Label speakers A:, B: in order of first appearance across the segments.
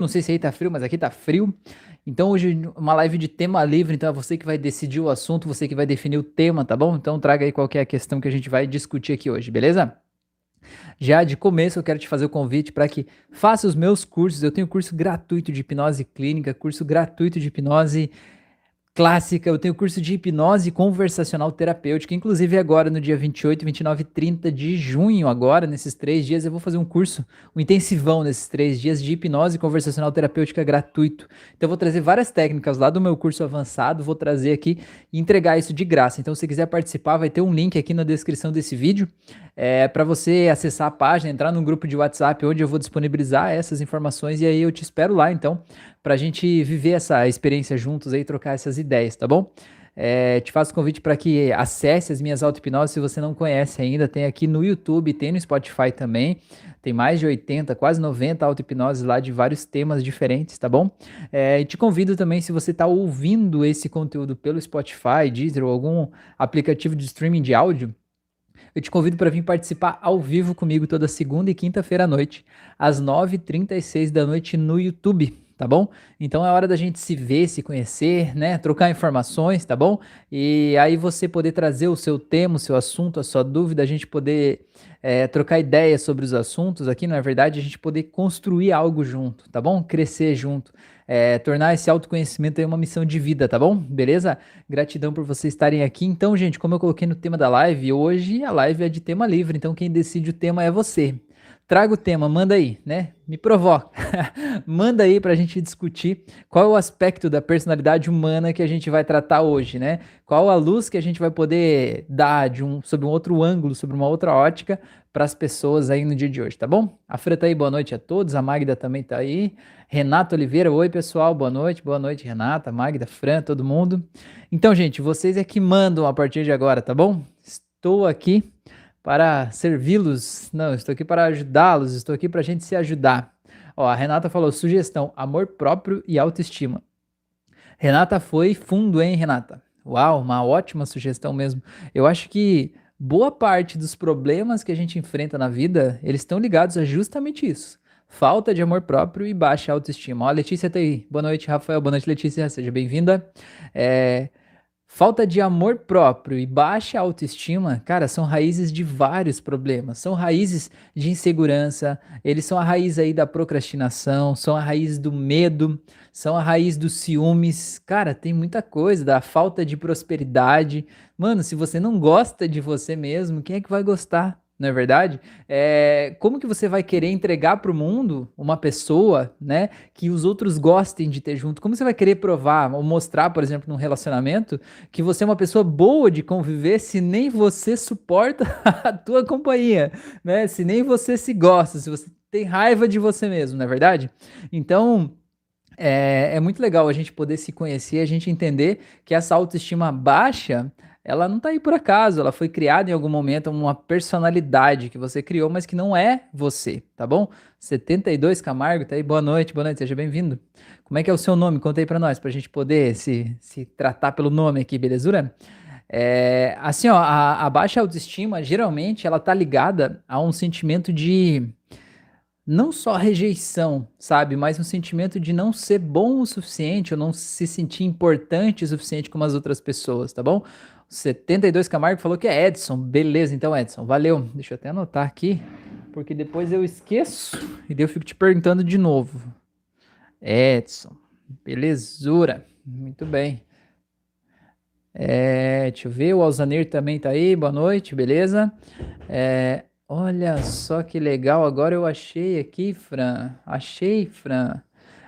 A: Não sei se aí tá frio, mas aqui tá frio. Então hoje uma live de tema livre, então é você que vai decidir o assunto, você que vai definir o tema, tá bom? Então traga aí qualquer questão que a gente vai discutir aqui hoje, beleza? Já de começo eu quero te fazer o convite para que faça os meus cursos. Eu tenho curso gratuito de hipnose clínica, curso gratuito de hipnose clássica. Eu tenho curso de hipnose conversacional terapêutica, inclusive agora no dia 28, 29 e 30 de junho, agora, nesses três dias, eu vou fazer um curso, um intensivão nesses três dias de hipnose conversacional terapêutica gratuito. Então eu vou trazer várias técnicas lá do meu curso avançado, vou trazer aqui e entregar isso de graça. Então se quiser participar, vai ter um link aqui na descrição desse vídeo é, para você acessar a página, entrar num grupo de WhatsApp onde eu vou disponibilizar essas informações e aí eu te espero lá, então para a gente viver essa experiência juntos aí, trocar essas ideias, tá bom? É, te faço convite para que acesse as minhas auto-hipnoses se você não conhece ainda. Tem aqui no YouTube, tem no Spotify também. Tem mais de 80, quase 90 auto-hipnoses lá de vários temas diferentes, tá bom? É, te convido também, se você está ouvindo esse conteúdo pelo Spotify, Deezer ou algum aplicativo de streaming de áudio, eu te convido para vir participar ao vivo comigo toda segunda e quinta-feira à noite, às 9h36 da noite no YouTube tá bom? Então é hora da gente se ver, se conhecer, né? Trocar informações, tá bom? E aí você poder trazer o seu tema, o seu assunto, a sua dúvida, a gente poder é, trocar ideias sobre os assuntos aqui, na é verdade, a gente poder construir algo junto, tá bom? Crescer junto. É, tornar esse autoconhecimento aí uma missão de vida, tá bom? Beleza? Gratidão por vocês estarem aqui. Então, gente, como eu coloquei no tema da live, hoje a live é de tema livre, então quem decide o tema é você. Traga o tema, manda aí, né? Me provoca. manda aí para a gente discutir qual é o aspecto da personalidade humana que a gente vai tratar hoje, né? Qual a luz que a gente vai poder dar de um, sobre um outro ângulo, sobre uma outra ótica para as pessoas aí no dia de hoje, tá bom? A Fran tá aí, boa noite a todos. A Magda também tá aí. Renata Oliveira, oi pessoal, boa noite. Boa noite, Renata, Magda, Fran, todo mundo. Então, gente, vocês é que mandam a partir de agora, tá bom? Estou aqui para servi-los. Não, estou aqui para ajudá-los, estou aqui para a gente se ajudar. Ó, a Renata falou: sugestão, amor próprio e autoestima. Renata foi fundo, hein, Renata? Uau, uma ótima sugestão mesmo. Eu acho que boa parte dos problemas que a gente enfrenta na vida, eles estão ligados a justamente isso. Falta de amor próprio e baixa autoestima. Ó, Letícia tá aí. Boa noite, Rafael. Boa noite, Letícia. Seja bem-vinda. É, Falta de amor próprio e baixa autoestima, cara, são raízes de vários problemas. São raízes de insegurança, eles são a raiz aí da procrastinação, são a raiz do medo, são a raiz dos ciúmes. Cara, tem muita coisa, da falta de prosperidade. Mano, se você não gosta de você mesmo, quem é que vai gostar? Não é verdade? É, como que você vai querer entregar para o mundo uma pessoa, né, que os outros gostem de ter junto? Como você vai querer provar ou mostrar, por exemplo, num relacionamento, que você é uma pessoa boa de conviver se nem você suporta a tua companhia, né? Se nem você se gosta, se você tem raiva de você mesmo, não é verdade? Então, é, é muito legal a gente poder se conhecer, a gente entender que essa autoestima baixa ela não está aí por acaso, ela foi criada em algum momento, uma personalidade que você criou, mas que não é você, tá bom? 72 Camargo, tá aí, boa noite, boa noite, seja bem-vindo. Como é que é o seu nome? Conta aí para nós, para a gente poder se, se tratar pelo nome aqui, belezura? É, assim, ó, a, a baixa autoestima, geralmente, ela tá ligada a um sentimento de não só rejeição, sabe, mas um sentimento de não ser bom o suficiente ou não se sentir importante o suficiente como as outras pessoas, tá bom? 72 Camargo falou que é Edson. Beleza, então, Edson. Valeu. Deixa eu até anotar aqui, porque depois eu esqueço e daí eu fico te perguntando de novo. Edson. Belezura. Muito bem. É, deixa eu ver, o Alzanir também tá aí. Boa noite, beleza? É, olha só que legal. Agora eu achei aqui, Fran. Achei, Fran.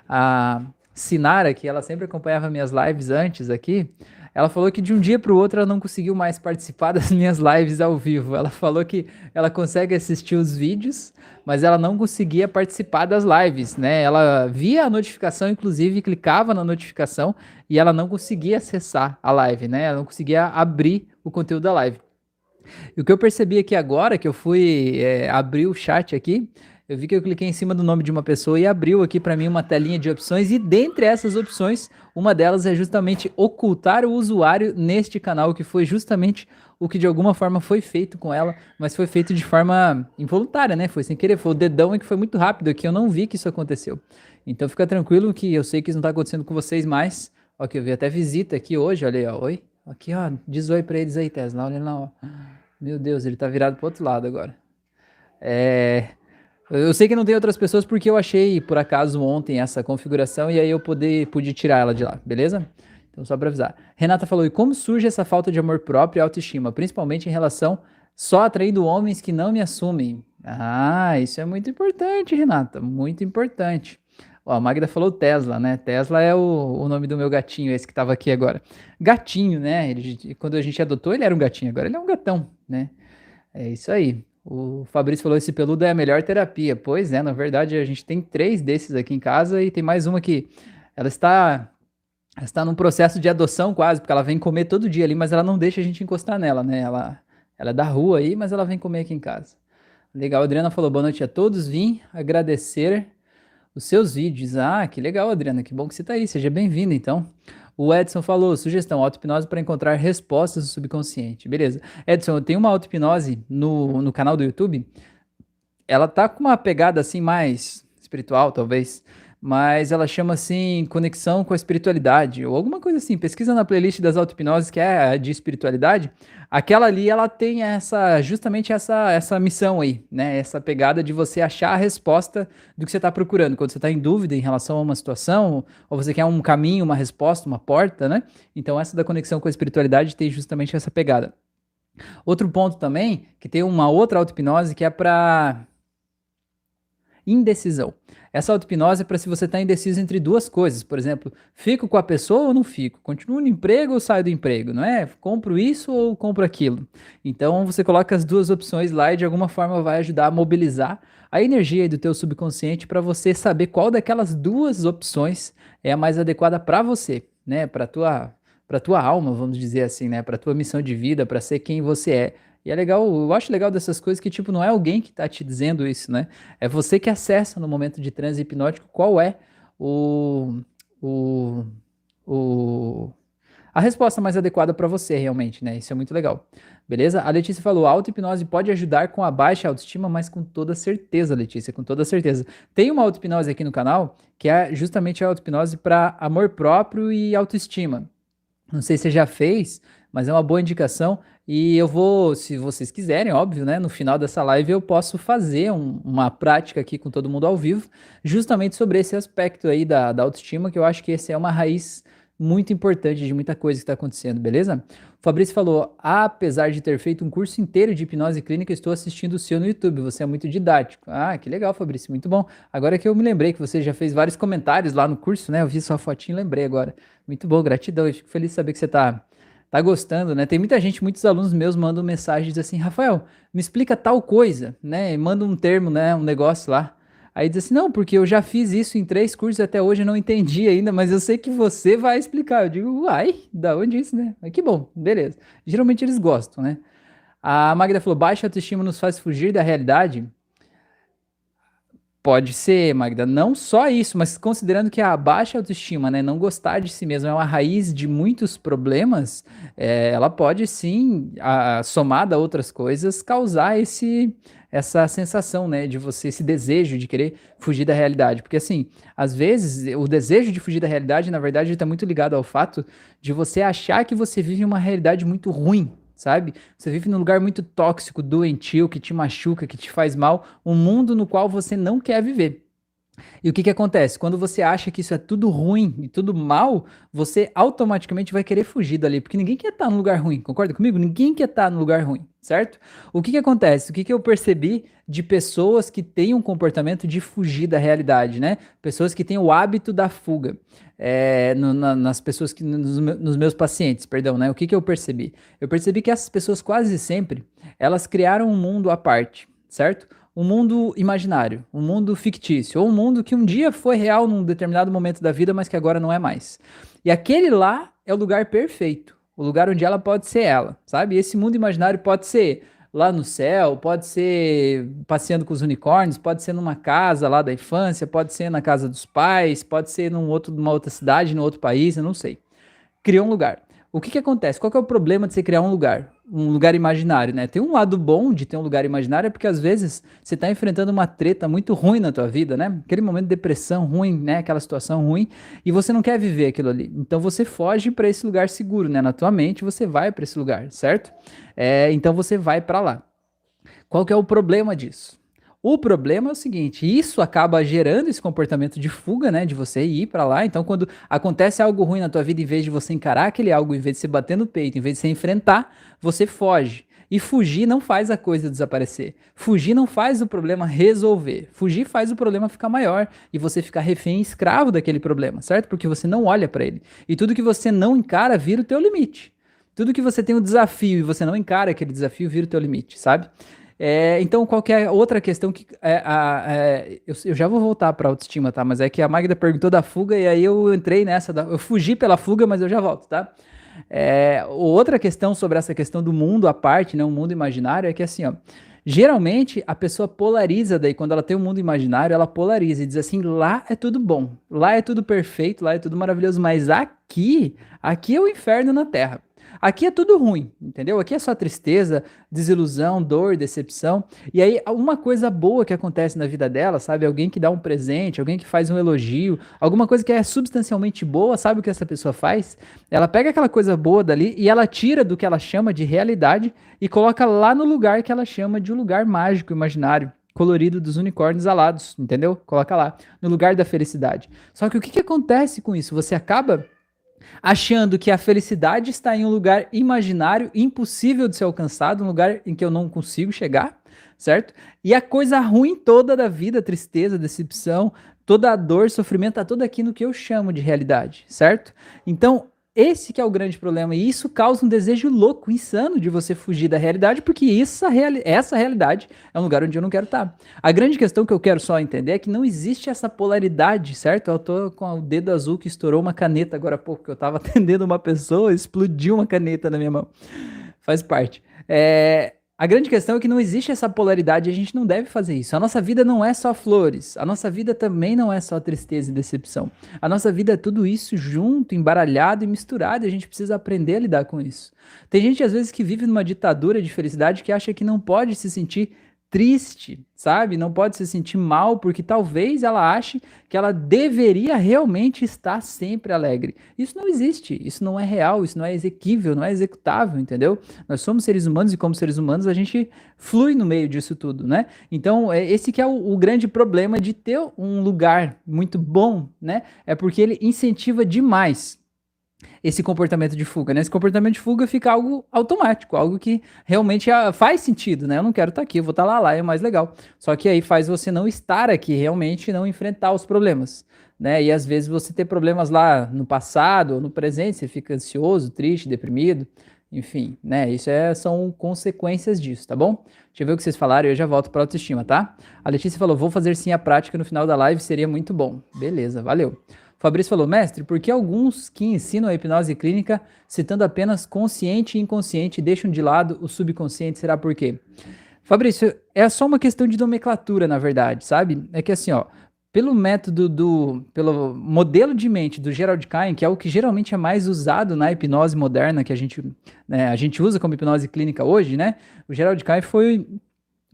A: A Sinara, que ela sempre acompanhava minhas lives antes aqui. Ela falou que de um dia para o outro ela não conseguiu mais participar das minhas lives ao vivo. Ela falou que ela consegue assistir os vídeos, mas ela não conseguia participar das lives, né? Ela via a notificação, inclusive clicava na notificação e ela não conseguia acessar a live, né? Ela não conseguia abrir o conteúdo da live. E o que eu percebi aqui agora, que eu fui é, abrir o chat aqui, eu vi que eu cliquei em cima do nome de uma pessoa e abriu aqui para mim uma telinha de opções e dentre essas opções, uma delas é justamente ocultar o usuário neste canal, que foi justamente o que de alguma forma foi feito com ela, mas foi feito de forma involuntária, né? Foi sem querer, foi o dedão que foi muito rápido aqui, eu não vi que isso aconteceu. Então fica tranquilo que eu sei que isso não tá acontecendo com vocês mais. Ó, que eu vi até visita aqui hoje, olha aí, ó. Oi. Aqui, ó. Diz oi pra eles aí, Tesla. Olha lá, ó. Meu Deus, ele tá virado pro outro lado agora. É. Eu sei que não tem outras pessoas porque eu achei, por acaso, ontem essa configuração e aí eu poder, pude tirar ela de lá, beleza? Então, só para avisar. Renata falou: e como surge essa falta de amor próprio e autoestima, principalmente em relação só atraindo homens que não me assumem? Ah, isso é muito importante, Renata, muito importante. Ó, a Magda falou Tesla, né? Tesla é o, o nome do meu gatinho, esse que estava aqui agora. Gatinho, né? Ele, quando a gente adotou, ele era um gatinho, agora ele é um gatão, né? É isso aí. O Fabrício falou: esse peludo é a melhor terapia. Pois é, na verdade, a gente tem três desses aqui em casa e tem mais uma que ela está ela está num processo de adoção quase, porque ela vem comer todo dia ali, mas ela não deixa a gente encostar nela, né? Ela, ela é da rua aí, mas ela vem comer aqui em casa. Legal, a Adriana falou boa noite a todos. Vim agradecer os seus vídeos. Ah, que legal, Adriana, que bom que você está aí. Seja bem-vinda, então. O Edson falou, sugestão, auto-hipnose para encontrar respostas no subconsciente. Beleza. Edson, eu tenho uma auto-hipnose no, no canal do YouTube. Ela tá com uma pegada assim mais espiritual, talvez mas ela chama assim conexão com a espiritualidade ou alguma coisa assim. Pesquisa na playlist das auto-hipnoses que é a de espiritualidade. Aquela ali ela tem essa justamente essa essa missão aí, né? Essa pegada de você achar a resposta do que você está procurando. Quando você está em dúvida em relação a uma situação ou você quer um caminho, uma resposta, uma porta, né? Então essa da conexão com a espiritualidade tem justamente essa pegada. Outro ponto também que tem uma outra auto-hipnose que é para indecisão. Essa auto-hipnose é para se você está indeciso entre duas coisas. Por exemplo, fico com a pessoa ou não fico? Continuo no emprego ou saio do emprego? Não é? Compro isso ou compro aquilo? Então você coloca as duas opções lá e de alguma forma vai ajudar a mobilizar a energia do teu subconsciente para você saber qual daquelas duas opções é a mais adequada para você, né? Para tua para tua alma, vamos dizer assim, né? Para tua missão de vida, para ser quem você é. E é legal, eu acho legal dessas coisas que, tipo, não é alguém que tá te dizendo isso, né? É você que acessa no momento de transe hipnótico qual é o, o, o, a resposta mais adequada para você, realmente, né? Isso é muito legal. Beleza? A Letícia falou: auto-hipnose pode ajudar com a baixa autoestima, mas com toda certeza, Letícia, com toda certeza. Tem uma auto-hipnose aqui no canal que é justamente a auto-hipnose para amor próprio e autoestima. Não sei se você já fez, mas é uma boa indicação. E eu vou, se vocês quiserem, óbvio, né? No final dessa live eu posso fazer um, uma prática aqui com todo mundo ao vivo, justamente sobre esse aspecto aí da, da autoestima, que eu acho que esse é uma raiz muito importante de muita coisa que está acontecendo, beleza? O Fabrício falou: apesar de ter feito um curso inteiro de hipnose clínica, estou assistindo o seu no YouTube. Você é muito didático. Ah, que legal, Fabrício, muito bom. Agora que eu me lembrei que você já fez vários comentários lá no curso, né? Eu vi sua fotinha e lembrei agora. Muito bom, gratidão. Eu fico feliz de saber que você está tá gostando, né? Tem muita gente, muitos alunos meus mandam mensagens assim, Rafael, me explica tal coisa, né? Manda um termo, né? Um negócio lá. Aí diz assim, não, porque eu já fiz isso em três cursos até hoje, eu não entendi ainda, mas eu sei que você vai explicar. Eu digo, uai, da onde isso, né? Mas que bom, beleza. Geralmente eles gostam, né? A Magda falou, baixa autoestima nos faz fugir da realidade. Pode ser, Magda. Não só isso, mas considerando que a baixa autoestima, né, não gostar de si mesmo é uma raiz de muitos problemas, é, ela pode sim, a, somada a outras coisas, causar esse essa sensação, né, de você, esse desejo de querer fugir da realidade. Porque, assim, às vezes, o desejo de fugir da realidade, na verdade, está muito ligado ao fato de você achar que você vive uma realidade muito ruim, sabe? Você vive num lugar muito tóxico, doentio, que te machuca, que te faz mal, um mundo no qual você não quer viver. E o que, que acontece? Quando você acha que isso é tudo ruim e tudo mal, você automaticamente vai querer fugir dali, porque ninguém quer estar num lugar ruim, concorda comigo? Ninguém quer estar num lugar ruim, certo? O que, que acontece? O que, que eu percebi de pessoas que têm um comportamento de fugir da realidade, né? Pessoas que têm o hábito da fuga. É, no, na, nas pessoas que. Nos, nos, meus pacientes, perdão, né? O que, que eu percebi? Eu percebi que essas pessoas quase sempre elas criaram um mundo à parte, certo? um mundo imaginário, um mundo fictício, ou um mundo que um dia foi real num determinado momento da vida, mas que agora não é mais. E aquele lá é o lugar perfeito, o lugar onde ela pode ser ela, sabe? Esse mundo imaginário pode ser lá no céu, pode ser passeando com os unicórnios, pode ser numa casa lá da infância, pode ser na casa dos pais, pode ser num outro, numa outra cidade, num outro país, eu não sei. Criou um lugar. O que que acontece? Qual que é o problema de você criar um lugar? Um lugar imaginário, né? Tem um lado bom de ter um lugar imaginário, é porque às vezes você está enfrentando uma treta muito ruim na tua vida, né? Aquele momento de depressão ruim, né? Aquela situação ruim, e você não quer viver aquilo ali. Então você foge para esse lugar seguro, né? Na tua mente você vai para esse lugar, certo? É, então você vai para lá. Qual que é o problema disso? O problema é o seguinte, isso acaba gerando esse comportamento de fuga, né, de você ir para lá. Então, quando acontece algo ruim na tua vida, em vez de você encarar aquele algo, em vez de você bater no peito, em vez de você enfrentar, você foge. E fugir não faz a coisa desaparecer. Fugir não faz o problema resolver. Fugir faz o problema ficar maior e você ficar refém, escravo daquele problema, certo? Porque você não olha para ele. E tudo que você não encara vira o teu limite. Tudo que você tem um desafio e você não encara aquele desafio vira o teu limite, sabe? É, então, qualquer outra questão que. É, a, é, eu, eu, já vou voltar para autoestima, tá? Mas é que a Magda perguntou da fuga e aí eu entrei nessa. Da, eu fugi pela fuga, mas eu já volto, tá? É, outra questão sobre essa questão do mundo à parte, né? O mundo imaginário, é que assim, ó. Geralmente a pessoa polariza daí, quando ela tem um mundo imaginário, ela polariza e diz assim: lá é tudo bom, lá é tudo perfeito, lá é tudo maravilhoso, mas aqui, aqui é o inferno na terra. Aqui é tudo ruim, entendeu? Aqui é só tristeza, desilusão, dor, decepção. E aí, uma coisa boa que acontece na vida dela, sabe? Alguém que dá um presente, alguém que faz um elogio, alguma coisa que é substancialmente boa, sabe o que essa pessoa faz? Ela pega aquela coisa boa dali e ela tira do que ela chama de realidade e coloca lá no lugar que ela chama de um lugar mágico, imaginário colorido dos unicórnios alados, entendeu? Coloca lá, no lugar da felicidade. Só que o que, que acontece com isso? Você acaba achando que a felicidade está em um lugar imaginário, impossível de ser alcançado, um lugar em que eu não consigo chegar, certo? E a coisa ruim toda da vida, tristeza, decepção, toda a dor, sofrimento, está tudo aqui no que eu chamo de realidade, certo? Então, esse que é o grande problema, e isso causa um desejo louco, insano de você fugir da realidade, porque essa, reali essa realidade é um lugar onde eu não quero estar. A grande questão que eu quero só entender é que não existe essa polaridade, certo? Eu tô com o dedo azul que estourou uma caneta agora há pouco, que eu tava atendendo uma pessoa, explodiu uma caneta na minha mão. Faz parte. É, a grande questão é que não existe essa polaridade a gente não deve fazer isso. A nossa vida não é só flores, a nossa vida também não é só tristeza e decepção. A nossa vida é tudo isso junto, embaralhado e misturado, e a gente precisa aprender a lidar com isso. Tem gente às vezes que vive numa ditadura de felicidade que acha que não pode se sentir triste, sabe? Não pode se sentir mal, porque talvez ela ache que ela deveria realmente estar sempre alegre. Isso não existe, isso não é real, isso não é exequível, não é executável, entendeu? Nós somos seres humanos e como seres humanos a gente flui no meio disso tudo, né? Então, é esse que é o, o grande problema de ter um lugar muito bom, né? É porque ele incentiva demais esse comportamento de fuga, né? Esse comportamento de fuga fica algo automático, algo que realmente ah, faz sentido, né? Eu não quero estar tá aqui, eu vou estar tá lá, lá é mais legal. Só que aí faz você não estar aqui, realmente não enfrentar os problemas, né? E às vezes você ter problemas lá no passado ou no presente, você fica ansioso, triste, deprimido, enfim, né? Isso é, são consequências disso, tá bom? Deixa eu ver o que vocês falaram e eu já volto para autoestima, tá? A Letícia falou: vou fazer sim a prática no final da live, seria muito bom. Beleza, valeu. Fabrício falou, mestre, por que alguns que ensinam a hipnose clínica citando apenas consciente e inconsciente deixam de lado o subconsciente? Será por quê? Fabrício, é só uma questão de nomenclatura, na verdade, sabe? É que assim, ó, pelo método do, pelo modelo de mente do Gerald Cain, que é o que geralmente é mais usado na hipnose moderna que a gente, né, a gente usa como hipnose clínica hoje, né? O Gerald Cain foi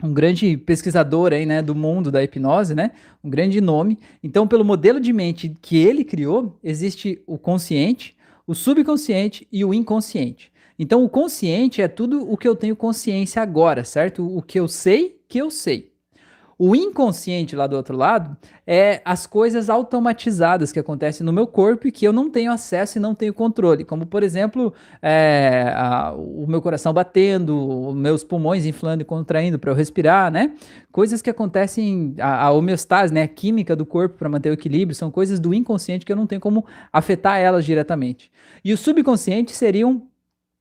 A: um grande pesquisador aí, né, do mundo da hipnose, né, um grande nome. Então, pelo modelo de mente que ele criou, existe o consciente, o subconsciente e o inconsciente. Então, o consciente é tudo o que eu tenho consciência agora, certo? O que eu sei que eu sei. O inconsciente lá do outro lado é as coisas automatizadas que acontecem no meu corpo e que eu não tenho acesso e não tenho controle, como por exemplo é, a, o meu coração batendo, meus pulmões inflando e contraindo para eu respirar, né? Coisas que acontecem, a, a homeostase, né? A química do corpo para manter o equilíbrio, são coisas do inconsciente que eu não tenho como afetar elas diretamente. E o subconsciente seriam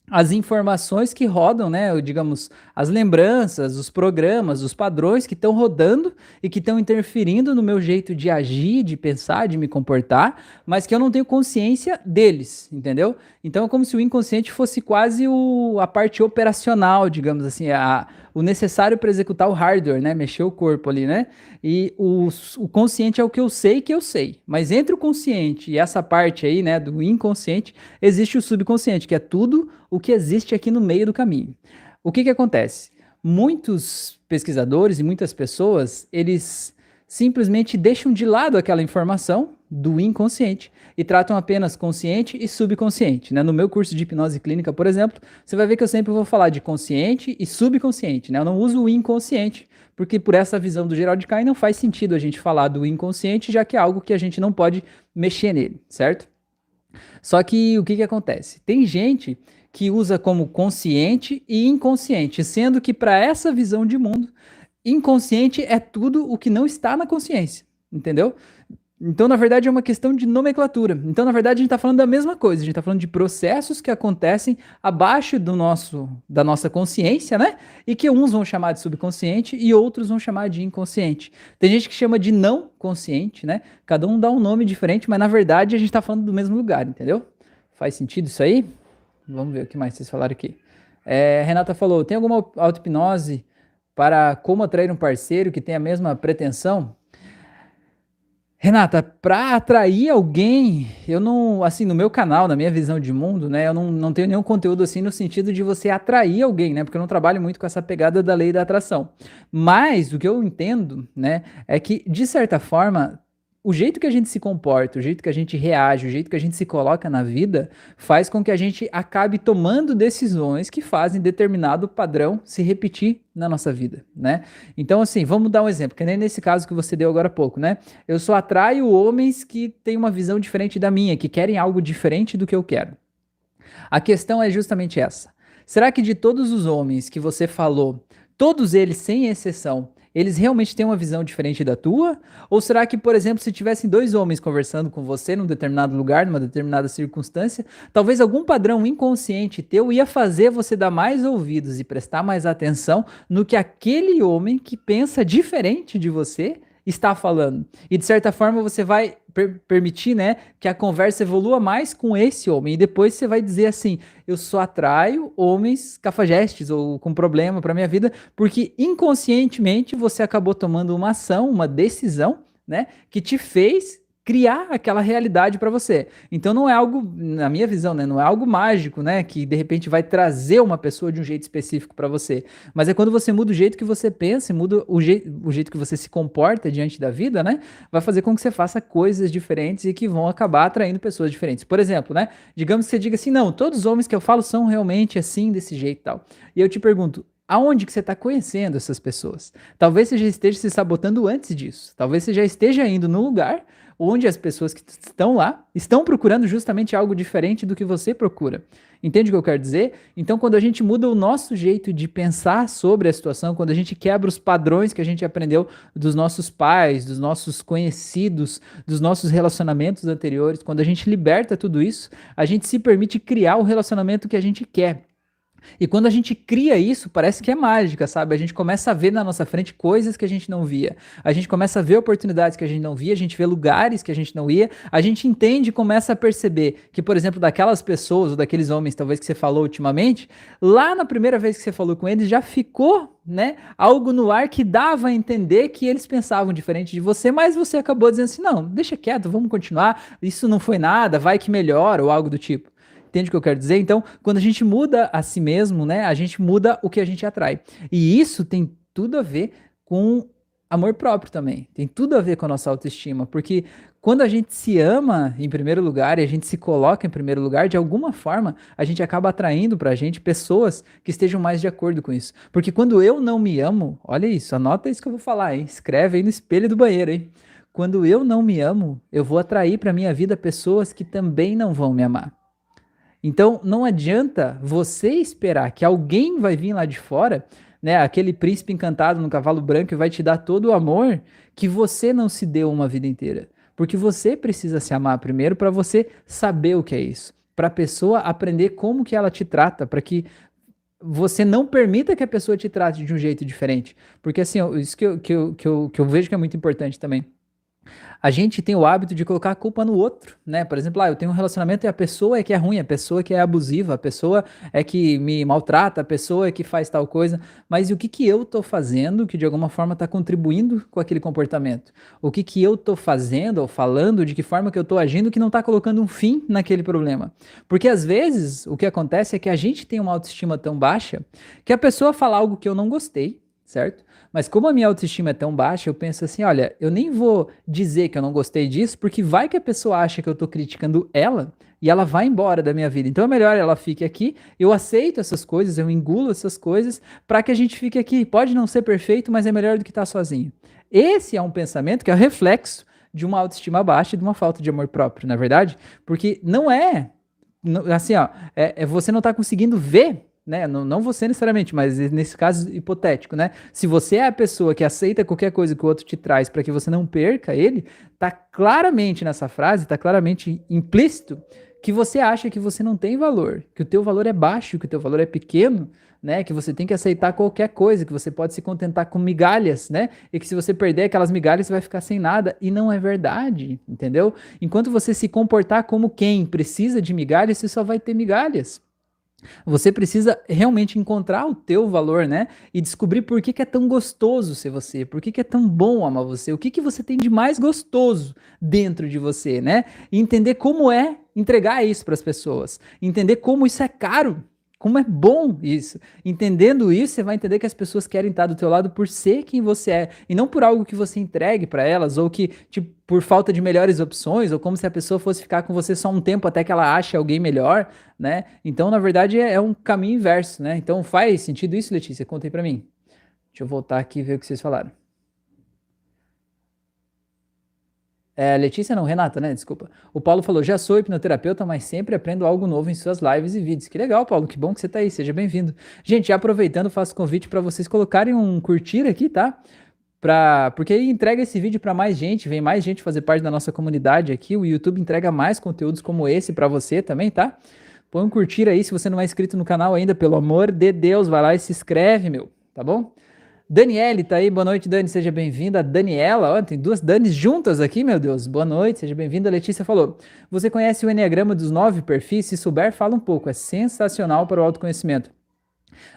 A: as informações que rodam, né? Digamos, as lembranças, os programas, os padrões que estão rodando e que estão interferindo no meu jeito de agir, de pensar, de me comportar, mas que eu não tenho consciência deles, entendeu? Então é como se o inconsciente fosse quase o, a parte operacional, digamos assim, a, o necessário para executar o hardware, né? Mexer o corpo ali, né? E o, o consciente é o que eu sei que eu sei. Mas entre o consciente e essa parte aí, né, do inconsciente, existe o subconsciente, que é tudo o que existe aqui no meio do caminho. O que que acontece? Muitos pesquisadores e muitas pessoas, eles simplesmente deixam de lado aquela informação do inconsciente e tratam apenas consciente e subconsciente. Né? No meu curso de hipnose clínica, por exemplo, você vai ver que eu sempre vou falar de consciente e subconsciente. Né? Eu não uso o inconsciente, porque por essa visão do Gerald Kai não faz sentido a gente falar do inconsciente, já que é algo que a gente não pode mexer nele, certo? Só que o que, que acontece? Tem gente que usa como consciente e inconsciente, sendo que para essa visão de mundo, inconsciente é tudo o que não está na consciência, entendeu? Então, na verdade, é uma questão de nomenclatura. Então, na verdade, a gente está falando da mesma coisa. A gente está falando de processos que acontecem abaixo do nosso, da nossa consciência, né? E que uns vão chamar de subconsciente e outros vão chamar de inconsciente. Tem gente que chama de não consciente, né? Cada um dá um nome diferente, mas na verdade a gente está falando do mesmo lugar, entendeu? Faz sentido isso aí? Vamos ver o que mais vocês falaram aqui. É, Renata falou: tem alguma auto-hipnose para como atrair um parceiro que tem a mesma pretensão? Renata, para atrair alguém, eu não, assim, no meu canal, na minha visão de mundo, né, eu não, não tenho nenhum conteúdo assim no sentido de você atrair alguém, né, porque eu não trabalho muito com essa pegada da lei da atração. Mas o que eu entendo, né, é que, de certa forma, o jeito que a gente se comporta, o jeito que a gente reage, o jeito que a gente se coloca na vida, faz com que a gente acabe tomando decisões que fazem determinado padrão se repetir na nossa vida, né? Então, assim, vamos dar um exemplo, que nem nesse caso que você deu agora há pouco, né? Eu só atraio homens que têm uma visão diferente da minha, que querem algo diferente do que eu quero. A questão é justamente essa. Será que de todos os homens que você falou, todos eles, sem exceção, eles realmente têm uma visão diferente da tua? Ou será que, por exemplo, se tivessem dois homens conversando com você num determinado lugar, numa determinada circunstância, talvez algum padrão inconsciente teu ia fazer você dar mais ouvidos e prestar mais atenção no que aquele homem que pensa diferente de você está falando. E de certa forma você vai per permitir, né, que a conversa evolua mais com esse homem. E depois você vai dizer assim: eu só atraio homens cafajestes ou com problema para minha vida, porque inconscientemente você acabou tomando uma ação, uma decisão, né, que te fez criar aquela realidade para você. Então não é algo, na minha visão, né, não é algo mágico, né, que de repente vai trazer uma pessoa de um jeito específico para você, mas é quando você muda o jeito que você pensa, muda o, je o jeito que você se comporta diante da vida, né, vai fazer com que você faça coisas diferentes e que vão acabar atraindo pessoas diferentes. Por exemplo, né, digamos que você diga assim, não, todos os homens que eu falo são realmente assim, desse jeito e tal. E eu te pergunto, Aonde que você está conhecendo essas pessoas? Talvez você já esteja se sabotando antes disso. Talvez você já esteja indo no lugar onde as pessoas que estão lá estão procurando justamente algo diferente do que você procura. Entende o que eu quero dizer? Então, quando a gente muda o nosso jeito de pensar sobre a situação, quando a gente quebra os padrões que a gente aprendeu dos nossos pais, dos nossos conhecidos, dos nossos relacionamentos anteriores, quando a gente liberta tudo isso, a gente se permite criar o relacionamento que a gente quer. E quando a gente cria isso, parece que é mágica, sabe? A gente começa a ver na nossa frente coisas que a gente não via. A gente começa a ver oportunidades que a gente não via, a gente vê lugares que a gente não ia. A gente entende e começa a perceber que, por exemplo, daquelas pessoas ou daqueles homens, talvez que você falou ultimamente, lá na primeira vez que você falou com eles, já ficou, né, algo no ar que dava a entender que eles pensavam diferente de você, mas você acabou dizendo assim: não, deixa quieto, vamos continuar, isso não foi nada, vai que melhora, ou algo do tipo. Entende o que eu quero dizer? Então, quando a gente muda a si mesmo, né, a gente muda o que a gente atrai. E isso tem tudo a ver com amor próprio também. Tem tudo a ver com a nossa autoestima, porque quando a gente se ama em primeiro lugar e a gente se coloca em primeiro lugar, de alguma forma, a gente acaba atraindo pra gente pessoas que estejam mais de acordo com isso. Porque quando eu não me amo, olha isso, anota isso que eu vou falar, hein? Escreve aí no espelho do banheiro, hein? Quando eu não me amo, eu vou atrair para minha vida pessoas que também não vão me amar. Então não adianta você esperar que alguém vai vir lá de fora, né, aquele príncipe encantado no cavalo branco e vai te dar todo o amor que você não se deu uma vida inteira. Porque você precisa se amar primeiro para você saber o que é isso. para a pessoa aprender como que ela te trata, para que você não permita que a pessoa te trate de um jeito diferente. Porque assim, isso que eu, que eu, que eu, que eu vejo que é muito importante também a gente tem o hábito de colocar a culpa no outro, né? Por exemplo, ah, eu tenho um relacionamento e a pessoa é que é ruim, a pessoa é que é abusiva, a pessoa é que me maltrata, a pessoa é que faz tal coisa. Mas e o que, que eu tô fazendo que de alguma forma está contribuindo com aquele comportamento? O que, que eu tô fazendo ou falando, de que forma que eu tô agindo que não está colocando um fim naquele problema? Porque às vezes o que acontece é que a gente tem uma autoestima tão baixa que a pessoa fala algo que eu não gostei, certo? Mas como a minha autoestima é tão baixa, eu penso assim, olha, eu nem vou dizer que eu não gostei disso, porque vai que a pessoa acha que eu tô criticando ela e ela vai embora da minha vida. Então é melhor ela fique aqui, eu aceito essas coisas, eu engulo essas coisas para que a gente fique aqui. Pode não ser perfeito, mas é melhor do que estar tá sozinho. Esse é um pensamento que é o reflexo de uma autoestima baixa e de uma falta de amor próprio, na é verdade? Porque não é assim, ó, é, é você não tá conseguindo ver né? Não, não você necessariamente, mas nesse caso hipotético, né? Se você é a pessoa que aceita qualquer coisa que o outro te traz para que você não perca ele, tá claramente nessa frase, tá claramente implícito que você acha que você não tem valor, que o teu valor é baixo, que o teu valor é pequeno, né? Que você tem que aceitar qualquer coisa, que você pode se contentar com migalhas, né? E que se você perder aquelas migalhas, você vai ficar sem nada. E não é verdade, entendeu? Enquanto você se comportar como quem precisa de migalhas, você só vai ter migalhas. Você precisa realmente encontrar o teu valor, né? E descobrir por que, que é tão gostoso ser você, por que, que é tão bom amar você, o que, que você tem de mais gostoso dentro de você, né? E entender como é entregar isso para as pessoas, entender como isso é caro, como é bom isso. Entendendo isso, você vai entender que as pessoas querem estar do teu lado por ser quem você é e não por algo que você entregue para elas ou que tipo por falta de melhores opções ou como se a pessoa fosse ficar com você só um tempo até que ela ache alguém melhor, né? Então, na verdade, é, é um caminho inverso, né? Então, faz sentido isso, Letícia? Conta aí para mim. Deixa eu voltar aqui e ver o que vocês falaram. É, Letícia não, Renata, né? Desculpa. O Paulo falou: já sou hipnoterapeuta, mas sempre aprendo algo novo em suas lives e vídeos. Que legal, Paulo, que bom que você está aí, seja bem-vindo. Gente, aproveitando, faço convite para vocês colocarem um curtir aqui, tá? Pra, porque aí entrega esse vídeo para mais gente, vem mais gente fazer parte da nossa comunidade aqui. O YouTube entrega mais conteúdos como esse para você também, tá? Põe um curtir aí se você não é inscrito no canal ainda, pelo amor de Deus, vai lá e se inscreve, meu, tá bom? Daniele tá aí, boa noite, Dani, seja bem-vinda. Daniela, ó, tem duas Danis juntas aqui, meu Deus, boa noite, seja bem-vinda. Letícia falou: Você conhece o Enneagrama dos nove perfis? Se souber, fala um pouco, é sensacional para o autoconhecimento.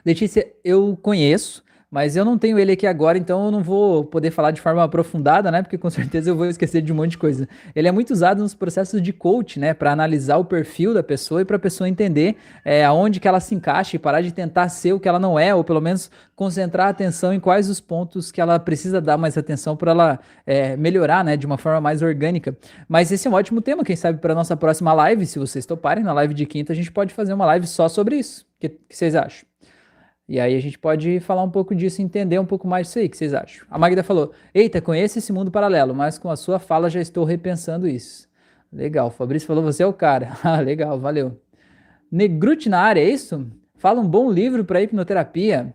A: Letícia, eu conheço, mas eu não tenho ele aqui agora, então eu não vou poder falar de forma aprofundada, né? Porque com certeza eu vou esquecer de um monte de coisa. Ele é muito usado nos processos de coach, né? Para analisar o perfil da pessoa e para a pessoa entender é, aonde que ela se encaixa e parar de tentar ser o que ela não é, ou pelo menos concentrar a atenção em quais os pontos que ela precisa dar mais atenção para ela é, melhorar, né? De uma forma mais orgânica. Mas esse é um ótimo tema, quem sabe para nossa próxima live, se vocês toparem, na live de quinta a gente pode fazer uma live só sobre isso. O que, que vocês acham? E aí a gente pode falar um pouco disso, entender um pouco mais disso aí, o que vocês acham? A Magda falou, eita, conheço esse mundo paralelo, mas com a sua fala já estou repensando isso. Legal, o Fabrício falou, você é o cara. Ah, legal, valeu. Negrute na área, é isso? Fala um bom livro para hipnoterapia.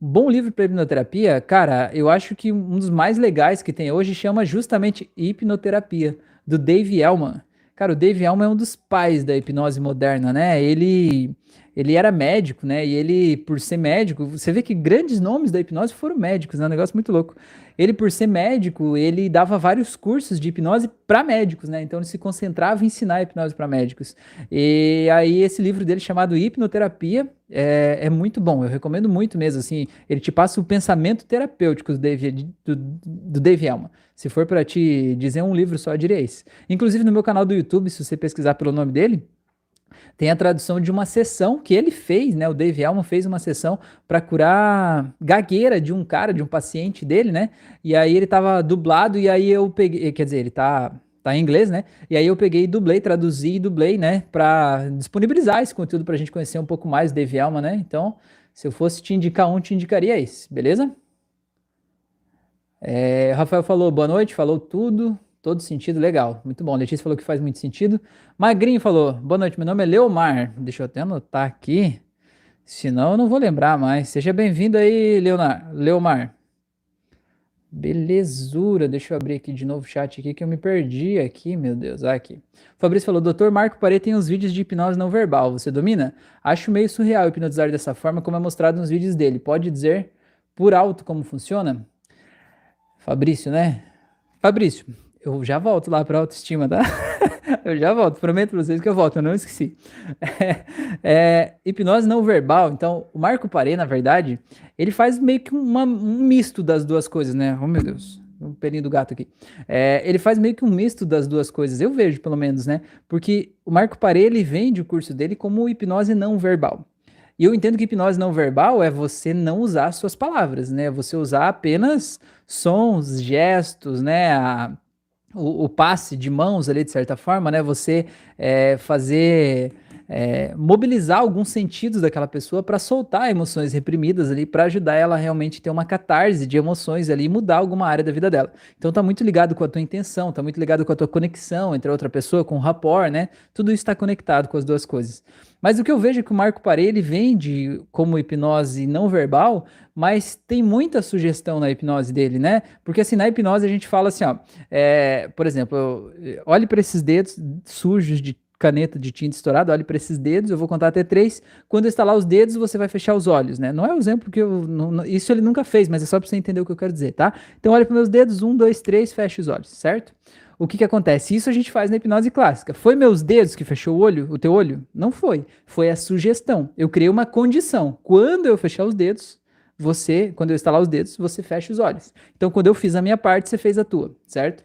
A: Um bom livro para hipnoterapia, cara, eu acho que um dos mais legais que tem hoje chama justamente Hipnoterapia, do Dave Elman. Cara, o Dave Elman é um dos pais da hipnose moderna, né? Ele ele era médico, né? E ele, por ser médico, você vê que grandes nomes da hipnose foram médicos, né? Um negócio muito louco. Ele, por ser médico, ele dava vários cursos de hipnose para médicos, né? Então ele se concentrava em ensinar hipnose para médicos. E aí esse livro dele chamado Hipnoterapia é, é, muito bom. Eu recomendo muito mesmo. Assim, ele te passa o pensamento terapêutico do Dave, Elman. Se for para te dizer um livro só, eu diria esse. Inclusive no meu canal do YouTube, se você pesquisar pelo nome dele, tem a tradução de uma sessão que ele fez, né? O Dave Elman fez uma sessão para curar gagueira de um cara, de um paciente dele, né? E aí ele tava dublado e aí eu peguei, quer dizer, ele tá tá em inglês, né? E aí eu peguei dublei, traduzi e dublei, né, para disponibilizar esse conteúdo para a gente conhecer um pouco mais do Dave Elman, né? Então, se eu fosse te indicar um, te indicaria esse, beleza? É, Rafael falou boa noite, falou tudo. Todo sentido, legal. Muito bom. Letícia falou que faz muito sentido. Magrinho falou: Boa noite, meu nome é Leomar. Deixa eu até anotar aqui. Senão eu não vou lembrar mais. Seja bem-vindo aí, Leonard, Leomar. Belezura, deixa eu abrir aqui de novo o chat aqui que eu me perdi aqui, meu Deus, ah, aqui. Fabrício falou, doutor Marco Parede tem uns vídeos de hipnose não verbal, você domina? Acho meio surreal hipnotizar dessa forma como é mostrado nos vídeos dele, pode dizer por alto como funciona? Fabrício, né? Fabrício, eu já volto lá para autoestima, tá? eu já volto, prometo para vocês que eu volto, eu não esqueci. É, é, hipnose não verbal, então o Marco Parê, na verdade, ele faz meio que uma, um misto das duas coisas, né? Oh meu Deus, o pelinho do gato aqui. É, ele faz meio que um misto das duas coisas, eu vejo pelo menos, né? Porque o Marco Parê, ele vende o curso dele como hipnose não verbal. E eu entendo que hipnose não verbal é você não usar suas palavras, né? Você usar apenas sons, gestos, né? A, o, o, passe de mãos ali, de certa forma, né? Você é, fazer é, mobilizar alguns sentidos daquela pessoa para soltar emoções reprimidas ali, para ajudar ela realmente ter uma catarse de emoções ali e mudar alguma área da vida dela. Então tá muito ligado com a tua intenção, tá muito ligado com a tua conexão entre a outra pessoa, com o rapport, né? Tudo isso está conectado com as duas coisas. Mas o que eu vejo é que o Marco Parei, ele vende como hipnose não verbal, mas tem muita sugestão na hipnose dele, né? Porque assim, na hipnose a gente fala assim, ó, é, por exemplo, olhe para esses dedos sujos de caneta de tinta estourada, olhe para esses dedos, eu vou contar até três. Quando eu estalar os dedos, você vai fechar os olhos, né? Não é o exemplo que eu. Não, isso ele nunca fez, mas é só para você entender o que eu quero dizer, tá? Então, olhe para meus dedos, um, dois, três, fecha os olhos, certo? o que, que acontece? Isso a gente faz na hipnose clássica. Foi meus dedos que fechou o olho, o teu olho? Não foi. Foi a sugestão. Eu criei uma condição. Quando eu fechar os dedos, você, quando eu estalar os dedos, você fecha os olhos. Então, quando eu fiz a minha parte, você fez a tua, certo?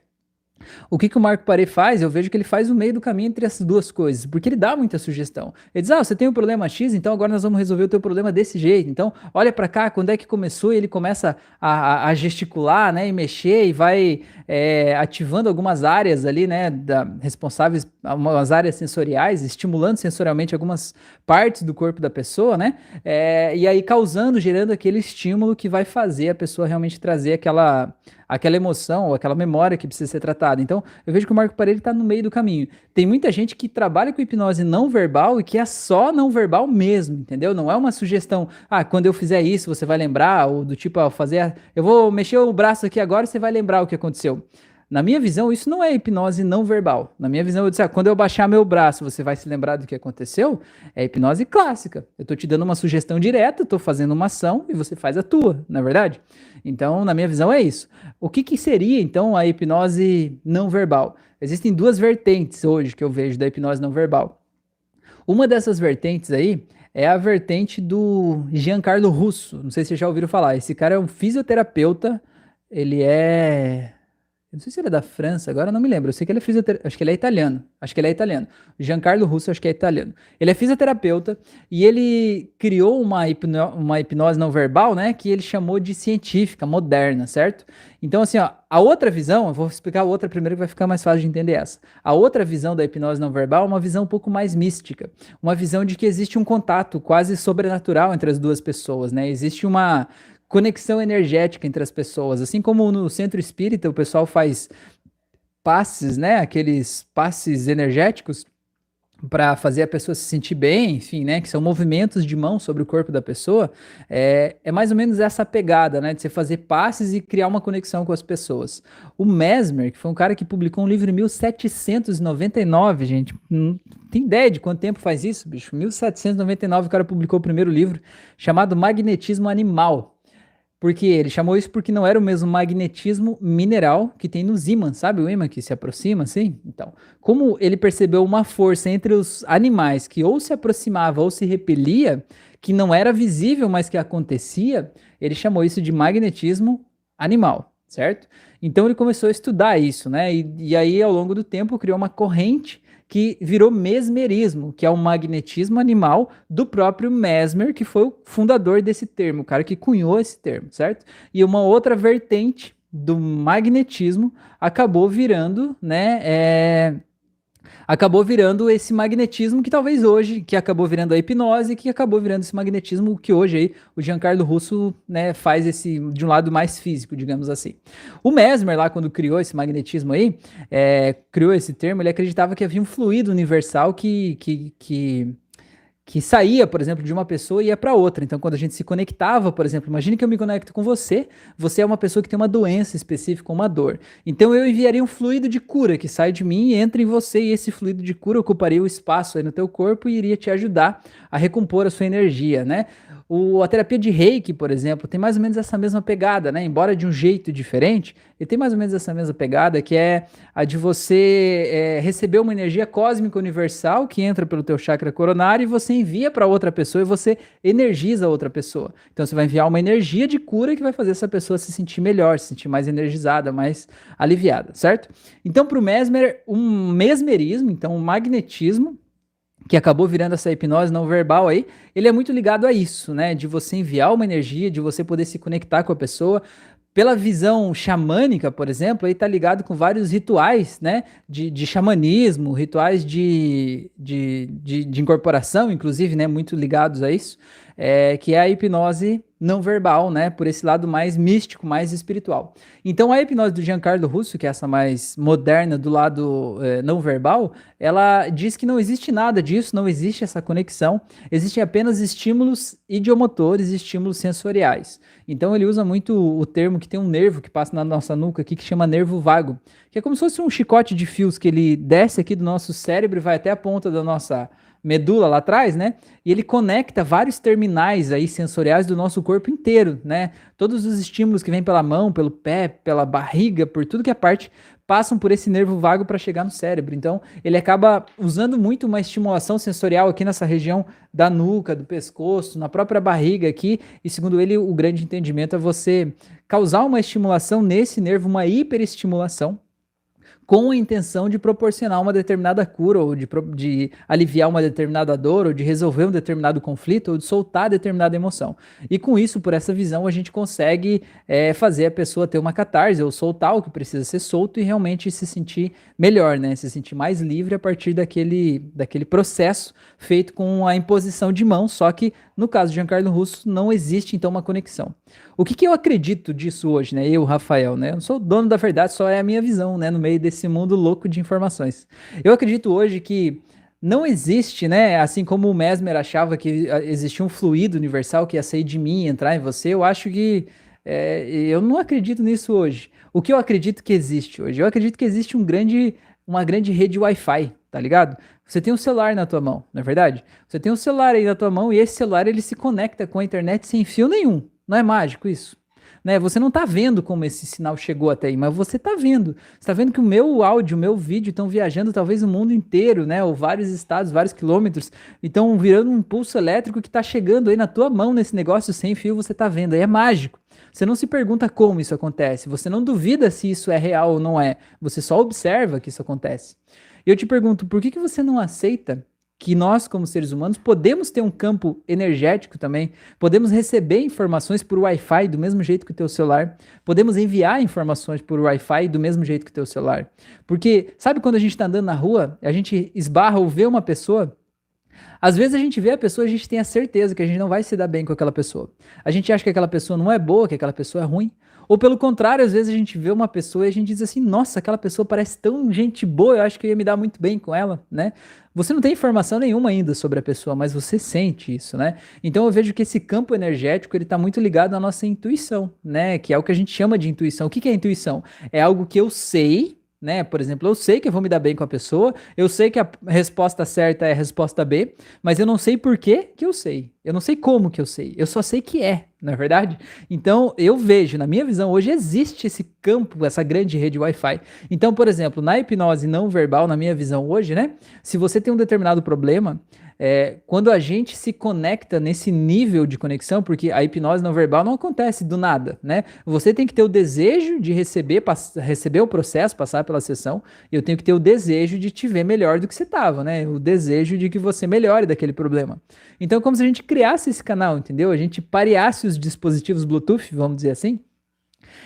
A: O que, que o Marco Paré faz? Eu vejo que ele faz o meio do caminho entre essas duas coisas, porque ele dá muita sugestão. Ele diz: Ah, você tem um problema X, então agora nós vamos resolver o teu problema desse jeito. Então, olha para cá, quando é que começou? E ele começa a, a, gesticular, né, e mexer e vai é, ativando algumas áreas ali, né, da, responsáveis, algumas áreas sensoriais, estimulando sensorialmente algumas partes do corpo da pessoa, né, é, e aí causando, gerando aquele estímulo que vai fazer a pessoa realmente trazer aquela aquela emoção ou aquela memória que precisa ser tratada. Então, eu vejo que o Marco Parede está no meio do caminho. Tem muita gente que trabalha com hipnose não verbal e que é só não verbal mesmo, entendeu? Não é uma sugestão, ah, quando eu fizer isso você vai lembrar, ou do tipo, ah, fazer, eu vou mexer o braço aqui agora e você vai lembrar o que aconteceu. Na minha visão, isso não é hipnose não verbal. Na minha visão, eu disse, ah, quando eu baixar meu braço, você vai se lembrar do que aconteceu? É hipnose clássica. Eu estou te dando uma sugestão direta, estou fazendo uma ação e você faz a tua, na é verdade? Então, na minha visão, é isso. O que, que seria, então, a hipnose não verbal? Existem duas vertentes hoje que eu vejo da hipnose não verbal. Uma dessas vertentes aí é a vertente do Giancarlo Russo. Não sei se vocês já ouviram falar. Esse cara é um fisioterapeuta, ele é não sei se ele é da França, agora não me lembro. Eu sei que ele é fisioterapeuta. Acho que ele é italiano. Acho que ele é italiano. Giancarlo Russo, acho que é italiano. Ele é fisioterapeuta e ele criou uma, hipno uma hipnose não verbal, né? Que ele chamou de científica, moderna, certo? Então, assim, ó, a outra visão, eu vou explicar a outra primeiro que vai ficar mais fácil de entender essa. A outra visão da hipnose não verbal é uma visão um pouco mais mística. Uma visão de que existe um contato quase sobrenatural entre as duas pessoas, né? Existe uma conexão energética entre as pessoas. Assim como no centro espírita o pessoal faz passes, né? Aqueles passes energéticos para fazer a pessoa se sentir bem, enfim, né, que são movimentos de mão sobre o corpo da pessoa, é, é mais ou menos essa pegada, né, de você fazer passes e criar uma conexão com as pessoas. O Mesmer, que foi um cara que publicou um livro em 1799, gente, não tem ideia de quanto tempo faz isso, bicho? 1799 o cara publicou o primeiro livro, chamado Magnetismo Animal, porque ele chamou isso porque não era o mesmo magnetismo mineral que tem nos ímãs, sabe? O ímã que se aproxima, assim? Então, como ele percebeu uma força entre os animais que ou se aproximava ou se repelia, que não era visível, mas que acontecia, ele chamou isso de magnetismo animal, certo? Então ele começou a estudar isso, né? E, e aí, ao longo do tempo, criou uma corrente que virou mesmerismo, que é o magnetismo animal do próprio Mesmer, que foi o fundador desse termo, o cara que cunhou esse termo, certo? E uma outra vertente do magnetismo acabou virando, né, é, acabou virando esse magnetismo que talvez hoje, que acabou virando a hipnose, que acabou virando esse magnetismo que hoje aí o Giancarlo Russo né, faz esse de um lado mais físico, digamos assim. O Mesmer lá, quando criou esse magnetismo aí, é, criou esse termo, ele acreditava que havia um fluido universal que, que, que que saía, por exemplo, de uma pessoa e ia para outra. Então, quando a gente se conectava, por exemplo, imagine que eu me conecto com você, você é uma pessoa que tem uma doença específica, uma dor. Então, eu enviaria um fluido de cura que sai de mim e entra em você, e esse fluido de cura ocuparia o espaço aí no teu corpo e iria te ajudar a recompor a sua energia, né? O, a terapia de reiki, por exemplo, tem mais ou menos essa mesma pegada, né? Embora de um jeito diferente, ele tem mais ou menos essa mesma pegada, que é a de você é, receber uma energia cósmica universal que entra pelo teu chakra coronário e você envia para outra pessoa e você energiza a outra pessoa. Então você vai enviar uma energia de cura que vai fazer essa pessoa se sentir melhor, se sentir mais energizada, mais aliviada, certo? Então, para o Mesmer, um mesmerismo, então um magnetismo, que acabou virando essa hipnose não verbal aí, ele é muito ligado a isso, né? De você enviar uma energia, de você poder se conectar com a pessoa. Pela visão xamânica, por exemplo, aí tá ligado com vários rituais, né? De, de xamanismo, rituais de, de, de, de incorporação, inclusive, né? Muito ligados a isso é, que é a hipnose não verbal, né? Por esse lado mais místico, mais espiritual. Então, a hipnose do Giancarlo Russo, que é essa mais moderna do lado é, não verbal, ela diz que não existe nada disso, não existe essa conexão, existem apenas estímulos idiomotores estímulos sensoriais. Então, ele usa muito o termo que tem um nervo que passa na nossa nuca aqui, que chama nervo vago, que é como se fosse um chicote de fios que ele desce aqui do nosso cérebro e vai até a ponta da nossa medula lá atrás, né? E ele conecta vários terminais aí sensoriais do nosso corpo inteiro, né? Todos os estímulos que vêm pela mão, pelo pé, pela barriga, por tudo que é parte, passam por esse nervo vago para chegar no cérebro. Então, ele acaba usando muito uma estimulação sensorial aqui nessa região da nuca, do pescoço, na própria barriga aqui. E segundo ele, o grande entendimento é você causar uma estimulação nesse nervo, uma hiperestimulação, com a intenção de proporcionar uma determinada cura, ou de, de, aliviar uma determinada dor, ou de resolver um determinado conflito, ou de soltar determinada emoção. E com isso, por essa visão, a gente consegue é, fazer a pessoa ter uma catarse, ou soltar o que precisa ser solto e realmente se sentir melhor, né? Se sentir mais livre a partir daquele, daquele processo feito com a imposição de mão, só que no caso de Giancarlo Russo não existe então uma conexão. O que, que eu acredito disso hoje, né? Eu, Rafael, né? Eu não sou dono da verdade, só é a minha visão, né? No meio desse mundo louco de informações. Eu acredito hoje que não existe, né? Assim como o Mesmer achava que existia um fluido universal que ia sair de mim e entrar em você, eu acho que é, eu não acredito nisso hoje. O que eu acredito que existe hoje? Eu acredito que existe um grande, uma grande rede Wi-Fi, tá ligado? Você tem um celular na tua mão, não é verdade? Você tem um celular aí na tua mão e esse celular ele se conecta com a internet sem fio nenhum. Não é mágico isso? Né? Você não está vendo como esse sinal chegou até aí, mas você está vendo. Você está vendo que o meu áudio, o meu vídeo estão viajando talvez o mundo inteiro, né? Ou vários estados, vários quilômetros, estão virando um pulso elétrico que está chegando aí na tua mão nesse negócio sem fio, você está vendo. Aí é mágico. Você não se pergunta como isso acontece, você não duvida se isso é real ou não é, você só observa que isso acontece. E eu te pergunto, por que, que você não aceita que nós, como seres humanos, podemos ter um campo energético também, podemos receber informações por Wi-Fi do mesmo jeito que o teu celular, podemos enviar informações por Wi-Fi do mesmo jeito que o teu celular. Porque, sabe quando a gente está andando na rua, a gente esbarra ou vê uma pessoa, às vezes a gente vê a pessoa a gente tem a certeza que a gente não vai se dar bem com aquela pessoa. A gente acha que aquela pessoa não é boa, que aquela pessoa é ruim, ou pelo contrário, às vezes a gente vê uma pessoa e a gente diz assim: nossa, aquela pessoa parece tão gente boa, eu acho que eu ia me dar muito bem com ela, né? Você não tem informação nenhuma ainda sobre a pessoa, mas você sente isso, né? Então eu vejo que esse campo energético ele está muito ligado à nossa intuição, né? Que é o que a gente chama de intuição. O que, que é intuição? É algo que eu sei né? Por exemplo, eu sei que eu vou me dar bem com a pessoa, eu sei que a resposta certa é a resposta B, mas eu não sei por que que eu sei. Eu não sei como que eu sei. Eu só sei que é, não é verdade? Então, eu vejo, na minha visão, hoje existe esse campo, essa grande rede Wi-Fi. Então, por exemplo, na hipnose não verbal, na minha visão hoje, né? Se você tem um determinado problema, é, quando a gente se conecta nesse nível de conexão, porque a hipnose não verbal não acontece do nada, né? Você tem que ter o desejo de receber, receber o processo, passar pela sessão, e eu tenho que ter o desejo de te ver melhor do que você estava, né? O desejo de que você melhore daquele problema. Então, é como se a gente criasse esse canal, entendeu? A gente pareasse os dispositivos Bluetooth, vamos dizer assim,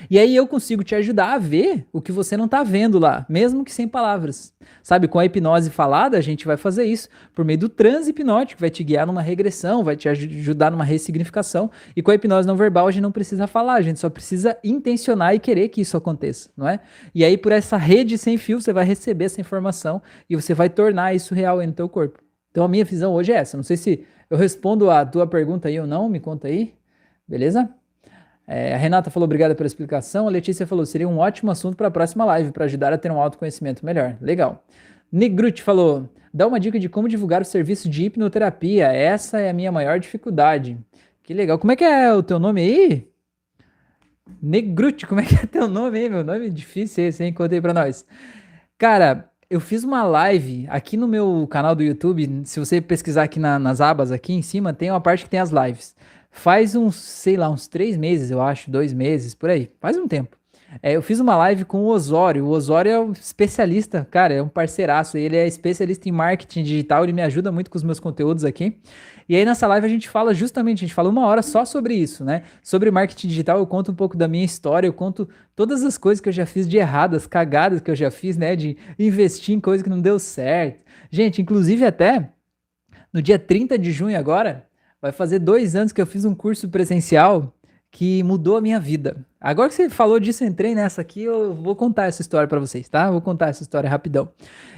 A: e aí eu consigo te ajudar a ver o que você não está vendo lá, mesmo que sem palavras. Sabe, com a hipnose falada, a gente vai fazer isso por meio do transe hipnótico, vai te guiar numa regressão, vai te ajudar numa ressignificação. E com a hipnose não verbal, a gente não precisa falar, a gente só precisa intencionar e querer que isso aconteça, não é? E aí, por essa rede sem fio, você vai receber essa informação e você vai tornar isso real no teu corpo. Então a minha visão hoje é essa. Não sei se eu respondo a tua pergunta aí ou não, me conta aí, beleza? É, a Renata falou obrigada pela explicação. A Letícia falou seria um ótimo assunto para a próxima live, para ajudar a ter um autoconhecimento melhor. Legal. Nick Grut falou: dá uma dica de como divulgar o serviço de hipnoterapia. Essa é a minha maior dificuldade. Que legal. Como é que é o teu nome aí? Negrute, como é que é teu nome aí? Meu nome é difícil esse, hein? Contei pra nós. Cara, eu fiz uma live aqui no meu canal do YouTube. Se você pesquisar aqui na, nas abas aqui em cima, tem uma parte que tem as lives. Faz uns, sei lá, uns três meses, eu acho, dois meses, por aí. Faz um tempo. É, eu fiz uma live com o Osório. O Osório é um especialista, cara, é um parceiraço. Ele é especialista em marketing digital, ele me ajuda muito com os meus conteúdos aqui. E aí nessa live a gente fala justamente, a gente fala uma hora só sobre isso, né? Sobre marketing digital, eu conto um pouco da minha história, eu conto todas as coisas que eu já fiz de erradas, cagadas que eu já fiz, né? De investir em coisa que não deu certo. Gente, inclusive até no dia 30 de junho agora, vai fazer dois anos que eu fiz um curso presencial que mudou a minha vida. Agora que você falou disso, entrei nessa aqui, eu vou contar essa história para vocês, tá? Vou contar essa história rapidão.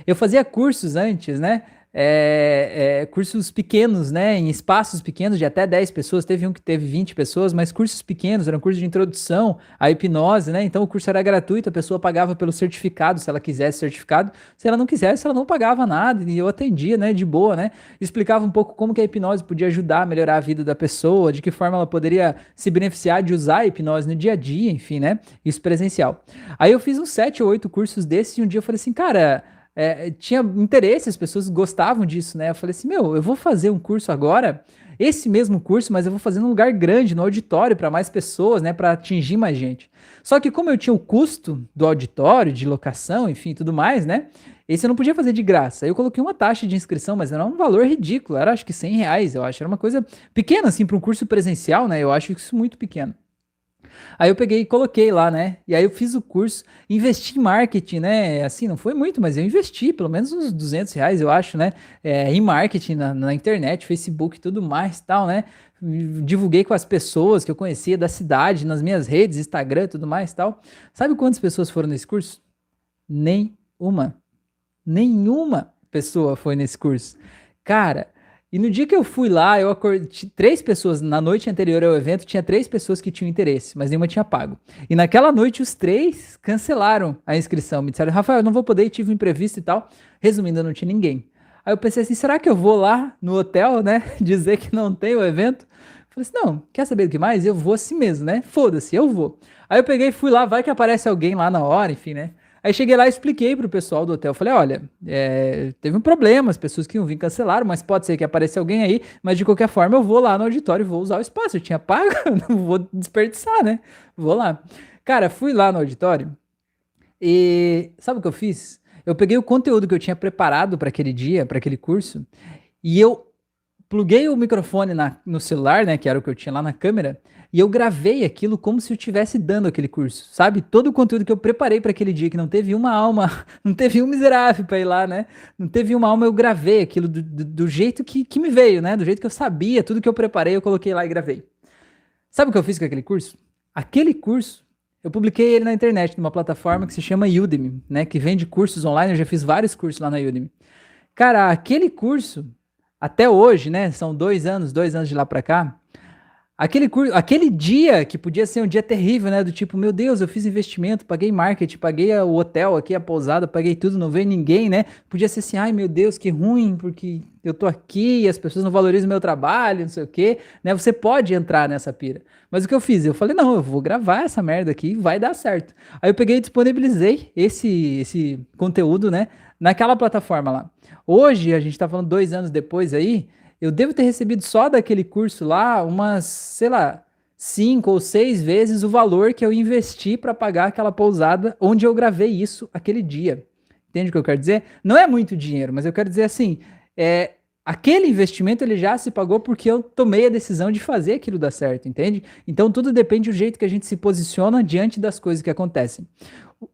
A: Eu fazia cursos antes, né? É, é, cursos pequenos, né, em espaços pequenos de até 10 pessoas, teve um que teve 20 pessoas, mas cursos pequenos, eram cursos de introdução à hipnose, né, então o curso era gratuito, a pessoa pagava pelo certificado, se ela quisesse certificado, se ela não quisesse, ela não pagava nada, e eu atendia, né, de boa, né, explicava um pouco como que a hipnose podia ajudar a melhorar a vida da pessoa, de que forma ela poderia se beneficiar de usar a hipnose no dia a dia, enfim, né, isso presencial. Aí eu fiz uns 7 ou 8 cursos desses, e um dia eu falei assim, cara é, tinha interesse, as pessoas gostavam disso, né? Eu falei assim, meu, eu vou fazer um curso agora, esse mesmo curso, mas eu vou fazer num lugar grande, no auditório, para mais pessoas, né? Para atingir mais gente. Só que como eu tinha o custo do auditório, de locação, enfim, tudo mais, né? Esse eu não podia fazer de graça. Eu coloquei uma taxa de inscrição, mas era um valor ridículo. Era acho que 100 reais, eu acho. Era uma coisa pequena, assim, para um curso presencial, né? Eu acho isso muito pequeno. Aí eu peguei e coloquei lá, né? E aí eu fiz o curso, investi em marketing, né? Assim, não foi muito, mas eu investi pelo menos uns 200 reais, eu acho, né? É, em marketing, na, na internet, Facebook e tudo mais tal, né? Divulguei com as pessoas que eu conhecia da cidade, nas minhas redes, Instagram tudo mais tal. Sabe quantas pessoas foram nesse curso? Nenhuma. Nenhuma pessoa foi nesse curso. Cara, e no dia que eu fui lá, eu acordei. Três pessoas, na noite anterior ao evento, tinha três pessoas que tinham interesse, mas nenhuma tinha pago. E naquela noite, os três cancelaram a inscrição. Me disseram, Rafael, eu não vou poder, tive um imprevisto e tal. Resumindo, não tinha ninguém. Aí eu pensei assim, será que eu vou lá no hotel, né? Dizer que não tem o evento? Falei assim, não, quer saber o que mais? Eu vou assim mesmo, né? Foda-se, eu vou. Aí eu peguei fui lá, vai que aparece alguém lá na hora, enfim, né? Aí cheguei lá e expliquei pro pessoal do hotel. Falei, olha, é, teve um problema, as pessoas que iam vir cancelaram, mas pode ser que apareça alguém aí, mas de qualquer forma eu vou lá no auditório e vou usar o espaço. Eu tinha pago, não vou desperdiçar, né? Vou lá. Cara, fui lá no auditório e sabe o que eu fiz? Eu peguei o conteúdo que eu tinha preparado para aquele dia, para aquele curso, e eu pluguei o microfone na, no celular, né, que era o que eu tinha lá na câmera, e eu gravei aquilo como se eu estivesse dando aquele curso, sabe? Todo o conteúdo que eu preparei para aquele dia, que não teve uma alma, não teve um miserável para ir lá, né? Não teve uma alma, eu gravei aquilo do, do, do jeito que, que me veio, né? Do jeito que eu sabia, tudo que eu preparei, eu coloquei lá e gravei. Sabe o que eu fiz com aquele curso? Aquele curso, eu publiquei ele na internet, numa plataforma que se chama Udemy, né? Que vende cursos online, eu já fiz vários cursos lá na Udemy. Cara, aquele curso, até hoje, né? São dois anos, dois anos de lá para cá Aquele, aquele dia que podia ser um dia terrível, né? Do tipo, meu Deus, eu fiz investimento, paguei marketing, paguei o hotel aqui, a pousada, paguei tudo, não veio ninguém, né? Podia ser assim, ai meu Deus, que ruim, porque eu tô aqui e as pessoas não valorizam meu trabalho, não sei o quê, né? Você pode entrar nessa pira. Mas o que eu fiz? Eu falei, não, eu vou gravar essa merda aqui vai dar certo. Aí eu peguei e disponibilizei esse, esse conteúdo, né? Naquela plataforma lá. Hoje, a gente tá falando dois anos depois aí, eu devo ter recebido só daquele curso lá umas, sei lá, cinco ou seis vezes o valor que eu investi para pagar aquela pousada onde eu gravei isso aquele dia. Entende o que eu quero dizer? Não é muito dinheiro, mas eu quero dizer assim, é, aquele investimento ele já se pagou porque eu tomei a decisão de fazer aquilo dar certo, entende? Então tudo depende do jeito que a gente se posiciona diante das coisas que acontecem.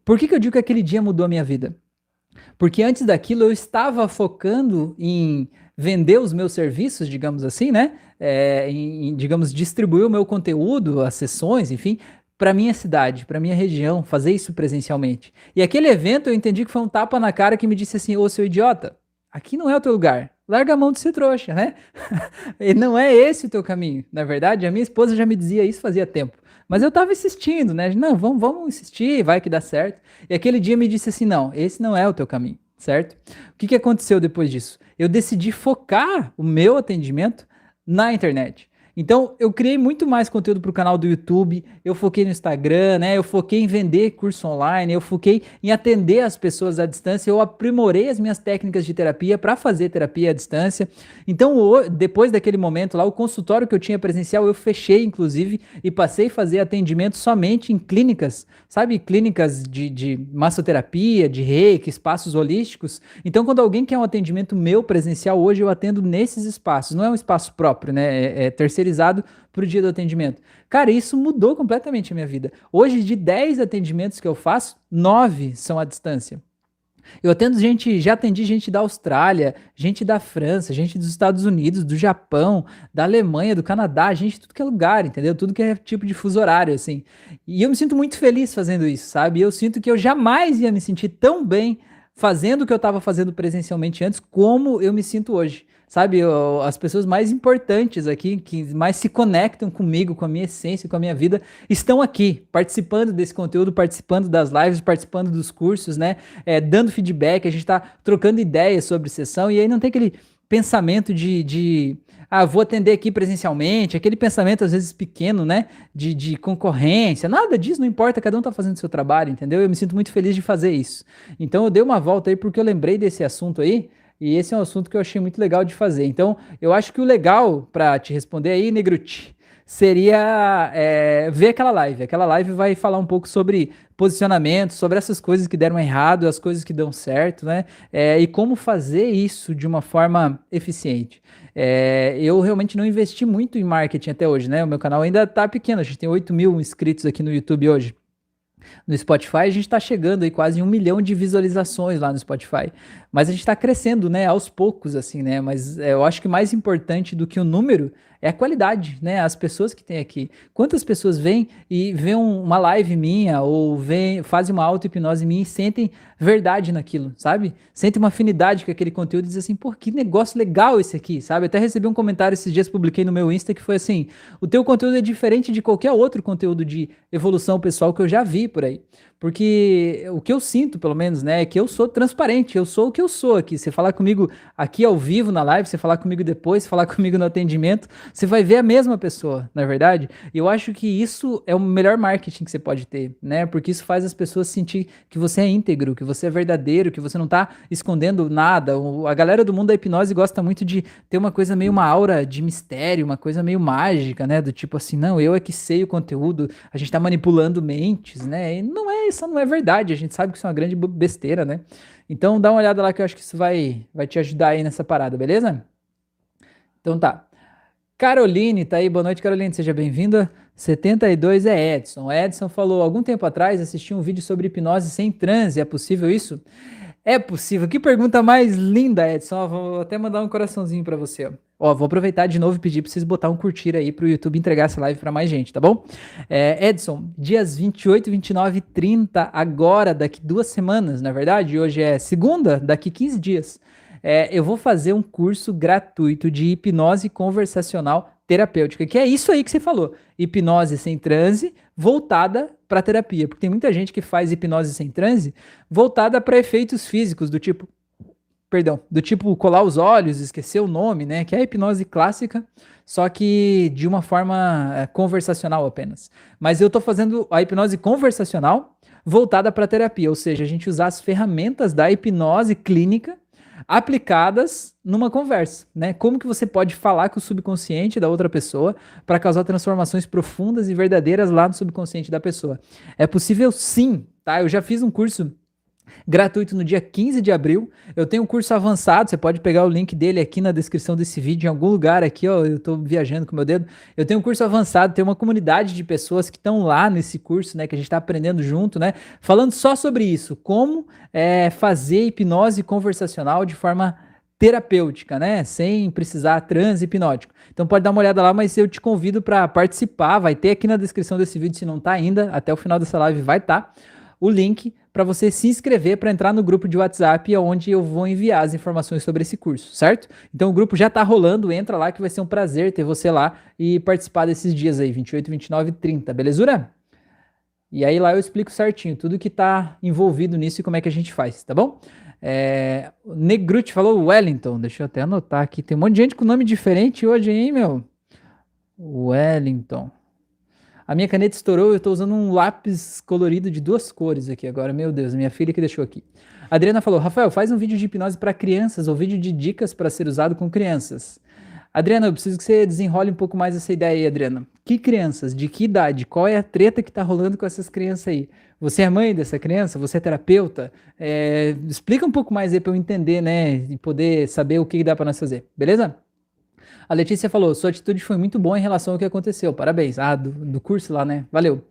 A: Por que, que eu digo que aquele dia mudou a minha vida? Porque antes daquilo eu estava focando em vender os meus serviços, digamos assim, né? É, em, digamos, distribuir o meu conteúdo, as sessões, enfim, para minha cidade, para minha região, fazer isso presencialmente. E aquele evento eu entendi que foi um tapa na cara que me disse assim: "Ô seu idiota, aqui não é o teu lugar. larga a mão de ser trouxa, né? e não é esse o teu caminho. Na verdade, a minha esposa já me dizia isso fazia tempo. Mas eu tava insistindo, né? Não, vamos, vamos insistir, vai que dá certo. E aquele dia me disse assim: não, esse não é o teu caminho, certo? O que, que aconteceu depois disso? Eu decidi focar o meu atendimento na internet. Então, eu criei muito mais conteúdo para o canal do YouTube, eu foquei no Instagram, né? Eu foquei em vender curso online, eu foquei em atender as pessoas à distância, eu aprimorei as minhas técnicas de terapia para fazer terapia à distância. Então, depois daquele momento lá, o consultório que eu tinha presencial, eu fechei, inclusive, e passei a fazer atendimento somente em clínicas, sabe? Clínicas de, de massoterapia, de reiki, espaços holísticos. Então, quando alguém quer um atendimento meu presencial, hoje eu atendo nesses espaços. Não é um espaço próprio, né? É, é terceirizado para o dia do atendimento. Cara, isso mudou completamente a minha vida. Hoje, de 10 atendimentos que eu faço, 9 são à distância. Eu atendo gente, já atendi gente da Austrália, gente da França, gente dos Estados Unidos, do Japão, da Alemanha, do Canadá, gente de tudo que é lugar, entendeu? Tudo que é tipo de fuso horário, assim. E eu me sinto muito feliz fazendo isso, sabe? Eu sinto que eu jamais ia me sentir tão bem fazendo o que eu estava fazendo presencialmente antes, como eu me sinto hoje sabe, as pessoas mais importantes aqui, que mais se conectam comigo, com a minha essência, com a minha vida, estão aqui, participando desse conteúdo, participando das lives, participando dos cursos, né? É, dando feedback, a gente está trocando ideias sobre sessão, e aí não tem aquele pensamento de, de ah, vou atender aqui presencialmente, aquele pensamento às vezes pequeno, né, de, de concorrência, nada disso, não importa, cada um tá fazendo o seu trabalho, entendeu? Eu me sinto muito feliz de fazer isso. Então eu dei uma volta aí porque eu lembrei desse assunto aí, e esse é um assunto que eu achei muito legal de fazer. Então, eu acho que o legal para te responder aí, Negruti, seria é, ver aquela live. Aquela live vai falar um pouco sobre posicionamento, sobre essas coisas que deram errado, as coisas que dão certo, né? É, e como fazer isso de uma forma eficiente. É, eu realmente não investi muito em marketing até hoje, né? O meu canal ainda está pequeno, a gente tem 8 mil inscritos aqui no YouTube hoje. No Spotify, a gente está chegando aí quase um milhão de visualizações lá no Spotify. Mas a gente está crescendo, né, aos poucos, assim, né? Mas é, eu acho que mais importante do que o número é a qualidade, né? As pessoas que tem aqui. Quantas pessoas vêm e vêem uma live minha ou vêm, fazem uma auto-hipnose minha e sentem verdade naquilo, sabe? Sentem uma afinidade com aquele conteúdo e dizem assim, pô, que negócio legal esse aqui, sabe? Até recebi um comentário esses dias, publiquei no meu Insta, que foi assim, o teu conteúdo é diferente de qualquer outro conteúdo de evolução pessoal que eu já vi por aí. Porque o que eu sinto, pelo menos, né, é que eu sou transparente, eu sou o que eu sou aqui. Você falar comigo aqui ao vivo na live, você falar comigo depois, falar comigo no atendimento, você vai ver a mesma pessoa, na é verdade? E eu acho que isso é o melhor marketing que você pode ter, né? Porque isso faz as pessoas sentir que você é íntegro, que você é verdadeiro, que você não tá escondendo nada. A galera do mundo da hipnose gosta muito de ter uma coisa meio uma aura de mistério, uma coisa meio mágica, né? Do tipo assim, não, eu é que sei o conteúdo, a gente tá manipulando mentes, né? E não é isso não é verdade. A gente sabe que isso é uma grande besteira, né? Então dá uma olhada lá que eu acho que isso vai, vai te ajudar aí nessa parada, beleza? Então tá. Caroline, tá aí. Boa noite, Caroline. Seja bem-vinda. 72 é Edson. Edson falou: algum tempo atrás assisti um vídeo sobre hipnose sem transe. É possível isso? É possível. Que pergunta mais linda, Edson. vou até mandar um coraçãozinho para você. Ó. Ó, vou aproveitar de novo e pedir para vocês botar um curtir aí para o YouTube entregar essa live para mais gente, tá bom? É, Edson, dias 28, 29 e 30, agora, daqui duas semanas, na verdade, hoje é segunda, daqui 15 dias, é, eu vou fazer um curso gratuito de hipnose conversacional terapêutica, que é isso aí que você falou, hipnose sem transe, voltada para terapia, porque tem muita gente que faz hipnose sem transe voltada para efeitos físicos, do tipo perdão, do tipo colar os olhos, esquecer o nome, né? Que é a hipnose clássica, só que de uma forma é, conversacional apenas. Mas eu estou fazendo a hipnose conversacional voltada para terapia, ou seja, a gente usar as ferramentas da hipnose clínica aplicadas numa conversa, né? Como que você pode falar com o subconsciente da outra pessoa para causar transformações profundas e verdadeiras lá no subconsciente da pessoa? É possível sim, tá? Eu já fiz um curso gratuito no dia 15 de abril. Eu tenho um curso avançado, você pode pegar o link dele aqui na descrição desse vídeo, em algum lugar aqui, ó, eu estou viajando com meu dedo. Eu tenho um curso avançado, tem uma comunidade de pessoas que estão lá nesse curso, né, que a gente está aprendendo junto, né, falando só sobre isso, como é, fazer hipnose conversacional de forma terapêutica, né, sem precisar transe hipnótico. Então pode dar uma olhada lá, mas eu te convido para participar, vai ter aqui na descrição desse vídeo, se não está ainda, até o final dessa live vai estar. Tá o link para você se inscrever para entrar no grupo de WhatsApp, onde eu vou enviar as informações sobre esse curso, certo? Então o grupo já está rolando, entra lá que vai ser um prazer ter você lá e participar desses dias aí, 28, 29 e 30, belezura? E aí lá eu explico certinho tudo que está envolvido nisso e como é que a gente faz, tá bom? É, Negrute falou Wellington, deixa eu até anotar aqui, tem um monte de gente com nome diferente hoje, hein, meu? Wellington. A minha caneta estourou, eu estou usando um lápis colorido de duas cores aqui agora. Meu Deus, minha filha que deixou aqui. A Adriana falou: Rafael, faz um vídeo de hipnose para crianças ou vídeo de dicas para ser usado com crianças. Adriana, eu preciso que você desenrole um pouco mais essa ideia aí, Adriana. Que crianças? De que idade? Qual é a treta que tá rolando com essas crianças aí? Você é mãe dessa criança? Você é terapeuta? É, explica um pouco mais aí para eu entender, né? E poder saber o que dá para nós fazer, beleza? A Letícia falou: sua atitude foi muito boa em relação ao que aconteceu. Parabéns. Ah, do, do curso lá, né? Valeu.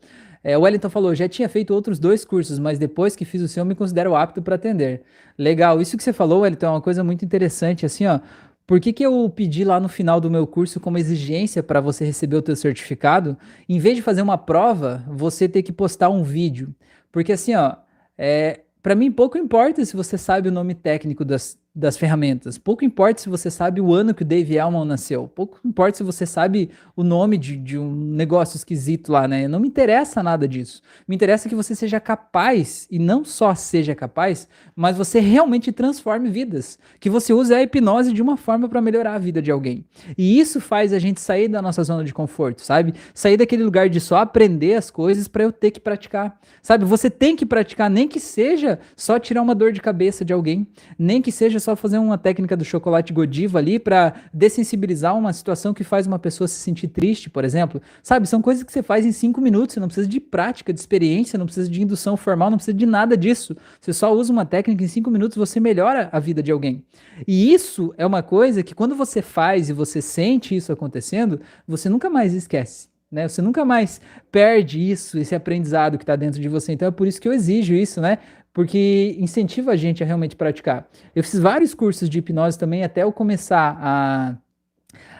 A: É, o Wellington falou: já tinha feito outros dois cursos, mas depois que fiz o seu, me considero apto para atender. Legal. Isso que você falou, Wellington, é uma coisa muito interessante. Assim, ó. Por que, que eu pedi lá no final do meu curso como exigência para você receber o teu certificado, em vez de fazer uma prova, você ter que postar um vídeo? Porque assim, ó, é, para mim pouco importa se você sabe o nome técnico das, das ferramentas. Pouco importa se você sabe o ano que o Dave Elman nasceu. Pouco importa se você sabe o nome de, de, um negócio esquisito lá, né? Não me interessa nada disso. Me interessa que você seja capaz, e não só seja capaz, mas você realmente transforme vidas. Que você use a hipnose de uma forma para melhorar a vida de alguém. E isso faz a gente sair da nossa zona de conforto, sabe? Sair daquele lugar de só aprender as coisas para eu ter que praticar. Sabe? Você tem que praticar, nem que seja só tirar uma dor de cabeça de alguém, nem que seja só fazer uma técnica do chocolate Godiva ali para dessensibilizar uma situação que faz uma pessoa se sentir triste, por exemplo. Sabe, são coisas que você faz em cinco minutos, você não precisa de prática, de experiência, não precisa de indução formal, não precisa de nada disso. Você só usa uma técnica em cinco minutos, você melhora a vida de alguém. E isso é uma coisa que quando você faz e você sente isso acontecendo, você nunca mais esquece. Né? Você nunca mais perde isso, esse aprendizado que está dentro de você. Então é por isso que eu exijo isso, né? Porque incentiva a gente a realmente praticar. Eu fiz vários cursos de hipnose também até eu começar a,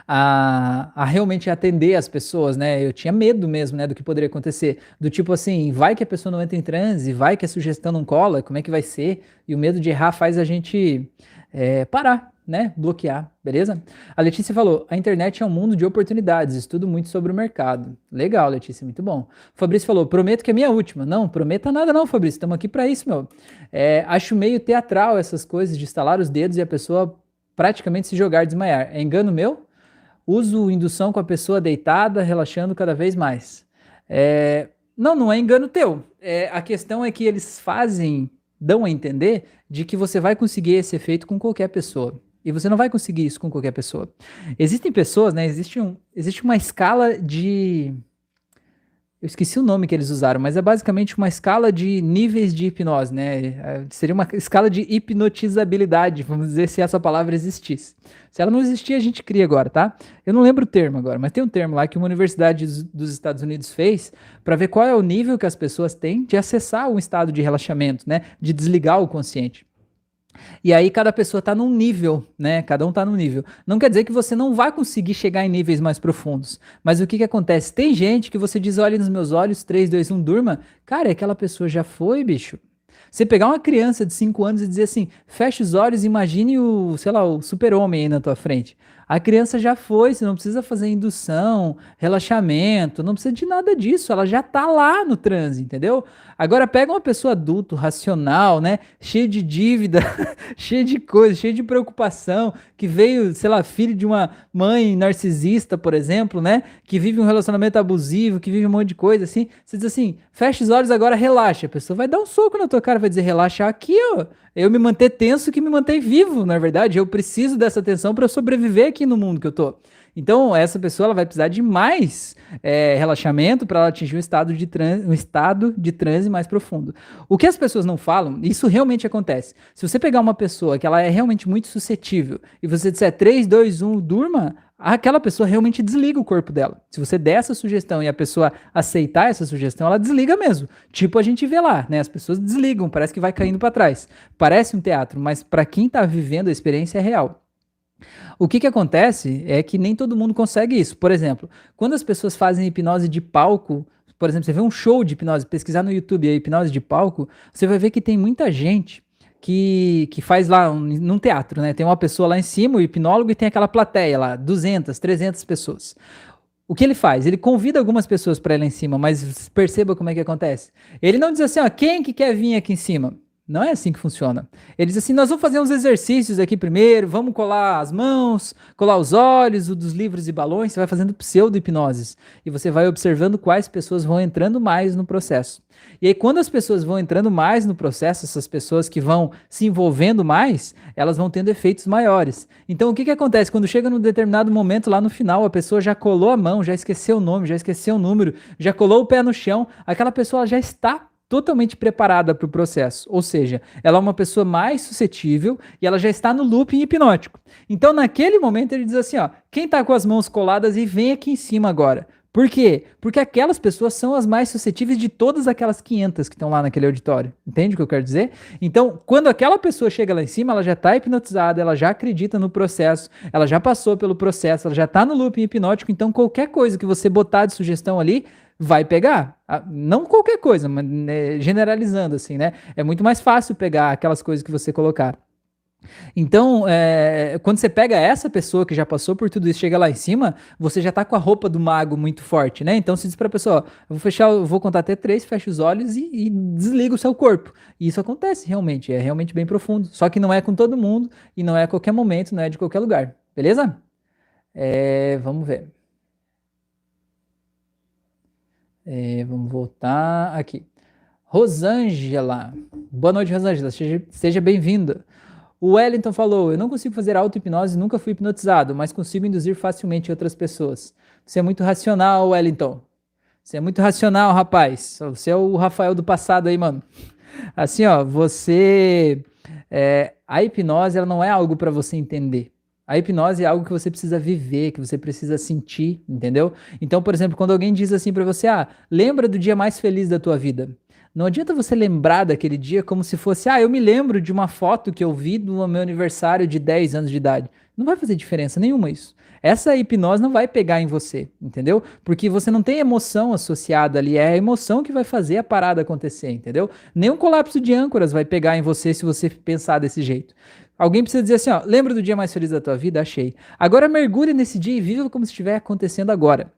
A: a, a, realmente atender as pessoas, né? Eu tinha medo mesmo, né, do que poderia acontecer. Do tipo assim, vai que a pessoa não entra em transe, vai que a sugestão não cola, como é que vai ser? E o medo de errar faz a gente é, parar, né, bloquear, beleza? A Letícia falou: a internet é um mundo de oportunidades, estudo muito sobre o mercado. Legal, Letícia, muito bom. O Fabrício falou: prometo que é minha última. Não, prometa nada, não, Fabrício, estamos aqui para isso, meu. É, acho meio teatral essas coisas de estalar os dedos e a pessoa praticamente se jogar, desmaiar. É engano meu? Uso indução com a pessoa deitada, relaxando cada vez mais. É, não, não é engano teu. É, a questão é que eles fazem, dão a entender de que você vai conseguir esse efeito com qualquer pessoa. E você não vai conseguir isso com qualquer pessoa. Existem pessoas, né? Existe, um, existe uma escala de. Eu esqueci o nome que eles usaram, mas é basicamente uma escala de níveis de hipnose, né? É, seria uma escala de hipnotizabilidade, vamos dizer, se essa palavra existisse. Se ela não existir, a gente cria agora, tá? Eu não lembro o termo agora, mas tem um termo lá que uma universidade dos Estados Unidos fez para ver qual é o nível que as pessoas têm de acessar um estado de relaxamento, né? De desligar o consciente. E aí cada pessoa está num nível, né? Cada um está num nível. Não quer dizer que você não vai conseguir chegar em níveis mais profundos. Mas o que que acontece? Tem gente que você diz, olha nos meus olhos, 3, 2, 1, durma. Cara, aquela pessoa já foi, bicho. Você pegar uma criança de 5 anos e dizer assim, feche os olhos, imagine o, sei lá, o super-homem aí na tua frente. A criança já foi, você não precisa fazer indução, relaxamento, não precisa de nada disso, ela já tá lá no transe, entendeu? Agora pega uma pessoa adulto, racional, né, cheio de dívida, cheio de coisa, cheio de preocupação, que veio, sei lá, filho de uma mãe narcisista, por exemplo, né, que vive um relacionamento abusivo, que vive um monte de coisa assim. Você diz assim: "Fecha os olhos agora, relaxa". A pessoa vai dar um soco na tua cara, vai dizer: "Relaxa aqui, ó" eu me manter tenso que me mantém vivo, na verdade. Eu preciso dessa tensão para sobreviver aqui no mundo que eu tô. Então, essa pessoa ela vai precisar de mais é, relaxamento para ela atingir um estado, de trans, um estado de transe mais profundo. O que as pessoas não falam, isso realmente acontece. Se você pegar uma pessoa que ela é realmente muito suscetível e você disser 3, 2, 1, durma, aquela pessoa realmente desliga o corpo dela. Se você der essa sugestão e a pessoa aceitar essa sugestão, ela desliga mesmo. Tipo a gente vê lá, né? As pessoas desligam, parece que vai caindo para trás. Parece um teatro, mas para quem está vivendo a experiência é real. O que, que acontece é que nem todo mundo consegue isso. Por exemplo, quando as pessoas fazem hipnose de palco, por exemplo, você vê um show de hipnose, pesquisar no YouTube a hipnose de palco, você vai ver que tem muita gente que, que faz lá um, num teatro, né? Tem uma pessoa lá em cima, o hipnólogo, e tem aquela plateia lá, 200, 300 pessoas. O que ele faz? Ele convida algumas pessoas para ir lá em cima, mas perceba como é que acontece. Ele não diz assim, ó, quem que quer vir aqui em cima? Não é assim que funciona. Ele diz assim: nós vamos fazer uns exercícios aqui primeiro, vamos colar as mãos, colar os olhos, o dos livros e balões. Você vai fazendo pseudo-hipnoses e você vai observando quais pessoas vão entrando mais no processo. E aí, quando as pessoas vão entrando mais no processo, essas pessoas que vão se envolvendo mais, elas vão tendo efeitos maiores. Então, o que, que acontece? Quando chega num determinado momento, lá no final, a pessoa já colou a mão, já esqueceu o nome, já esqueceu o número, já colou o pé no chão, aquela pessoa já está totalmente preparada para o processo. Ou seja, ela é uma pessoa mais suscetível e ela já está no looping hipnótico. Então, naquele momento, ele diz assim: ó, quem está com as mãos coladas e vem aqui em cima agora. Por quê? Porque aquelas pessoas são as mais suscetíveis de todas aquelas 500 que estão lá naquele auditório. Entende o que eu quero dizer? Então, quando aquela pessoa chega lá em cima, ela já está hipnotizada, ela já acredita no processo, ela já passou pelo processo, ela já está no looping hipnótico. Então, qualquer coisa que você botar de sugestão ali, vai pegar. Ah, não qualquer coisa, mas né, generalizando assim, né? É muito mais fácil pegar aquelas coisas que você colocar. Então, é, quando você pega essa pessoa que já passou por tudo isso, chega lá em cima, você já tá com a roupa do mago muito forte, né? Então, se diz pra pessoa, ó, vou fechar, vou contar até três, fecha os olhos e, e, desliga o seu corpo. E isso acontece realmente, é realmente bem profundo. Só que não é com todo mundo e não é a qualquer momento, não é de qualquer lugar. Beleza? É, vamos ver. É, vamos voltar aqui. Rosângela. Boa noite, Rosângela. Seja, seja bem-vinda. O Wellington falou: Eu não consigo fazer auto-hipnose, nunca fui hipnotizado, mas consigo induzir facilmente outras pessoas. Você é muito racional, Wellington. Você é muito racional, rapaz. Você é o Rafael do passado aí, mano. Assim, ó, você. É, a hipnose ela não é algo para você entender. A hipnose é algo que você precisa viver, que você precisa sentir, entendeu? Então, por exemplo, quando alguém diz assim para você: "Ah, lembra do dia mais feliz da tua vida". Não adianta você lembrar daquele dia como se fosse: "Ah, eu me lembro de uma foto que eu vi no meu aniversário de 10 anos de idade". Não vai fazer diferença nenhuma isso. Essa hipnose não vai pegar em você, entendeu? Porque você não tem emoção associada ali, é a emoção que vai fazer a parada acontecer, entendeu? Nenhum colapso de âncoras vai pegar em você se você pensar desse jeito. Alguém precisa dizer assim, ó, lembra do dia mais feliz da tua vida? Achei. Agora mergulhe nesse dia e viva como se estiver acontecendo agora.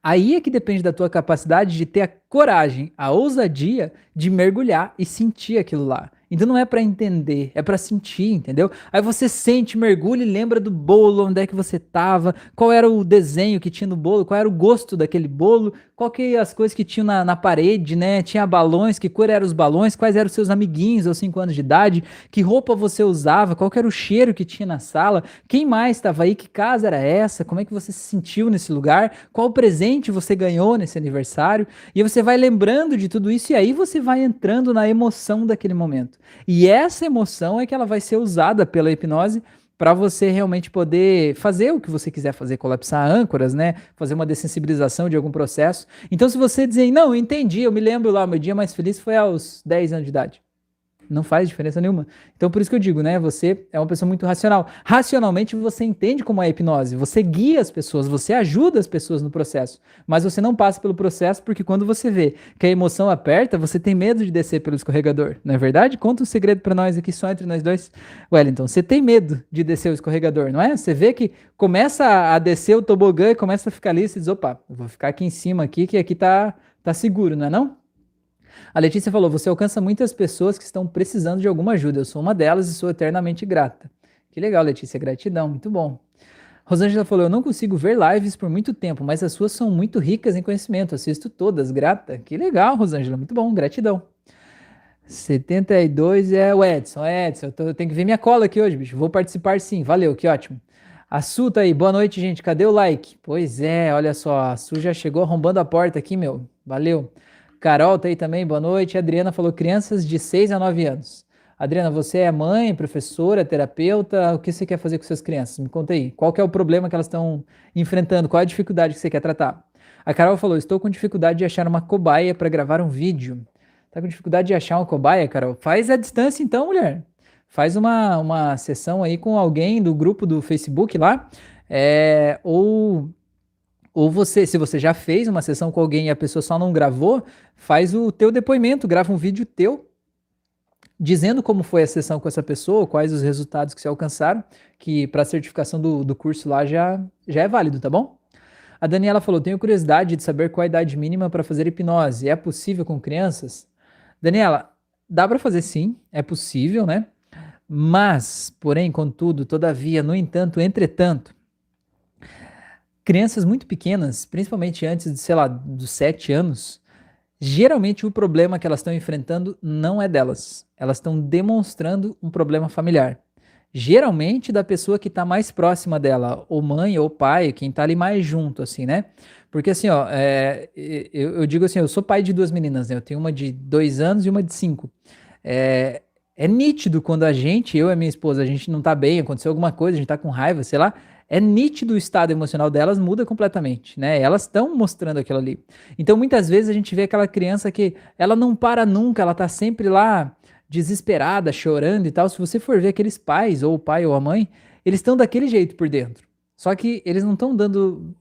A: Aí é que depende da tua capacidade de ter a coragem, a ousadia de mergulhar e sentir aquilo lá. Então não é para entender, é para sentir, entendeu? Aí você sente, mergulha e lembra do bolo, onde é que você tava, qual era o desenho que tinha no bolo, qual era o gosto daquele bolo, qual que as coisas que tinham na, na parede, né? Tinha balões, que cor eram os balões, quais eram os seus amiguinhos aos 5 anos de idade, que roupa você usava, qual era o cheiro que tinha na sala, quem mais estava aí, que casa era essa, como é que você se sentiu nesse lugar, qual presente você ganhou nesse aniversário, e você vai lembrando de tudo isso e aí você vai entrando na emoção daquele momento. E essa emoção é que ela vai ser usada pela hipnose para você realmente poder fazer o que você quiser fazer, colapsar âncoras, né? Fazer uma dessensibilização de algum processo. Então, se você dizer, não, eu entendi, eu me lembro lá, meu dia mais feliz foi aos 10 anos de idade. Não faz diferença nenhuma. Então, por isso que eu digo, né? Você é uma pessoa muito racional. Racionalmente, você entende como é a hipnose. Você guia as pessoas, você ajuda as pessoas no processo. Mas você não passa pelo processo porque quando você vê que a emoção aperta, você tem medo de descer pelo escorregador. Não é verdade? Conta um segredo para nós aqui, só entre nós dois. Wellington, você tem medo de descer o escorregador, não é? Você vê que começa a descer o tobogã e começa a ficar ali e diz, opa, vou ficar aqui em cima aqui, que aqui tá, tá seguro, não é não? A Letícia falou: Você alcança muitas pessoas que estão precisando de alguma ajuda. Eu sou uma delas e sou eternamente grata. Que legal, Letícia. Gratidão. Muito bom. Rosângela falou: Eu não consigo ver lives por muito tempo, mas as suas são muito ricas em conhecimento. Assisto todas. Grata. Que legal, Rosângela. Muito bom. Gratidão. 72 é o Edson. É, Edson, eu, tô, eu tenho que ver minha cola aqui hoje, bicho. Vou participar sim. Valeu, que ótimo. A Su tá aí. Boa noite, gente. Cadê o like? Pois é, olha só. A Su já chegou arrombando a porta aqui, meu. Valeu. Carol tá aí também, boa noite. Adriana falou crianças de 6 a 9 anos. Adriana, você é mãe, professora, terapeuta, o que você quer fazer com suas crianças? Me conta aí. Qual é o problema que elas estão enfrentando? Qual é a dificuldade que você quer tratar? A Carol falou: estou com dificuldade de achar uma cobaia para gravar um vídeo. Tá com dificuldade de achar uma cobaia, Carol? Faz a distância então, mulher. Faz uma, uma sessão aí com alguém do grupo do Facebook lá, é, ou Ou você, se você já fez uma sessão com alguém e a pessoa só não gravou, faz o teu depoimento, grava um vídeo teu dizendo como foi a sessão com essa pessoa, quais os resultados que se alcançaram, que para a certificação do, do curso lá já, já é válido, tá bom? A Daniela falou: tenho curiosidade de saber qual a idade mínima para fazer hipnose. É possível com crianças? Daniela, dá para fazer sim, é possível, né? Mas, porém, contudo, todavia, no entanto, entretanto, crianças muito pequenas, principalmente antes de, sei lá, dos sete anos, geralmente o problema que elas estão enfrentando não é delas. Elas estão demonstrando um problema familiar. Geralmente da pessoa que está mais próxima dela, ou mãe ou pai, quem está ali mais junto, assim, né? Porque assim, ó, é, eu, eu, digo assim, eu sou pai de duas meninas, né? Eu tenho uma de dois anos e uma de cinco. É, é nítido quando a gente, eu e minha esposa, a gente não tá bem, aconteceu alguma coisa, a gente tá com raiva, sei lá, é nítido o estado emocional delas muda completamente, né? Elas estão mostrando aquilo ali. Então, muitas vezes a gente vê aquela criança que ela não para nunca, ela tá sempre lá desesperada, chorando e tal. Se você for ver aqueles pais, ou o pai ou a mãe, eles estão daquele jeito por dentro. Só que eles não estão dando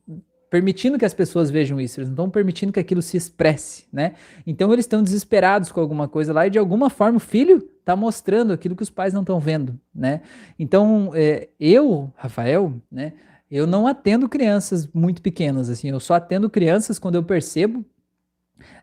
A: permitindo que as pessoas vejam isso, eles não estão permitindo que aquilo se expresse, né? Então eles estão desesperados com alguma coisa lá e de alguma forma o filho está mostrando aquilo que os pais não estão vendo, né? Então é, eu, Rafael, né? Eu não atendo crianças muito pequenas, assim, eu só atendo crianças quando eu percebo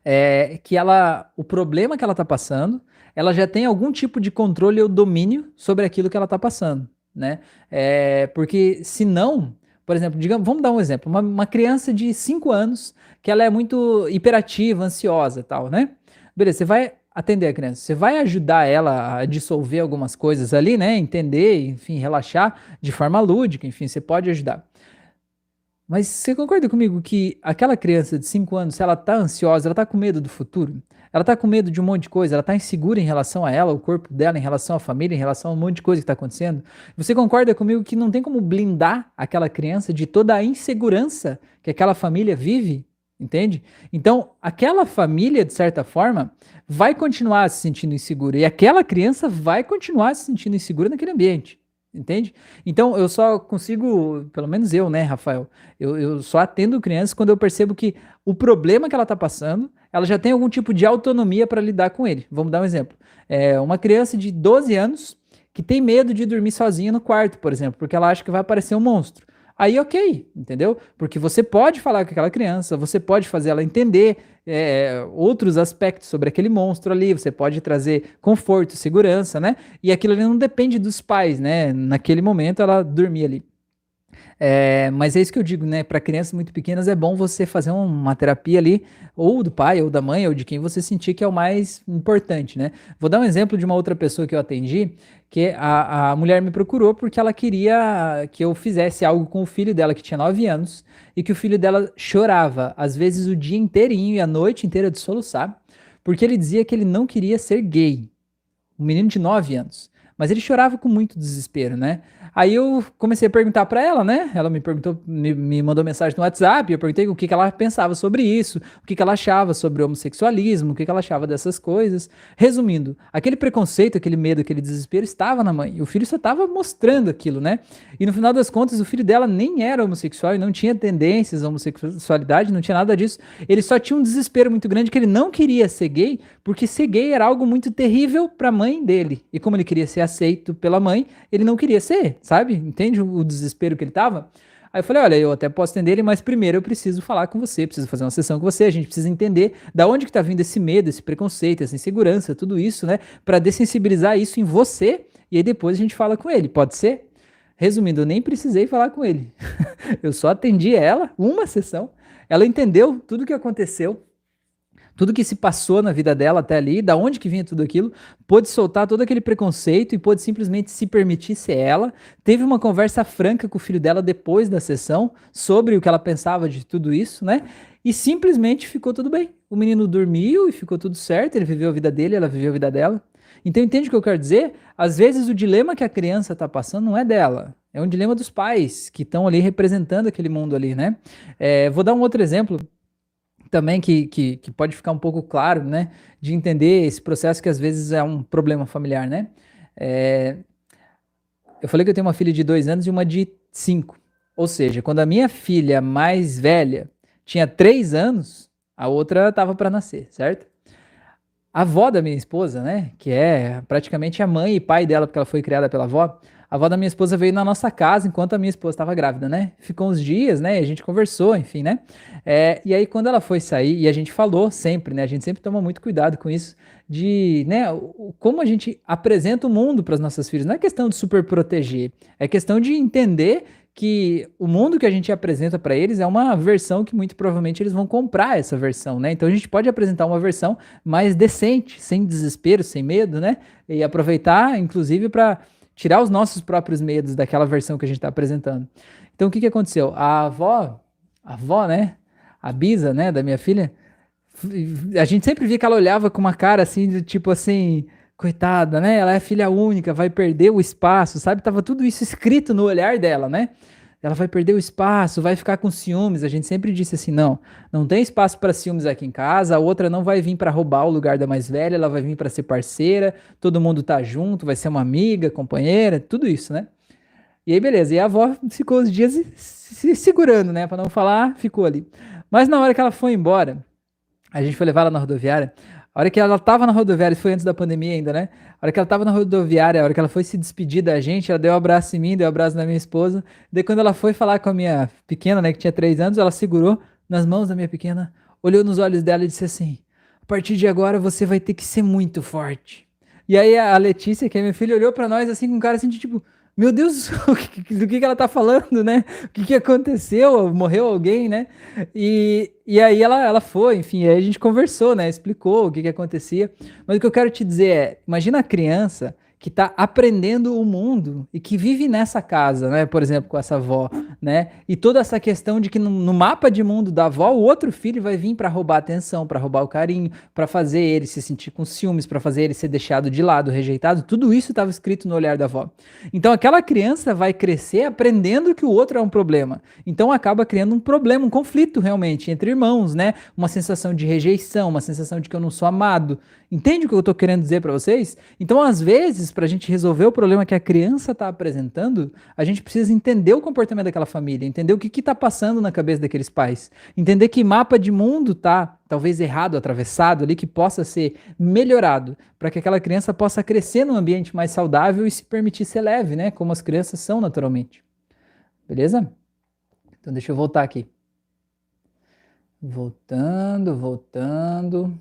A: é, que ela, o problema que ela está passando, ela já tem algum tipo de controle ou domínio sobre aquilo que ela está passando, né? É, porque se não, por exemplo, digamos, vamos dar um exemplo, uma, uma criança de 5 anos que ela é muito hiperativa, ansiosa tal, né? Beleza, você vai atender a criança, você vai ajudar ela a dissolver algumas coisas ali, né? Entender, enfim, relaxar de forma lúdica, enfim, você pode ajudar. Mas você concorda comigo que aquela criança de 5 anos, se ela tá ansiosa, ela tá com medo do futuro, ela tá com medo de um monte de coisa, ela tá insegura em relação a ela, o corpo dela, em relação à família, em relação a um monte de coisa que está acontecendo. Você concorda comigo que não tem como blindar aquela criança de toda a insegurança que aquela família vive? Entende? Então, aquela família, de certa forma, vai continuar se sentindo insegura e aquela criança vai continuar se sentindo insegura naquele ambiente. Entende? Então eu só consigo, pelo menos eu, né, Rafael? Eu, eu só atendo crianças quando eu percebo que o problema que ela está passando, ela já tem algum tipo de autonomia para lidar com ele. Vamos dar um exemplo. É uma criança de 12 anos que tem medo de dormir sozinha no quarto, por exemplo, porque ela acha que vai aparecer um monstro. Aí, ok, entendeu? Porque você pode falar com aquela criança, você pode fazer ela entender é, outros aspectos sobre aquele monstro ali, você pode trazer conforto, segurança, né? E aquilo ali não depende dos pais, né? Naquele momento ela dormia ali. É, mas é isso que eu digo, né? Para crianças muito pequenas é bom você fazer uma terapia ali, ou do pai, ou da mãe, ou de quem você sentir que é o mais importante, né? Vou dar um exemplo de uma outra pessoa que eu atendi, que a, a mulher me procurou porque ela queria que eu fizesse algo com o filho dela, que tinha 9 anos, e que o filho dela chorava, às vezes o dia inteirinho e a noite inteira de soluçar, porque ele dizia que ele não queria ser gay. Um menino de 9 anos. Mas ele chorava com muito desespero, né? Aí eu comecei a perguntar para ela, né? Ela me perguntou, me, me, mandou mensagem no WhatsApp, eu perguntei o que, que ela pensava sobre isso, o que, que ela achava sobre o homossexualismo, o que, que ela achava dessas coisas. Resumindo, aquele preconceito, aquele medo, aquele desespero estava na mãe. O filho só estava mostrando aquilo, né? E no final das contas, o filho dela nem era homossexual e não tinha tendências à homossexualidade, não tinha nada disso. Ele só tinha um desespero muito grande que ele não queria ser gay, porque ser gay era algo muito terrível para a mãe dele. E como ele queria ser aceito pela mãe, ele não queria ser sabe? Entende o desespero que ele tava? Aí eu falei, olha, eu até posso entender ele, mas primeiro eu preciso falar com você, preciso fazer uma sessão com você, a gente precisa entender da onde que tá vindo esse medo, esse preconceito, essa insegurança, tudo isso, né? Para dessensibilizar isso em você e aí depois a gente fala com ele, pode ser? Resumindo, eu nem precisei falar com ele. eu só atendi ela, uma sessão. Ela entendeu tudo o que aconteceu, tudo que se passou na vida dela até ali, da onde que vinha tudo aquilo, pôde soltar todo aquele preconceito e pôde simplesmente se permitir ser ela. Teve uma conversa franca com o filho dela depois da sessão sobre o que ela pensava de tudo isso, né? E simplesmente ficou tudo bem. O menino dormiu e ficou tudo certo, ele viveu a vida dele, ela viveu a vida dela. Então entende o que eu quero dizer? Às vezes o dilema que a criança está passando não é dela, é um dilema dos pais que estão ali representando aquele mundo ali, né? É, vou dar um outro exemplo também que, que, que, pode ficar um pouco claro, né, de entender esse processo que às vezes é um problema familiar, né? É, eu falei que eu tenho uma filha de dois anos e uma de cinco. Ou seja, quando a minha filha mais velha tinha três anos, a outra estava para nascer, certo? A avó da minha esposa, né, que é praticamente a mãe e pai dela, porque ela foi criada pela avó, a avó da minha esposa veio na nossa casa enquanto a minha esposa estava grávida, né? Ficou uns dias, né? E a gente conversou, enfim, né? É, e aí, quando ela foi sair, e a gente falou sempre, né? A gente sempre toma muito cuidado com isso, de, né? Como a gente apresenta o mundo para as nossas filhas. Não é questão de super proteger, é questão de entender que o mundo que a gente apresenta para eles é uma versão que muito provavelmente eles vão comprar essa versão, né? Então a gente pode apresentar uma versão mais decente, sem desespero, sem medo, né? E aproveitar, inclusive, para tirar os nossos próprios medos daquela versão que a gente está apresentando. Então o que, que aconteceu? A avó, a avó, né? A Bisa, né, da minha filha, a gente sempre via que ela olhava com uma cara assim, de, tipo assim, coitada, né? Ela é filha única, vai perder o espaço, sabe? Tava tudo isso escrito no olhar dela, né? Ela vai perder o espaço, vai ficar com ciúmes. A gente sempre disse assim: não, não tem espaço para ciúmes aqui em casa. A outra não vai vir para roubar o lugar da mais velha, ela vai vir para ser parceira. Todo mundo tá junto, vai ser uma amiga, companheira, tudo isso, né? E aí, beleza. E a avó ficou os dias se segurando, né? Para não falar, ficou ali. Mas na hora que ela foi embora, a gente foi levar ela na rodoviária. A hora que ela tava na rodoviária, foi antes da pandemia ainda, né? Hora que ela tava na rodoviária, a hora que ela foi se despedir da gente, ela deu um abraço em mim, deu um abraço na minha esposa. Daí quando ela foi falar com a minha pequena, né, que tinha três anos, ela segurou nas mãos da minha pequena, olhou nos olhos dela e disse assim: A partir de agora você vai ter que ser muito forte. E aí a Letícia, que é minha filha, olhou para nós assim com um cara assim de tipo, meu Deus, do que, que ela tá falando, né? O que, que aconteceu? Morreu alguém, né? E, e aí ela, ela foi, enfim, aí a gente conversou, né? Explicou o que, que acontecia. Mas o que eu quero te dizer é: imagina a criança que está aprendendo o mundo e que vive nessa casa, né? Por exemplo, com essa avó, né? E toda essa questão de que no, no mapa de mundo da avó, o outro filho vai vir para roubar a atenção, para roubar o carinho, para fazer ele se sentir com ciúmes, para fazer ele ser deixado de lado, rejeitado. Tudo isso estava escrito no olhar da avó. Então aquela criança vai crescer aprendendo que o outro é um problema. Então acaba criando um problema, um conflito realmente entre irmãos, né? Uma sensação de rejeição, uma sensação de que eu não sou amado. Entende o que eu estou querendo dizer para vocês? Então, às vezes, para a gente resolver o problema que a criança está apresentando, a gente precisa entender o comportamento daquela família, entender o que está passando na cabeça daqueles pais, entender que mapa de mundo está talvez errado, atravessado ali, que possa ser melhorado, para que aquela criança possa crescer num ambiente mais saudável e se permitir ser leve, né? Como as crianças são naturalmente. Beleza? Então, deixa eu voltar aqui. Voltando, voltando.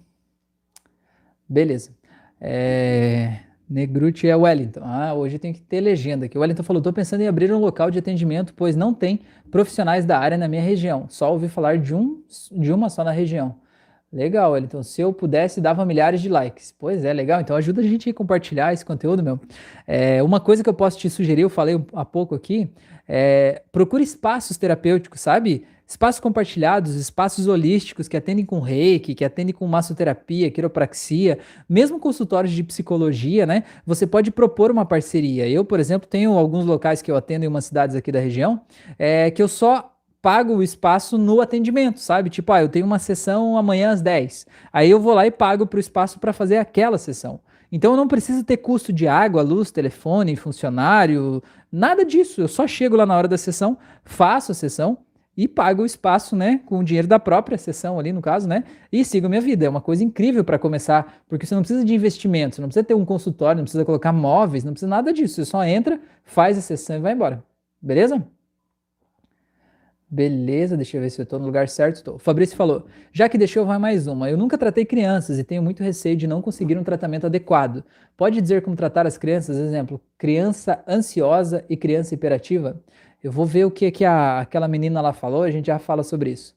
A: Beleza. É... Negruti é Wellington. Ah, hoje tem que ter legenda aqui. O Wellington falou: estou pensando em abrir um local de atendimento, pois não tem profissionais da área na minha região. Só ouvi falar de, um, de uma só na região. Legal, Wellington. Se eu pudesse, dava milhares de likes. Pois é, legal. Então ajuda a gente a compartilhar esse conteúdo, meu. É, uma coisa que eu posso te sugerir, eu falei há pouco aqui, é, procure espaços terapêuticos, sabe? Espaços compartilhados, espaços holísticos que atendem com reiki, que atendem com massoterapia, quiropraxia, mesmo consultórios de psicologia, né? Você pode propor uma parceria. Eu, por exemplo, tenho alguns locais que eu atendo em umas cidades aqui da região, é, que eu só pago o espaço no atendimento, sabe? Tipo, ah, eu tenho uma sessão amanhã às 10. Aí eu vou lá e pago para o espaço para fazer aquela sessão. Então eu não preciso ter custo de água, luz, telefone, funcionário, nada disso. Eu só chego lá na hora da sessão, faço a sessão e pago o espaço, né, com o dinheiro da própria sessão ali, no caso, né, e sigo minha vida. É uma coisa incrível para começar, porque você não precisa de investimento, você não precisa ter um consultório, não precisa colocar móveis, não precisa nada disso. Você só entra, faz a sessão e vai embora. Beleza? Beleza, deixa eu ver se eu estou no lugar certo. Estou. O Fabrício falou: já que deixou, vai mais uma. Eu nunca tratei crianças e tenho muito receio de não conseguir um tratamento adequado. Pode dizer como tratar as crianças? Exemplo: criança ansiosa e criança hiperativa? Eu vou ver o que, que a, aquela menina lá falou, a gente já fala sobre isso.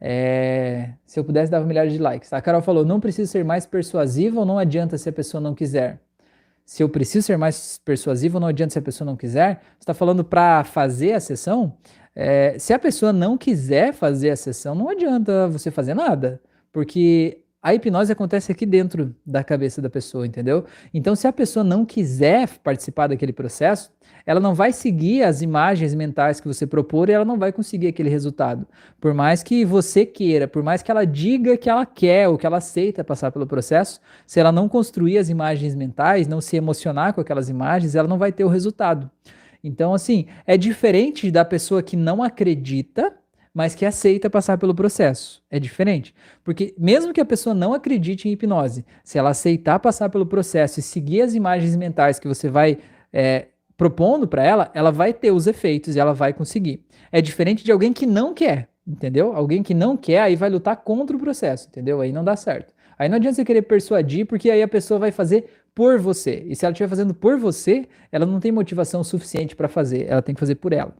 A: É, se eu pudesse, dava milhares de likes. A Carol falou: não preciso ser mais persuasivo ou não adianta se a pessoa não quiser. Se eu preciso ser mais persuasivo, não adianta se a pessoa não quiser. Você está falando para fazer a sessão? É, se a pessoa não quiser fazer a sessão, não adianta você fazer nada, porque a hipnose acontece aqui dentro da cabeça da pessoa, entendeu? Então, se a pessoa não quiser participar daquele processo, ela não vai seguir as imagens mentais que você propor e ela não vai conseguir aquele resultado. Por mais que você queira, por mais que ela diga que ela quer ou que ela aceita passar pelo processo, se ela não construir as imagens mentais, não se emocionar com aquelas imagens, ela não vai ter o resultado. Então, assim, é diferente da pessoa que não acredita, mas que aceita passar pelo processo. É diferente. Porque mesmo que a pessoa não acredite em hipnose, se ela aceitar passar pelo processo e seguir as imagens mentais que você vai é, propondo para ela, ela vai ter os efeitos e ela vai conseguir. É diferente de alguém que não quer, entendeu? Alguém que não quer, aí vai lutar contra o processo, entendeu? Aí não dá certo. Aí não adianta você querer persuadir, porque aí a pessoa vai fazer por você. E se ela estiver fazendo por você, ela não tem motivação suficiente para fazer, ela tem que fazer por ela.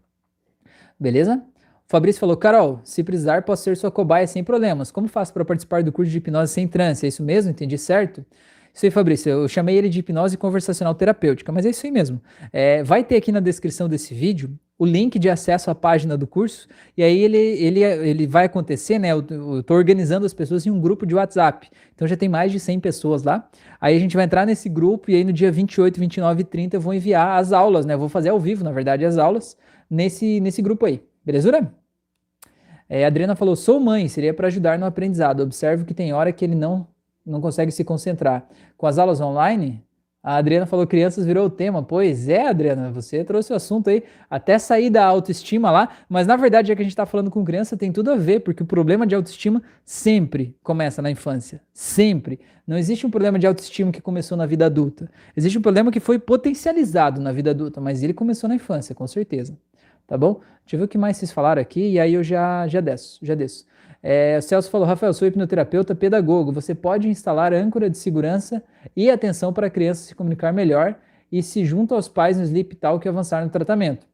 A: Beleza? O Fabrício falou: Carol, se precisar, posso ser sua cobaia sem problemas. Como faço para participar do curso de hipnose sem trânsito? É isso mesmo? Entendi certo? Aí, Fabrício. Eu chamei ele de hipnose conversacional terapêutica, mas é isso aí mesmo. É, vai ter aqui na descrição desse vídeo o link de acesso à página do curso, e aí ele, ele, ele vai acontecer, né? Eu estou organizando as pessoas em um grupo de WhatsApp. Então já tem mais de 100 pessoas lá. Aí a gente vai entrar nesse grupo e aí no dia 28, 29 e 30 eu vou enviar as aulas, né? Eu vou fazer ao vivo, na verdade, as aulas nesse, nesse grupo aí. Belezura? É, a Adriana falou: sou mãe, seria para ajudar no aprendizado. Observo que tem hora que ele não, não consegue se concentrar. Com as aulas online, a Adriana falou: crianças virou o tema. Pois é, Adriana, você trouxe o assunto aí, até sair da autoestima lá, mas na verdade, já que a gente está falando com criança, tem tudo a ver, porque o problema de autoestima sempre começa na infância. Sempre. Não existe um problema de autoestima que começou na vida adulta. Existe um problema que foi potencializado na vida adulta, mas ele começou na infância, com certeza. Tá bom? Deixa eu ver o que mais vocês falaram aqui e aí eu já, já desço, já desço. É, o Celso falou, Rafael, sou hipnoterapeuta pedagogo. Você pode instalar âncora de segurança e atenção para a criança se comunicar melhor e se junta aos pais no Sleep Talk e avançar no tratamento.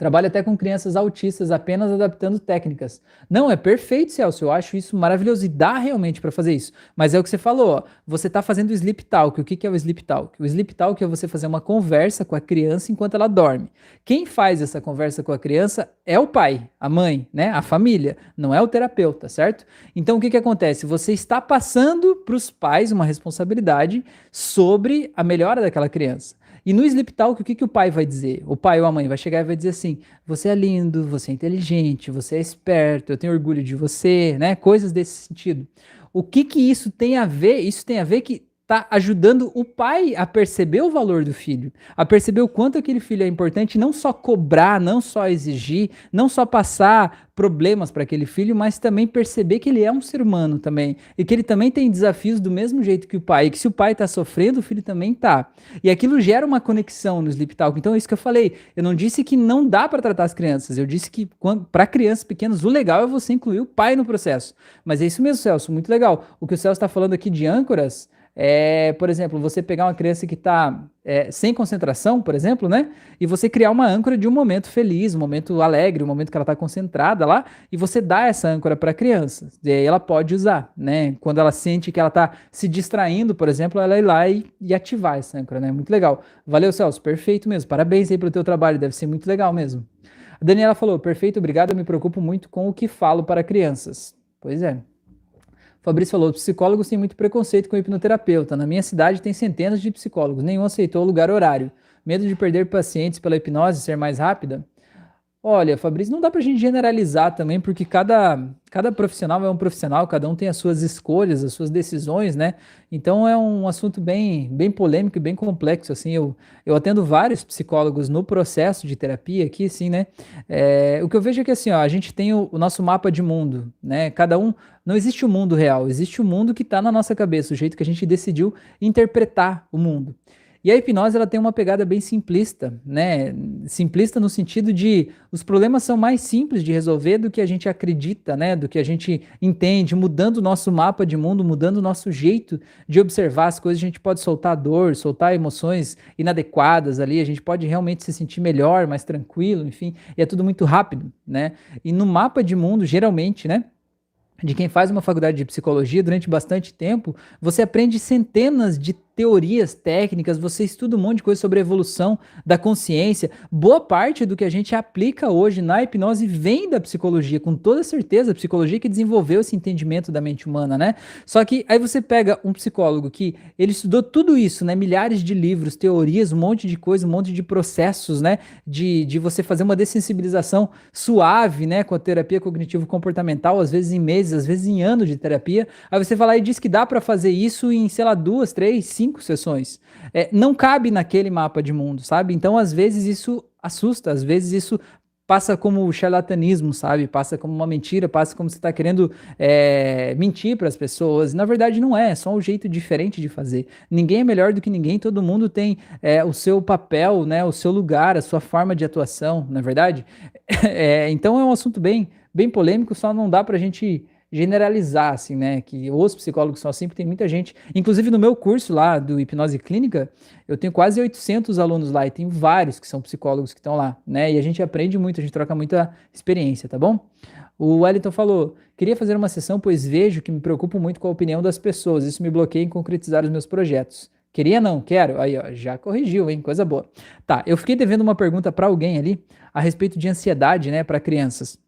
A: Trabalho até com crianças autistas, apenas adaptando técnicas. Não, é perfeito, Celso. Eu acho isso maravilhoso e dá realmente para fazer isso. Mas é o que você falou, ó, você está fazendo o Sleep Talk. O que, que é o Sleep Talk? O Sleep Talk é você fazer uma conversa com a criança enquanto ela dorme. Quem faz essa conversa com a criança é o pai, a mãe, né? A família, não é o terapeuta, certo? Então o que, que acontece? Você está passando para os pais uma responsabilidade sobre a melhora daquela criança. E no Sleep Talk, o que, que o pai vai dizer? O pai ou a mãe vai chegar e vai dizer assim: você é lindo, você é inteligente, você é esperto, eu tenho orgulho de você, né? Coisas desse sentido. O que que isso tem a ver? Isso tem a ver que está ajudando o pai a perceber o valor do filho, a perceber o quanto aquele filho é importante, não só cobrar, não só exigir, não só passar problemas para aquele filho, mas também perceber que ele é um ser humano também e que ele também tem desafios do mesmo jeito que o pai, e que se o pai está sofrendo, o filho também tá. E aquilo gera uma conexão no Sleep Talk. Então é isso que eu falei. Eu não disse que não dá para tratar as crianças, eu disse que para crianças pequenas o legal é você incluir o pai no processo. Mas é isso mesmo, Celso, muito legal. O que o Celso está falando aqui de âncoras é, por exemplo, você pegar uma criança que está é, sem concentração, por exemplo, né? E você criar uma âncora de um momento feliz, um momento alegre, um momento que ela está concentrada lá, e você dá essa âncora para a criança. E aí ela pode usar, né? Quando ela sente que ela está se distraindo, por exemplo, ela ir lá e, e, ativar essa âncora, né? Muito legal. Valeu, Celso, perfeito mesmo. Parabéns aí pelo teu trabalho, deve ser muito legal mesmo. A Daniela falou, perfeito, obrigado, eu me preocupo muito com o que falo para crianças. Pois é. Fabrício falou: psicólogos têm muito preconceito com hipnoterapeuta. Na minha cidade tem centenas de psicólogos, nenhum aceitou lugar horário. Medo de perder pacientes pela hipnose ser mais rápida? Olha, Fabrício, não dá pra gente generalizar também, porque cada, cada profissional é um profissional, cada um tem as suas escolhas, as suas decisões, né? Então é um assunto bem, bem polêmico e bem complexo, assim, eu, eu atendo vários psicólogos no processo de terapia aqui, assim, né? É, o que eu vejo é que, assim, ó, a gente tem o, o nosso mapa de mundo, né? Cada um, não existe o um mundo real, existe o um mundo que está na nossa cabeça, o jeito que a gente decidiu interpretar o mundo. E a hipnose ela tem uma pegada bem simplista, né? Simplista no sentido de os problemas são mais simples de resolver do que a gente acredita, né? Do que a gente entende, mudando o nosso mapa de mundo, mudando o nosso jeito de observar as coisas, a gente pode soltar dor, soltar emoções inadequadas ali, a gente pode realmente se sentir melhor, mais tranquilo, enfim, e é tudo muito rápido, né? E no mapa de mundo, geralmente, né? de quem faz uma faculdade de psicologia durante bastante tempo, você aprende centenas de teorias técnicas, você estuda um monte de coisa sobre a evolução da consciência. Boa parte do que a gente aplica hoje na hipnose vem da psicologia, com toda certeza, a psicologia que desenvolveu esse entendimento da mente humana, né? Só que aí você pega um psicólogo que ele estudou tudo isso, né? Milhares de livros, teorias, um monte de coisa, um monte de processos, né? De, de você fazer uma dessensibilização suave, né? Com a terapia cognitivo-comportamental, às vezes em meses, às vezes em anos de terapia. Aí você vai lá e diz que dá para fazer isso em, sei lá, duas, três, cinco cinco sessões. É, não cabe naquele mapa de mundo, sabe? Então, às vezes, isso assusta, às vezes isso passa como charlatanismo, sabe? Passa como uma mentira, passa como você está querendo é, mentir para as pessoas. Na verdade, não é, é só um jeito diferente de fazer. Ninguém é melhor do que ninguém, todo mundo tem é, o seu papel, né? O seu lugar, a sua forma de atuação, na é verdade. É, então é um assunto bem, bem polêmico, só não dá para a gente generalizar, assim, né? Que os psicólogos são assim, porque tem muita gente. Inclusive no meu curso lá do Hipnose Clínica, eu tenho quase 800 alunos lá e tem vários que são psicólogos que estão lá, né? E a gente aprende muito, a gente troca muita experiência, tá bom? O Wellington falou: queria fazer uma sessão, pois vejo que me preocupo muito com a opinião das pessoas. Isso me bloqueia em concretizar os meus projetos. Queria não, quero. Aí, ó, já corrigiu, hein? Coisa boa. Tá, eu fiquei devendo uma pergunta para alguém ali a respeito de ansiedade, né, para crianças.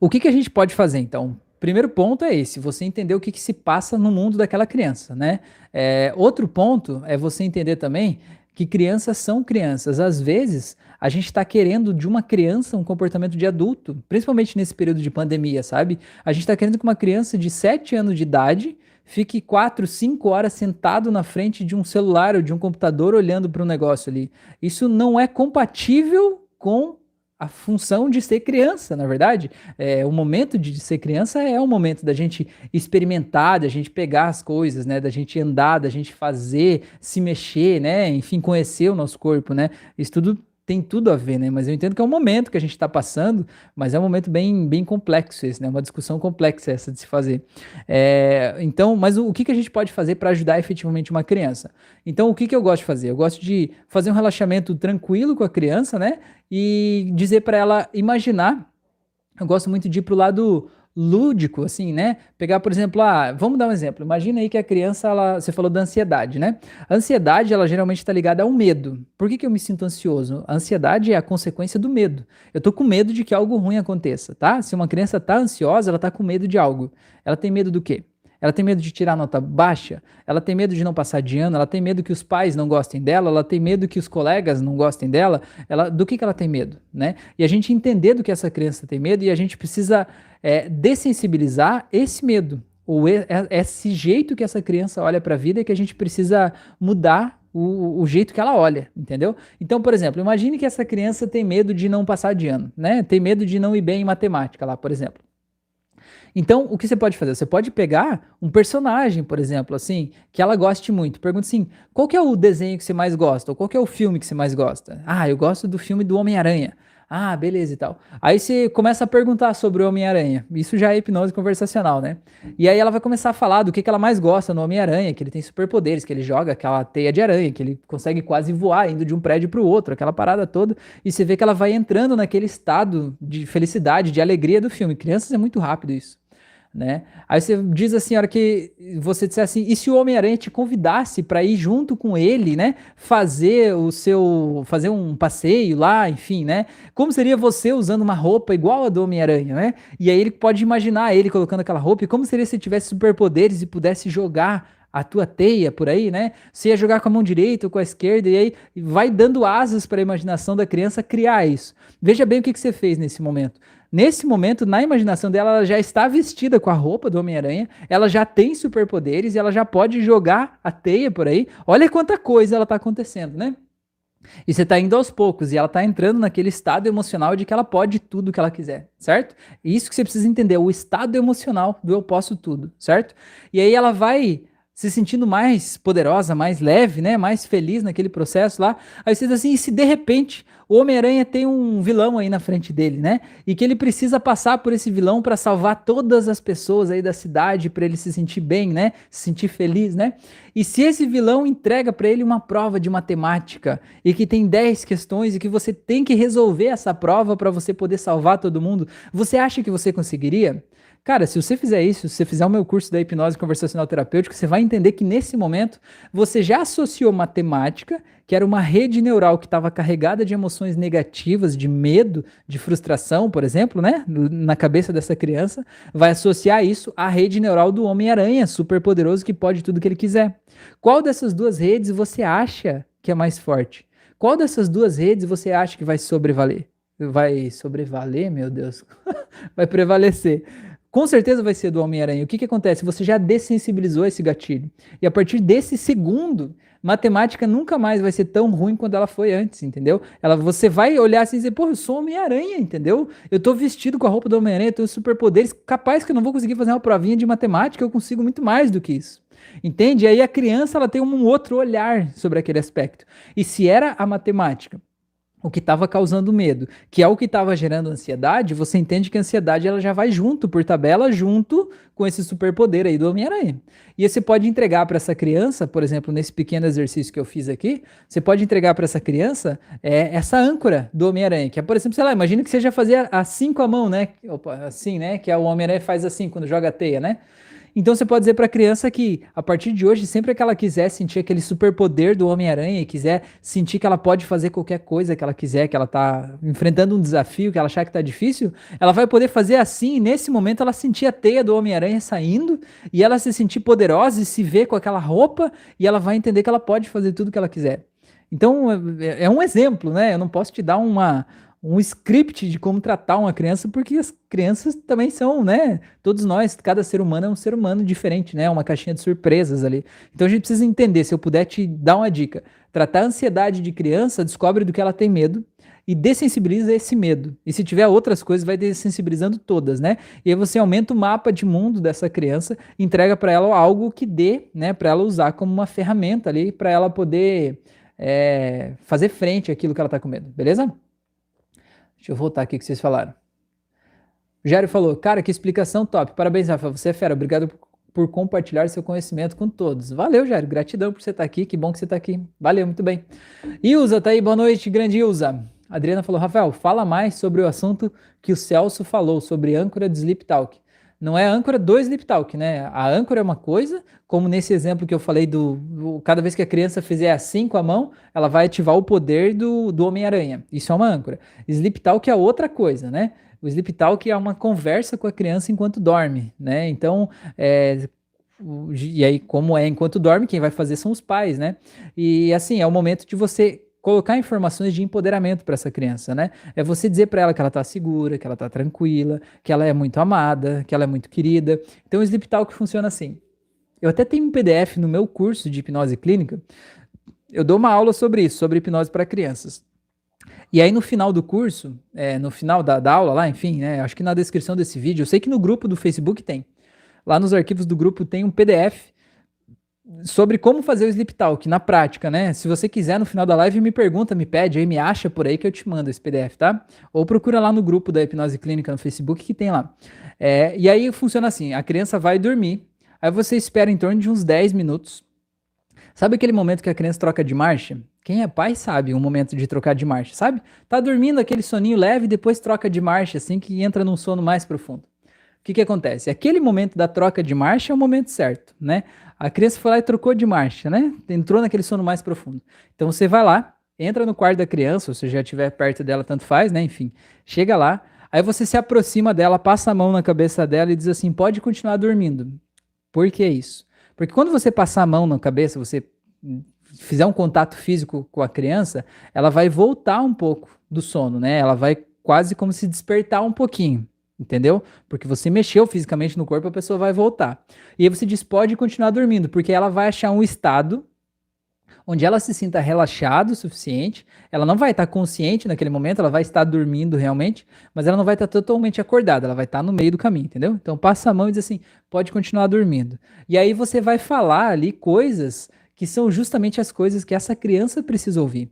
A: O que, que a gente pode fazer, então? Primeiro ponto é esse, você entender o que, que se passa no mundo daquela criança, né? É, outro ponto é você entender também que crianças são crianças. Às vezes, a gente está querendo de uma criança um comportamento de adulto, principalmente nesse período de pandemia, sabe? A gente está querendo que uma criança de 7 anos de idade fique 4, 5 horas sentado na frente de um celular ou de um computador olhando para um negócio ali. Isso não é compatível com a função de ser criança, na verdade. É, o momento de ser criança é o momento da gente experimentar, da gente pegar as coisas, né? Da gente andar, da gente fazer, se mexer, né? Enfim, conhecer o nosso corpo, né? Isso tudo tem tudo a ver, né? Mas eu entendo que é um momento que a gente está passando, mas é um momento bem, bem complexo esse, né? Uma discussão complexa essa de se fazer. É, então, mas o, o, que, que a gente pode fazer para ajudar efetivamente uma criança? Então, o que, que eu gosto de fazer? Eu gosto de fazer um relaxamento tranquilo com a criança, né? E dizer para ela imaginar. Eu gosto muito de ir para o lado lúdico, assim, né? Pegar, por exemplo, ah, vamos dar um exemplo. Imagina aí que a criança, ela, você falou da ansiedade, né? A ansiedade, ela geralmente está ligada ao medo. Por que, que eu me sinto ansioso? A ansiedade é a consequência do medo. Eu tô com medo de que algo ruim aconteça, tá? Se uma criança tá ansiosa, ela tá com medo de algo. Ela tem medo do quê? Ela tem medo de tirar nota baixa, ela tem medo de não passar de ano, ela tem medo que os pais não gostem dela, ela tem medo que os colegas não gostem dela. Ela, do que, que ela tem medo, né? E a gente entender do que essa criança tem medo e a gente precisa é, dessensibilizar esse medo, ou é, esse jeito que essa criança olha para a vida é que a gente precisa mudar o, o, jeito que ela olha, entendeu? Então, por exemplo, imagine que essa criança tem medo de não passar de ano, né? Tem medo de não ir bem em matemática lá, por exemplo. Então, o que você pode fazer? Você pode pegar um personagem, por exemplo, assim, que ela goste muito. Pergunta assim: qual é o desenho que você mais gosta? Ou qual é o filme que você mais gosta? Ah, eu gosto do filme do Homem-Aranha. Ah, beleza e tal. Aí você começa a perguntar sobre o Homem-Aranha. Isso já é hipnose conversacional, né? E aí ela vai começar a falar do que, que ela mais gosta no Homem-Aranha, que ele tem superpoderes, que ele joga aquela teia de aranha, que ele consegue quase voar indo de um prédio para o outro, aquela parada toda. E você vê que ela vai entrando naquele estado de felicidade, de alegria do filme. Crianças é muito rápido isso né? Aí você diz assim, a hora que você disser assim, e se o Homem-Aranha te convidasse para ir junto com ele, né? Fazer o seu, fazer um passeio lá, enfim, né? Como seria você usando uma roupa igual a do Homem-Aranha, né? E aí ele pode imaginar ele colocando aquela roupa, e como seria se tivesse superpoderes e pudesse jogar a tua teia por aí, né? Você ia jogar com a mão direita ou com a esquerda, e aí vai dando asas para a imaginação da criança criar isso. Veja bem o que, que você fez nesse momento. Nesse momento, na imaginação dela, ela já está vestida com a roupa do Homem-Aranha, ela já tem superpoderes e ela já pode jogar a teia por aí. Olha quanta coisa ela está acontecendo, né? E você está indo aos poucos e ela está entrando naquele estado emocional de que ela pode tudo que ela quiser, certo? Isso que você precisa entender, o estado emocional do eu posso tudo, certo? E aí ela vai se sentindo mais poderosa, mais leve, né, mais feliz naquele processo lá. Aí você diz assim, e se de repente o Homem-Aranha tem um vilão aí na frente dele, né? E que ele precisa passar por esse vilão para salvar todas as pessoas aí da cidade, para ele se sentir bem, né? Se sentir feliz, né? E se esse vilão entrega para ele uma prova de matemática e que tem 10 questões e que você tem que resolver essa prova para você poder salvar todo mundo, você acha que você conseguiria? Cara, se você fizer isso, se você fizer o meu curso da hipnose conversacional terapêutica, você vai entender que nesse momento você já associou matemática, que era uma rede neural que estava carregada de emoções negativas, de medo, de frustração, por exemplo, né? Na cabeça dessa criança, vai associar isso à rede neural do Homem-Aranha, super poderoso que pode tudo que ele quiser. Qual dessas duas redes você acha que é mais forte? Qual dessas duas redes você acha que vai sobrevaler? Vai sobrevaler, meu Deus. vai prevalecer. Com certeza vai ser do Homem-Aranha. O que, que acontece? Você já dessensibilizou esse gatilho. E a partir desse segundo, matemática nunca mais vai ser tão ruim quanto ela foi antes, entendeu? Ela, você vai olhar assim e dizer, pô, eu sou Homem-Aranha, entendeu? Eu tô vestido com a roupa do Homem-Aranha, tenho superpoderes, capaz que eu não vou conseguir fazer uma provinha de matemática, eu consigo muito mais do que isso. Entende? E aí a criança ela tem um outro olhar sobre aquele aspecto. E se era a matemática o que estava causando medo, que é o que estava gerando ansiedade, você entende que a ansiedade ela já vai junto, por tabela, junto com esse superpoder aí do Homem-Aranha. E você pode entregar para essa criança, por exemplo, nesse pequeno exercício que eu fiz aqui, você pode entregar para essa criança é, essa âncora do Homem-Aranha, que é, por exemplo, sei lá, imagina que você já fazia assim com a mão, né? Opa, assim, né? Que é o Homem-Aranha faz assim quando joga a teia, né? Então você pode dizer para a criança que a partir de hoje, sempre que ela quiser sentir aquele superpoder do Homem-Aranha e quiser sentir que ela pode fazer qualquer coisa que ela quiser, que ela está enfrentando um desafio, que ela achar que está difícil, ela vai poder fazer assim, e nesse momento ela sentir a teia do Homem-Aranha saindo e ela se sentir poderosa e se ver com aquela roupa e ela vai entender que ela pode fazer tudo que ela quiser. Então é, é um exemplo, né? Eu não posso te dar uma, um script de como tratar uma criança, porque as crianças também são, né? Todos nós, cada ser humano é um ser humano diferente, né? Uma caixinha de surpresas ali. Então a gente precisa entender, se eu puder te dar uma dica, tratar a ansiedade de criança, descobre do que ela tem medo e dessensibiliza esse medo. E se tiver outras coisas, vai dessensibilizando todas, né? E aí você aumenta o mapa de mundo dessa criança, entrega para ela algo que dê, né, para ela usar como uma ferramenta ali, para ela poder é, fazer frente àquilo que ela está com medo, beleza? Deixa eu voltar aqui que vocês falaram. O Jário falou, cara, que explicação top. Parabéns, Rafa. Você é fera. Obrigado por compartilhar seu conhecimento com todos. Valeu, Jário. Gratidão por você estar aqui. Que bom que você está aqui. Valeu, muito bem. Ilza tá aí. Boa noite, grande Ilza. Adriana falou, Rafael, fala mais sobre o assunto que o Celso falou, sobre âncora de Sleep Talk não é âncora do Sleep Talk, né? A âncora é uma coisa, como nesse exemplo que eu falei do, cada vez que a criança fizer assim com a mão, ela vai ativar o poder do, do Homem-Aranha. Isso é uma âncora. Sleep Talk é outra coisa, né? O Sleep Talk é uma conversa com a criança enquanto dorme, né? Então, é, e aí, como é enquanto dorme, quem vai fazer são os pais, né? E assim, é o momento de você colocar informações de empoderamento para essa criança, né? É você dizer para ela que ela está segura, que ela está tranquila, que ela é muito amada, que ela é muito querida. Então o Sleep Talk funciona assim. Eu até tenho um PDF no meu curso de hipnose clínica. Eu dou uma aula sobre isso, sobre hipnose para crianças. E aí no final do curso, é, no final da, da, aula lá, enfim, né, acho que na descrição desse vídeo, eu sei que no grupo do Facebook tem. Lá nos arquivos do grupo tem um PDF sobre como fazer o Sleep Talk na prática, né? Se você quiser, no final da live, me pergunta, me pede, aí me acha por aí que eu te mando esse PDF, tá? Ou procura lá no grupo da Hipnose Clínica no Facebook que tem lá. É, e aí funciona assim: a criança vai dormir, aí você espera em torno de uns 10 minutos. Sabe aquele momento que a criança troca de marcha? Quem é pai sabe um momento de trocar de marcha, sabe? Tá dormindo aquele soninho leve, depois troca de marcha, assim que entra num sono mais profundo. O que, que acontece? Aquele momento da troca de marcha é o momento certo, né? A criança foi lá e trocou de marcha, né? Entrou naquele sono mais profundo. Então você vai lá, entra no quarto da criança, ou se já estiver perto dela, tanto faz, né? Enfim, chega lá, aí você se aproxima dela, passa a mão na cabeça dela e diz assim: pode continuar dormindo. Por que isso? Porque quando você passar a mão na cabeça, você fizer um contato físico com a criança, ela vai voltar um pouco do sono, né? Ela vai quase como se despertar um pouquinho entendeu? Porque você mexeu fisicamente no corpo, a pessoa vai voltar. E aí você diz, pode continuar dormindo, porque ela vai achar um estado onde ela se sinta relaxado o suficiente, ela não vai estar consciente naquele momento, ela vai estar dormindo realmente, mas ela não vai estar totalmente acordada, ela vai estar no meio do caminho, entendeu? Então passa a mão e diz assim, pode continuar dormindo. E aí você vai falar ali coisas que são justamente as coisas que essa criança precisa ouvir.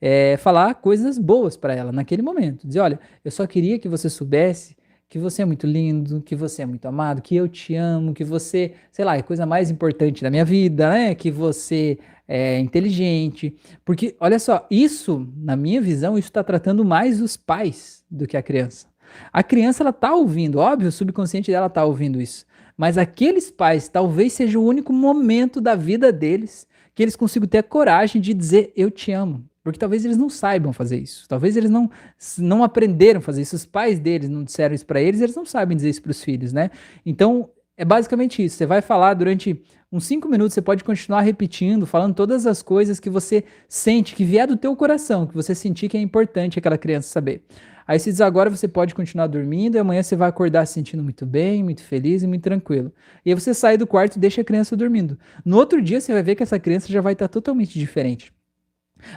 A: É, falar coisas boas para ela naquele momento. Dizer, olha, eu só queria que você soubesse que você é muito lindo, que você é muito amado, que eu te amo, que você, sei lá, é a coisa mais importante da minha vida, né? Que você é inteligente. Porque, olha só, isso, na minha visão, isso está tratando mais os pais do que a criança. A criança, ela tá ouvindo, óbvio, o subconsciente dela tá ouvindo isso. Mas aqueles pais, talvez seja o único momento da vida deles que eles consigam ter a coragem de dizer eu te amo. Porque talvez eles não saibam fazer isso. Talvez eles não, não aprenderam a fazer isso. Os pais deles não disseram isso para eles, eles não sabem dizer isso para os filhos, né? Então, é basicamente isso. Você vai falar durante uns cinco minutos, você pode continuar repetindo, falando todas as coisas que você sente, que vier do teu coração, que você sentir que é importante aquela criança saber. Aí se diz agora você pode continuar dormindo e amanhã você vai acordar se sentindo muito bem, muito feliz e muito tranquilo. E aí você sai do quarto e deixa a criança dormindo. No outro dia você vai ver que essa criança já vai estar totalmente diferente.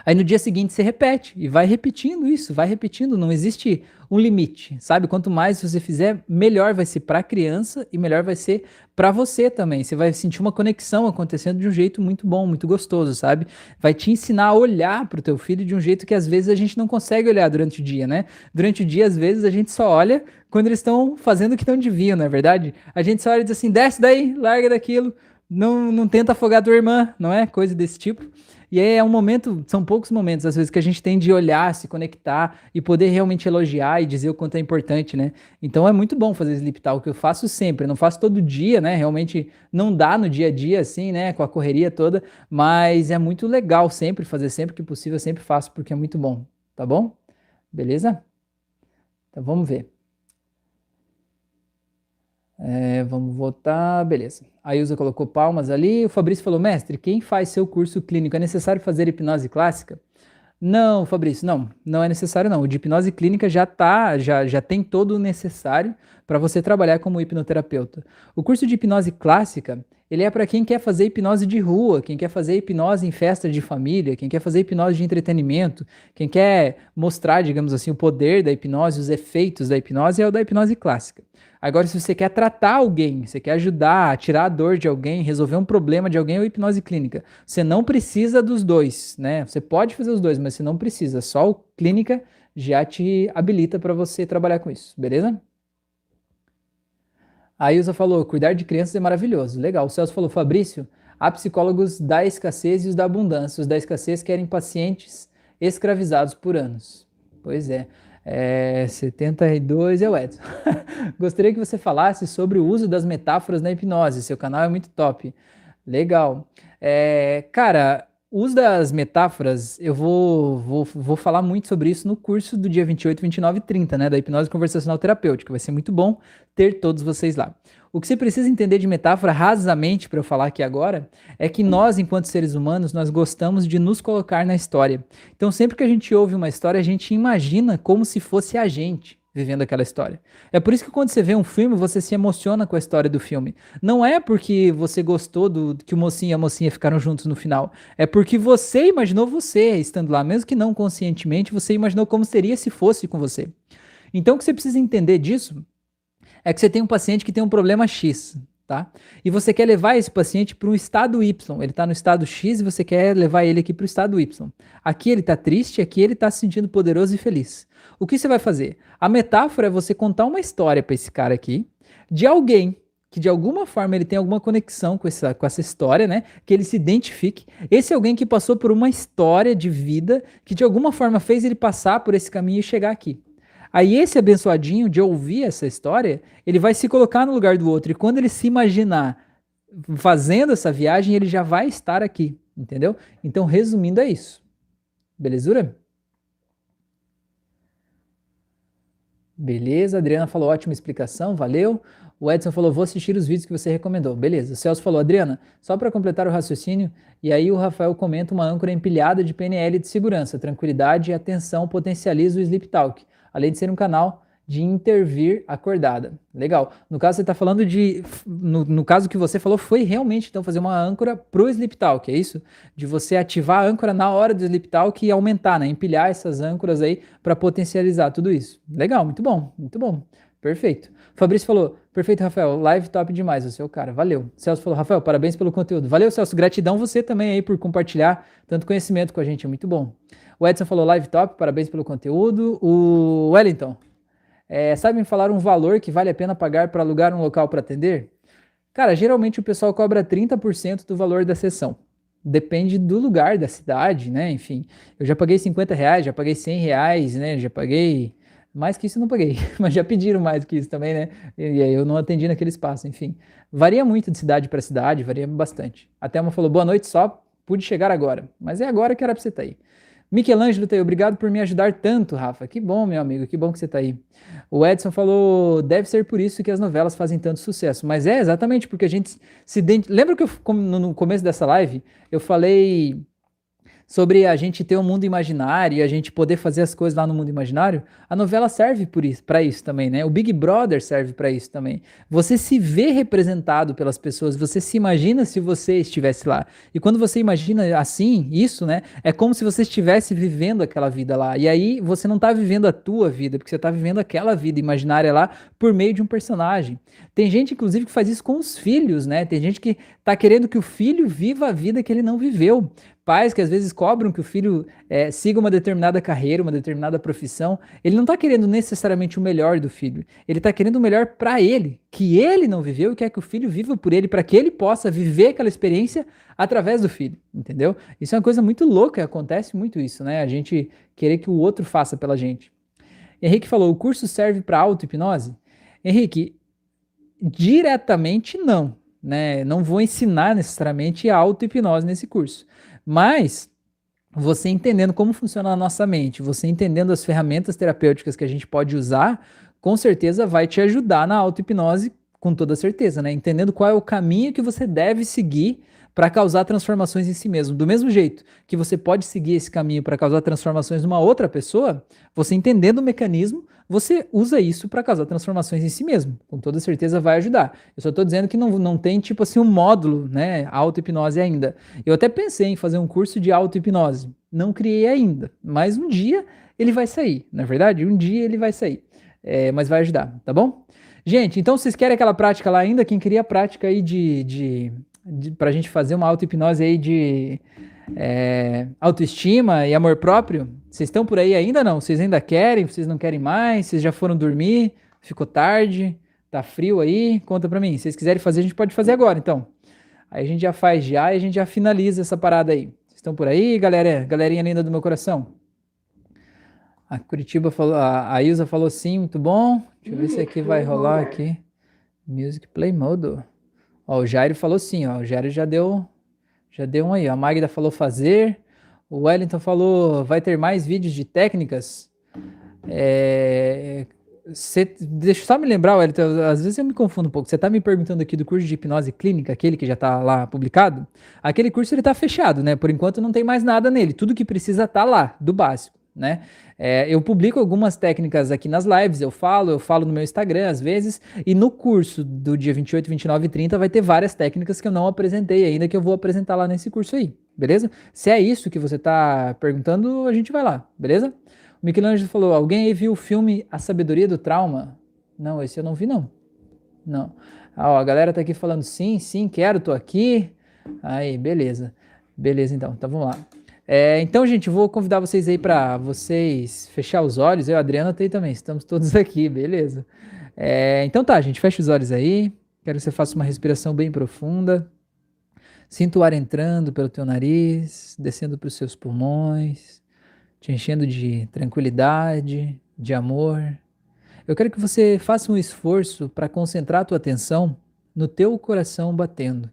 A: Aí no dia seguinte você repete e vai repetindo isso, vai repetindo, não existe um limite, sabe? Quanto mais você fizer, melhor vai ser para a criança e melhor vai ser para você também. Você vai sentir uma conexão acontecendo de um jeito muito bom, muito gostoso, sabe? Vai te ensinar a olhar para o teu filho de um jeito que às vezes a gente não consegue olhar durante o dia, né? Durante o dia às vezes a gente só olha quando eles estão fazendo o que não deviam, não é verdade? A gente só olha e diz assim: "Desce daí, larga daquilo". Não, não tenta afogar tua irmã, não é? Coisa desse tipo. E é um momento, são poucos momentos, às vezes, que a gente tem de olhar, se conectar e poder realmente elogiar e dizer o quanto é importante, né? Então é muito bom fazer sleep talk, eu faço sempre, não faço todo dia, né? Realmente não dá no dia a dia, assim, né? Com a correria toda, mas é muito legal sempre fazer, sempre que possível, eu sempre faço, porque é muito bom, tá bom? Beleza? Então vamos ver. É, vamos votar, beleza. A Ilza colocou palmas ali. O Fabrício falou: mestre, quem faz seu curso clínico é necessário fazer hipnose clássica? Não, Fabrício, não, não é necessário não. O de hipnose clínica já tá, já, já tem todo o necessário para você trabalhar como hipnoterapeuta. O curso de hipnose clássica, ele é para quem quer fazer hipnose de rua, quem quer fazer hipnose em festa de família, quem quer fazer hipnose de entretenimento, quem quer mostrar, digamos assim, o poder da hipnose, os efeitos da hipnose, é o da hipnose clássica. Agora, se você quer tratar alguém, você quer ajudar, tirar a dor de alguém, resolver um problema de alguém, é hipnose clínica. Você não precisa dos dois, né? Você pode fazer os dois, mas você não precisa. Só o clínica já te habilita para você trabalhar com isso, beleza? A Ilza falou: cuidar de crianças é maravilhoso. Legal. O Celso falou: Fabrício, há psicólogos da escassez e os da abundância. Os da escassez querem pacientes escravizados por anos. Pois é. É, 72 é o Edson. Gostaria que você falasse sobre o uso das metáforas na hipnose. Seu canal é muito top. Legal. É, cara, uso das metáforas, eu vou, vou, vou falar muito sobre isso no curso do dia 28, 29 e 30, né? Da hipnose conversacional terapêutica. Vai ser muito bom ter todos vocês lá. O que você precisa entender de metáfora, rasamente, para eu falar aqui agora, é que nós, enquanto seres humanos, nós gostamos de nos colocar na história. Então, sempre que a gente ouve uma história, a gente imagina como se fosse a gente vivendo aquela história. É por isso que quando você vê um filme, você se emociona com a história do filme. Não é porque você gostou do que o mocinho e a mocinha ficaram juntos no final. É porque você imaginou você estando lá, mesmo que não conscientemente, você imaginou como seria se fosse com você. Então, o que você precisa entender disso é que você tem um paciente que tem um problema X, tá? E você quer levar esse paciente para um estado Y. Ele está no estado X e você quer levar ele aqui para o estado Y. Aqui ele está triste, aqui ele está se sentindo poderoso e feliz. O que você vai fazer? A metáfora é você contar uma história para esse cara aqui de alguém que de alguma forma ele tem alguma conexão com essa, com essa história, né? Que ele se identifique. Esse é alguém que passou por uma história de vida que de alguma forma fez ele passar por esse caminho e chegar aqui. Aí esse abençoadinho de ouvir essa história, ele vai se colocar no lugar do outro. E quando ele se imaginar fazendo essa viagem, ele já vai estar aqui, entendeu? Então, resumindo, é isso. Belezura? Beleza, a Adriana falou ótima explicação, valeu. O Edson falou, vou assistir os vídeos que você recomendou. Beleza. O Celso falou, Adriana, só para completar o raciocínio, e aí o Rafael comenta uma âncora empilhada de PNL de segurança, tranquilidade e atenção potencializa o Sleep Talk além de ser um canal de intervir acordada. Legal. No caso, você está falando de. No, no, caso que você falou, foi realmente então fazer uma âncora para o Sleep Talk, é isso? De você ativar a âncora na hora do Sleep Talk e aumentar, né? Empilhar essas âncoras aí para potencializar tudo isso. Legal, muito bom, muito bom. Perfeito. Fabrício falou, perfeito, Rafael, live top demais, você é o cara, valeu. Celso falou, Rafael, parabéns pelo conteúdo. Valeu, Celso, gratidão você também aí por compartilhar tanto conhecimento com a gente, é muito bom. O Edson falou live top, parabéns pelo conteúdo. O Wellington, é, sabe me falar um valor que vale a pena pagar para alugar um local para atender? Cara, geralmente o pessoal cobra 30% do valor da sessão. Depende do lugar, da cidade, né? Enfim, eu já paguei 50 reais, já paguei 100 reais, né? Já paguei. Mais que isso não paguei, mas já pediram mais que isso também, né? E aí eu não atendi naquele espaço, enfim. Varia muito de cidade para cidade, varia bastante. Até uma falou, boa noite, só pude chegar agora. Mas é agora que era para você estar tá aí. Michelangelo tá aí, obrigado por me ajudar tanto, Rafa. Que bom, meu amigo, que bom que você está aí. O Edson falou, deve ser por isso que as novelas fazem tanto sucesso. Mas é exatamente porque a gente se... Lembra que eu, no começo dessa live, eu falei sobre a gente ter um mundo imaginário e a gente poder fazer as coisas lá no mundo imaginário, a novela serve para isso, isso também, né? O Big Brother serve para isso também. Você se vê representado pelas pessoas, você se imagina se você estivesse lá. E quando você imagina assim, isso, né? É como se você estivesse vivendo aquela vida lá. E aí você não está vivendo a tua vida, porque você está vivendo aquela vida imaginária lá por meio de um personagem. Tem gente, inclusive, que faz isso com os filhos, né? Tem gente que está querendo que o filho viva a vida que ele não viveu pais que às vezes cobram que o filho é, siga uma determinada carreira, uma determinada profissão, ele não está querendo necessariamente o melhor do filho. Ele está querendo o melhor para ele, que ele não viveu e quer que o filho viva por ele, para que ele possa viver aquela experiência através do filho, entendeu? Isso é uma coisa muito louca, acontece muito isso, né? A gente querer que o outro faça pela gente. Henrique falou: o curso serve para auto-hipnose? Henrique, diretamente não. Né? Não vou ensinar necessariamente a auto-hipnose nesse curso. Mas você entendendo como funciona a nossa mente, você entendendo as ferramentas terapêuticas que a gente pode usar, com certeza vai te ajudar na auto-hipnose, com toda certeza, né? Entendendo qual é o caminho que você deve seguir para causar transformações em si mesmo. Do mesmo jeito que você pode seguir esse caminho para causar transformações numa outra pessoa, você entendendo o mecanismo, você usa isso para causar transformações em si mesmo. Com toda certeza vai ajudar. Eu só estou dizendo que não, não tem tipo assim um módulo, né, auto-hipnose ainda. Eu até pensei em fazer um curso de auto-hipnose. Não criei ainda, mas um dia ele vai sair, na é verdade? Um dia ele vai sair. É, mas vai ajudar, tá bom? Gente, então vocês querem aquela prática lá ainda? Quem queria a prática aí de, de para a gente fazer uma auto-hipnose aí de é, autoestima e amor próprio? Vocês estão por aí ainda não? Vocês ainda querem? Vocês não querem mais? Vocês já foram dormir? Ficou tarde? Tá frio aí? Conta para mim. Se vocês quiserem fazer, a gente pode fazer agora, então. Aí a gente já faz já e a gente já finaliza essa parada aí. Vocês estão por aí, galera? Galerinha linda do meu coração? A Curitiba falou, a, a Ilza falou sim, muito bom. Deixa eu ver se aqui vai rolar aqui. Music Play Mode. Ó, o Jairo falou sim, ó. O Jairo já deu, já deu um aí. A Magda falou fazer. O Wellington falou, vai ter mais vídeos de técnicas. É, cê, deixa eu só me lembrar, Wellington, às vezes eu me confundo um pouco. Você está me perguntando aqui do curso de hipnose clínica, aquele que já está lá publicado? Aquele curso ele está fechado, né? Por enquanto não tem mais nada nele. Tudo que precisa está lá, do básico, né? É, eu publico algumas técnicas aqui nas lives, eu falo, eu falo no meu Instagram às vezes, e no curso do dia 28, 29 e 30 vai ter várias técnicas que eu não apresentei ainda, que eu vou apresentar lá nesse curso aí, beleza? Se é isso que você está perguntando, a gente vai lá, beleza? O Michelangelo falou: alguém aí viu o filme A Sabedoria do Trauma? Não, esse eu não vi, não. Não. Ah, ó, a galera tá aqui falando sim, sim, quero, tô aqui. Aí, beleza. Beleza, então. Então vamos lá. É, então, gente, vou convidar vocês aí para vocês fechar os olhos. Eu Adriana tem também, estamos todos aqui, beleza? É, então tá, gente, fecha os olhos aí. Quero que você faça uma respiração bem profunda. Sinta o ar entrando pelo teu nariz, descendo para os seus pulmões, te enchendo de tranquilidade, de amor. Eu quero que você faça um esforço para concentrar a tua atenção no teu coração batendo.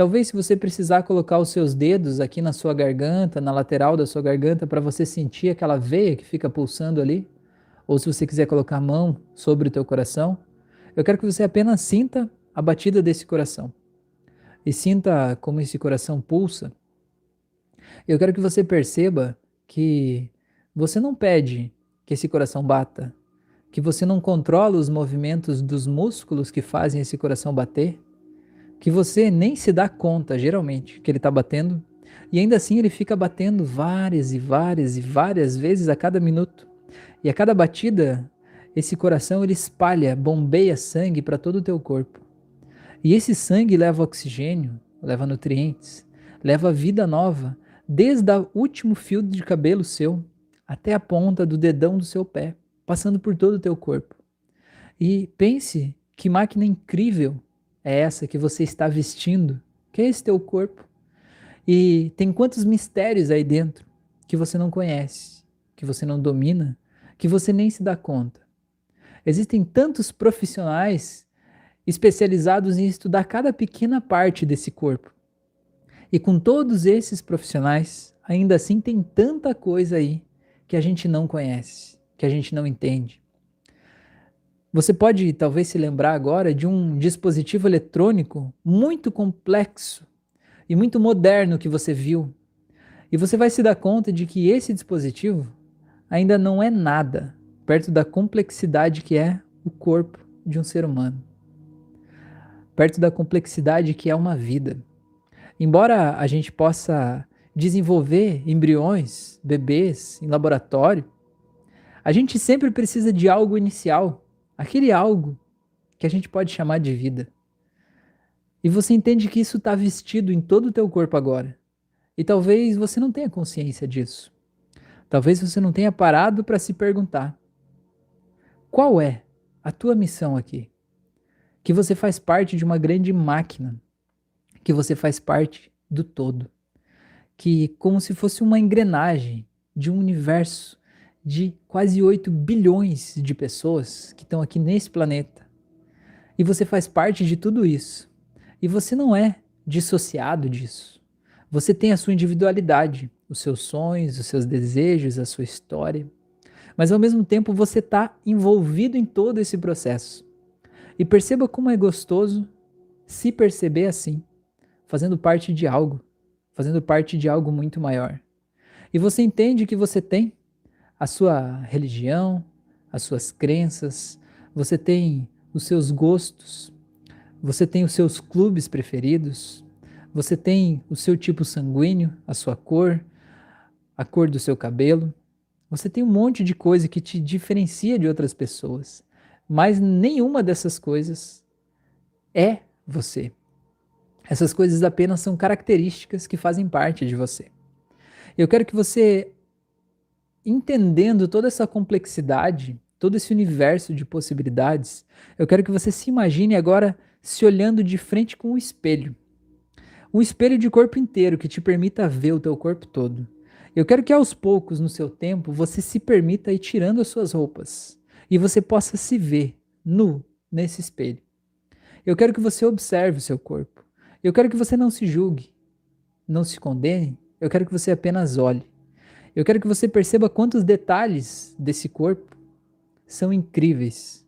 A: Talvez se você precisar colocar os seus dedos aqui na sua garganta, na lateral da sua garganta, para você sentir aquela veia que fica pulsando ali, ou se você quiser colocar a mão sobre o teu coração, eu quero que você apenas sinta a batida desse coração. E sinta como esse coração pulsa. Eu quero que você perceba que você não pede que esse coração bata, que você não controla os movimentos dos músculos que fazem esse coração bater, que você nem se dá conta, geralmente, que ele está batendo, e ainda assim ele fica batendo várias e várias e várias vezes a cada minuto. E a cada batida, esse coração ele espalha, bombeia sangue para todo o teu corpo. E esse sangue leva oxigênio, leva nutrientes, leva vida nova, desde o último fio de cabelo seu até a ponta do dedão do seu pé, passando por todo o teu corpo. E pense que máquina incrível é essa que você está vestindo, que é esse teu corpo. E tem quantos mistérios aí dentro que você não conhece, que você não domina, que você nem se dá conta. Existem tantos profissionais especializados em estudar cada pequena parte desse corpo. E com todos esses profissionais, ainda assim tem tanta coisa aí que a gente não conhece, que a gente não entende. Você pode talvez se lembrar agora de um dispositivo eletrônico muito complexo e muito moderno que você viu. E você vai se dar conta de que esse dispositivo ainda não é nada perto da complexidade que é o corpo de um ser humano. Perto da complexidade que é uma vida. Embora a gente possa desenvolver embriões, bebês em laboratório, a gente sempre precisa de algo inicial, aquele algo que a gente pode chamar de vida. E você entende que isso está vestido em todo o teu corpo agora. E talvez você não tenha consciência disso. Talvez você não tenha parado para se perguntar: qual é a tua missão aqui? Que você faz parte de uma grande máquina, que você faz parte do todo, que como se fosse uma engrenagem de um universo de quase 8 bilhões de pessoas que estão aqui nesse planeta. E você faz parte de tudo isso. E você não é dissociado disso. Você tem a sua individualidade, os seus sonhos, os seus desejos, a sua história. Mas ao mesmo tempo você está envolvido em todo esse processo. E perceba como é gostoso se perceber assim, fazendo parte de algo, fazendo parte de algo muito maior. E você entende que você tem a sua religião, as suas crenças, você tem os seus gostos, você tem os seus clubes preferidos, você tem o seu tipo sanguíneo, a sua cor, a cor do seu cabelo. Você tem um monte de coisa que te diferencia de outras pessoas, mas nenhuma dessas coisas é você. Essas coisas apenas são características que fazem parte de você. Eu quero que você, entendendo toda essa complexidade, todo esse universo de possibilidades, eu quero que você se imagine agora se olhando de frente com um espelho. Um espelho de corpo inteiro que te permita ver o teu corpo todo. Eu quero que aos poucos, no seu tempo, você se permita ir tirando as suas roupas e você possa se ver nu nesse espelho. Eu quero que você observe o seu corpo. Eu quero que você não se julgue, não se condene. Eu quero que você apenas olhe. Eu quero que você perceba quantos detalhes desse corpo são incríveis.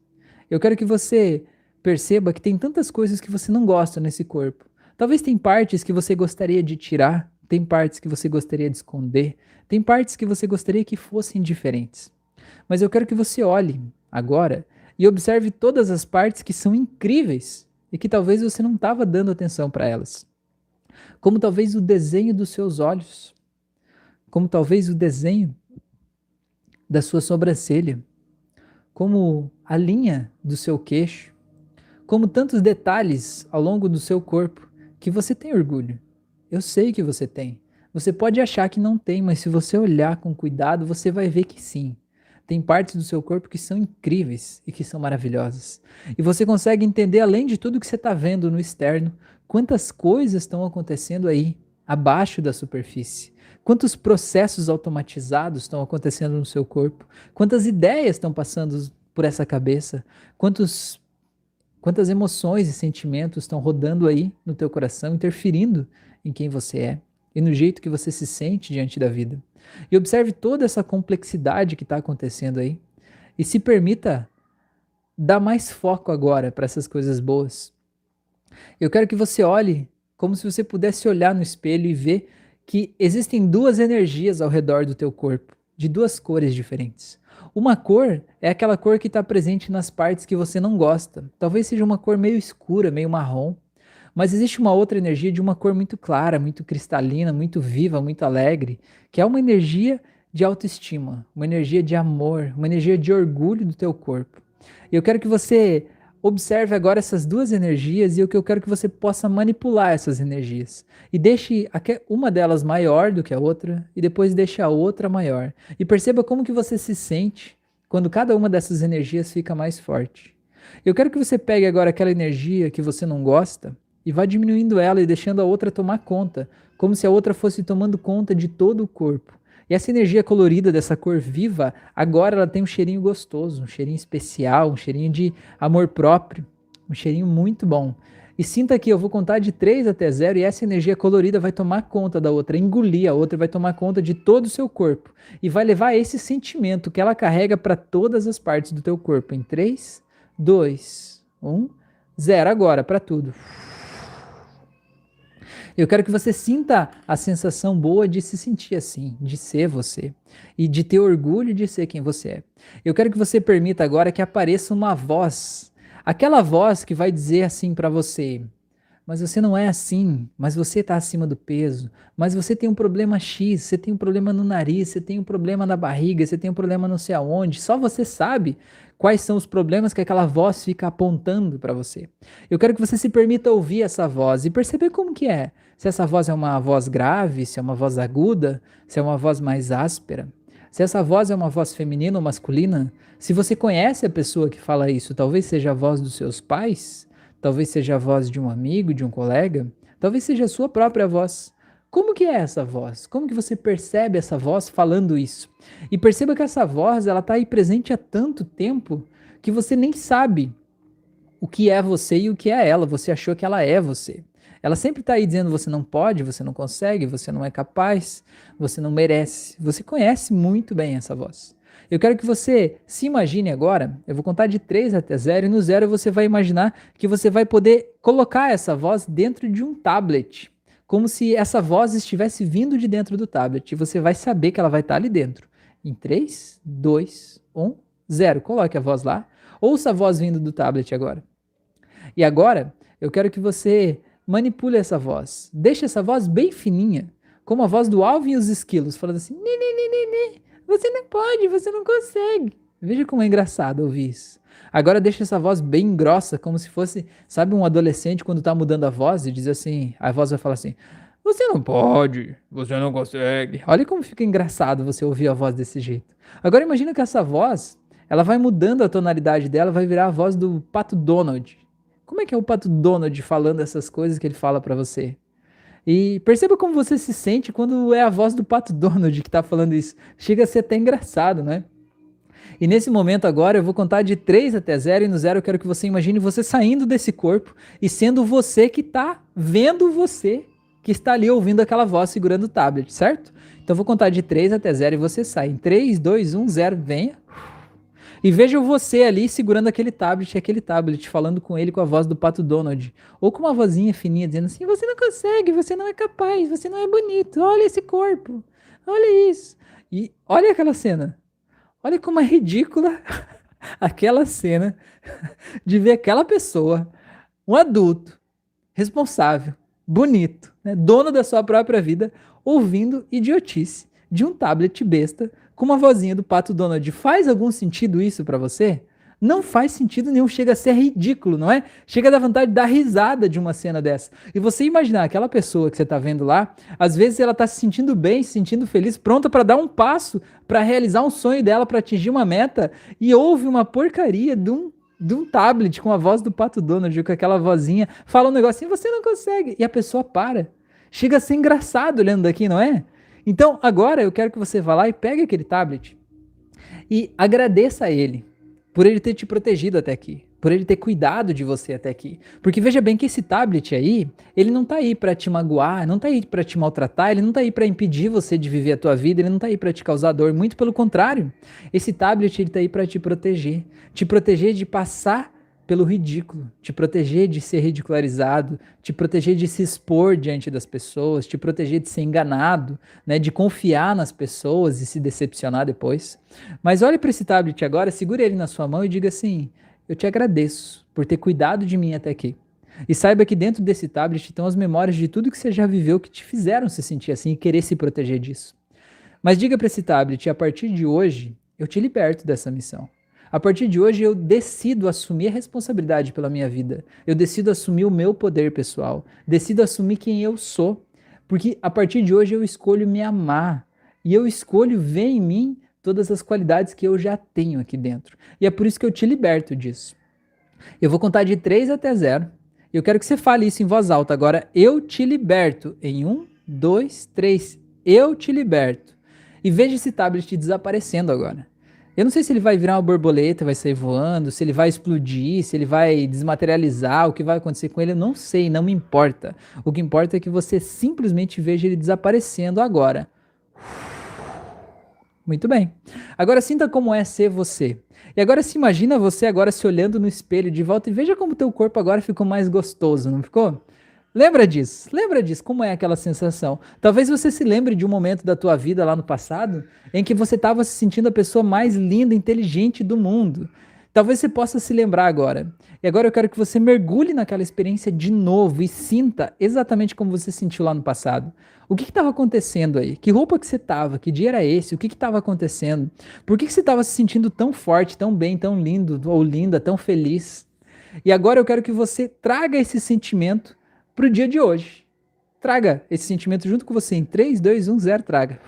A: Eu quero que você perceba que tem tantas coisas que você não gosta nesse corpo. Talvez tem partes que você gostaria de tirar, tem partes que você gostaria de esconder, tem partes que você gostaria que fossem diferentes. Mas eu quero que você olhe agora e observe todas as partes que são incríveis e que talvez você não estava dando atenção para elas. Como talvez o desenho dos seus olhos, como talvez o desenho da sua sobrancelha, como a linha do seu queixo, como tantos detalhes ao longo do seu corpo que você tem orgulho. Eu sei que você tem. Você pode achar que não tem, mas se você olhar com cuidado, você vai ver que sim. Tem partes do seu corpo que são incríveis e que são maravilhosas. E você consegue entender, além de tudo que você está vendo no externo, quantas coisas estão acontecendo aí, abaixo da superfície. Quantos processos automatizados estão acontecendo no seu corpo? Quantas ideias estão passando por essa cabeça? Quantos, quantas emoções e sentimentos estão rodando aí no teu coração, interferindo em quem você é e no jeito que você se sente diante da vida. E observe toda essa complexidade que está acontecendo aí e se permita dar mais foco agora para essas coisas boas. Eu quero que você olhe como se você pudesse olhar no espelho e ver que existem duas energias ao redor do teu corpo, de duas cores diferentes. Uma cor é aquela cor que está presente nas partes que você não gosta. Talvez seja uma cor meio escura, meio marrom. Mas existe uma outra energia de uma cor muito clara, muito cristalina, muito viva, muito alegre, que é uma energia de autoestima, uma energia de amor, uma energia de orgulho do teu corpo. E eu quero que você observe agora essas duas energias e eu quero que você possa manipular essas energias. E deixe uma delas maior do que a outra e depois deixe a outra maior. E perceba como que você se sente quando cada uma dessas energias fica mais forte. Eu quero que você pegue agora aquela energia que você não gosta e vá diminuindo ela e deixando a outra tomar conta, como se a outra fosse tomando conta de todo o corpo. E essa energia colorida dessa cor viva, agora ela tem um cheirinho gostoso, um cheirinho especial, um cheirinho de amor próprio, um cheirinho muito bom. E sinta que eu vou contar de 3 até 0 e essa energia colorida vai tomar conta da outra, engolir a outra, vai tomar conta de todo o seu corpo e vai levar esse sentimento que ela carrega para todas as partes do teu corpo. Em 3, 2, 1, 0. Agora, para tudo. Eu quero que você sinta a sensação boa de se sentir assim, de ser você e de ter orgulho de ser quem você é. Eu quero que você permita agora que apareça uma voz, aquela voz que vai dizer assim para você: mas você não é assim, mas você está acima do peso, mas você tem um problema X, você tem um problema no nariz, você tem um problema na barriga, você tem um problema não sei aonde, só você sabe quais são os problemas que aquela voz fica apontando para você. Eu quero que você se permita ouvir essa voz e perceber como que é. Se essa voz é uma voz grave, se é uma voz aguda, se é uma voz mais áspera. Se essa voz é uma voz feminina ou masculina, se você conhece a pessoa que fala isso, talvez seja a voz dos seus pais, talvez seja a voz de um amigo, de um colega, talvez seja a sua própria voz. Como que é essa voz? Como que você percebe essa voz falando isso? E perceba que essa voz, ela está aí presente há tanto tempo que você nem sabe o que é você e o que é ela. Você achou que ela é você. Ela sempre está aí dizendo você não pode, você não consegue, você não é capaz, você não merece. Você conhece muito bem essa voz. Eu quero que você se imagine agora, eu vou contar de 3 até 0, e no 0 você vai imaginar que você vai poder colocar essa voz dentro de um tablet, como se essa voz estivesse vindo de dentro do tablet, e você vai saber que ela vai estar ali dentro. Em 3, 2, 1, 0. Coloque a voz lá. Ouça a voz vindo do tablet agora. E agora, eu quero que você manipule essa voz. Deixe essa voz bem fininha, como a voz do Alvin e os esquilos, falando assim: ni, ni, ni, ni, ni. Você não pode, você não consegue. Veja como é engraçado ouvir isso. Agora deixa essa voz bem grossa, como se fosse, sabe, um adolescente quando tá mudando a voz e diz assim, a voz vai falar assim: "Você não pode, você não consegue". Olha como fica engraçado você ouvir a voz desse jeito. Agora imagina que essa voz, ela vai mudando a tonalidade dela, vai virar a voz do Pato Donald. Como é que é o Pato Donald falando essas coisas que ele fala para você? E perceba como você se sente quando é a voz do Pato Donald que está falando isso. Chega a ser até engraçado, né? E nesse momento agora eu vou contar de 3 até 0 e no 0 eu quero que você imagine você saindo desse corpo e sendo você que está vendo você que está ali ouvindo aquela voz segurando o tablet, certo? Então eu vou contar de 3 até 0 e você sai. Em 3, 2, 1, 0, venha. E veja você ali segurando aquele tablet, aquele tablet, falando com ele com a voz do Pato Donald. Ou com uma vozinha fininha dizendo assim: você não consegue, você não é capaz, você não é bonito, olha esse corpo, olha isso. E olha aquela cena. Olha como é ridícula aquela cena de ver aquela pessoa, um adulto, responsável, bonito, né, dono da sua própria vida, ouvindo idiotice de um tablet besta com uma vozinha do Pato Donald. Faz algum sentido isso para você? Não faz sentido nenhum, chega a ser ridículo, não é? Chega a dar vontade de dar risada de uma cena dessa. E você imaginar aquela pessoa que você está vendo lá, às vezes ela está se sentindo bem, se sentindo feliz, pronta para dar um passo, para realizar um sonho dela, para atingir uma meta, e ouve uma porcaria de um, de um tablet com a voz do Pato Donald, com aquela vozinha, fala um negocinho, você não consegue. E a pessoa para. Chega a ser engraçado olhando daqui, não é? Então, agora eu quero que você vá lá e pegue aquele tablet e agradeça a ele por ele ter te protegido até aqui, por ele ter cuidado de você até aqui. Porque veja bem que esse tablet aí, ele não tá aí para te magoar, não tá aí para te maltratar, ele não tá aí para impedir você de viver a tua vida, ele não tá aí para te causar dor, muito pelo contrário. Esse tablet ele tá aí para te proteger, te proteger de passar pelo ridículo, te proteger de ser ridicularizado, te proteger de se expor diante das pessoas, te proteger de ser enganado, né, de confiar nas pessoas e se decepcionar depois. Mas olhe para esse tablet agora, segure ele na sua mão e diga assim: Eu te agradeço por ter cuidado de mim até aqui. E saiba que dentro desse tablet estão as memórias de tudo que você já viveu que te fizeram se sentir assim e querer se proteger disso. Mas diga para esse tablet: a partir de hoje, eu te liberto dessa missão. A partir de hoje eu decido assumir a responsabilidade pela minha vida. Eu decido assumir o meu poder pessoal. Decido assumir quem eu sou. Porque a partir de hoje eu escolho me amar. E eu escolho ver em mim todas as qualidades que eu já tenho aqui dentro. E é por isso que eu te liberto disso. Eu vou contar de 3 até 0. Eu quero que você fale isso em voz alta. Agora, eu te liberto. Em 1, 2, 3. Eu te liberto. E veja esse tablet desaparecendo agora. Eu não sei se ele vai virar uma borboleta, vai sair voando, se ele vai explodir, se ele vai desmaterializar, o que vai acontecer com ele, eu não sei, não me importa. O que importa é que você simplesmente veja ele desaparecendo agora. Muito bem. Agora sinta como é ser você. E agora se imagina você agora se olhando no espelho de volta e veja como teu corpo agora ficou mais gostoso, não ficou? Lembra disso? Lembra disso? Como é aquela sensação? Talvez você se lembre de um momento da tua vida lá no passado em que você estava se sentindo a pessoa mais linda, inteligente do mundo. Talvez você possa se lembrar agora. E agora eu quero que você mergulhe naquela experiência de novo e sinta exatamente como você sentiu lá no passado. O que estava acontecendo aí? Que roupa que você estava? Que dia era esse? O que estava acontecendo? Por que, que você estava se sentindo tão forte, tão bem, tão lindo ou linda, tão feliz? E agora eu quero que você traga esse sentimento para o dia de hoje. Traga esse sentimento junto com você em 3, 2, 1, 0, traga.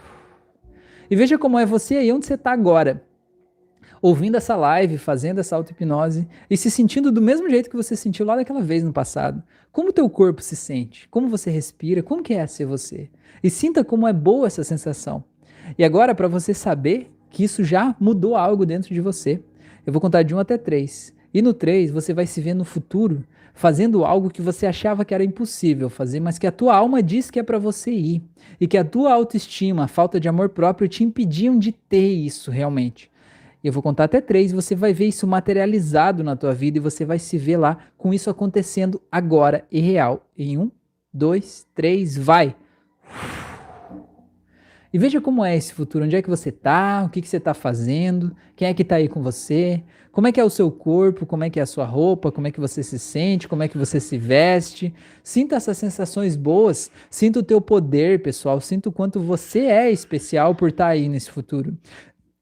A: E veja como é você aí onde você está agora. Ouvindo essa live, fazendo essa auto-hipnose e se sentindo do mesmo jeito que você sentiu lá daquela vez no passado. Como o teu corpo se sente? Como você respira? Como que é ser você? E sinta como é boa essa sensação. E agora, para você saber que isso já mudou algo dentro de você, eu vou contar de 1 até 3. E no 3, você vai se ver no futuro fazendo algo que você achava que era impossível fazer, mas que a tua alma diz que é para você ir. E que a tua autoestima, a falta de amor próprio te impediam de ter isso realmente. Eu vou contar até três, você vai ver isso materializado na tua vida e você vai se ver lá com isso acontecendo agora e real. Em um, dois, três, vai! E veja como é esse futuro, onde é que você está, o que, que você está fazendo, quem é que está aí com você, como é que é o seu corpo, como é que é a sua roupa, como é que você se sente, como é que você se veste. Sinta essas sensações boas, sinta o teu poder, pessoal, sinta o quanto você é especial por estar tá aí nesse futuro.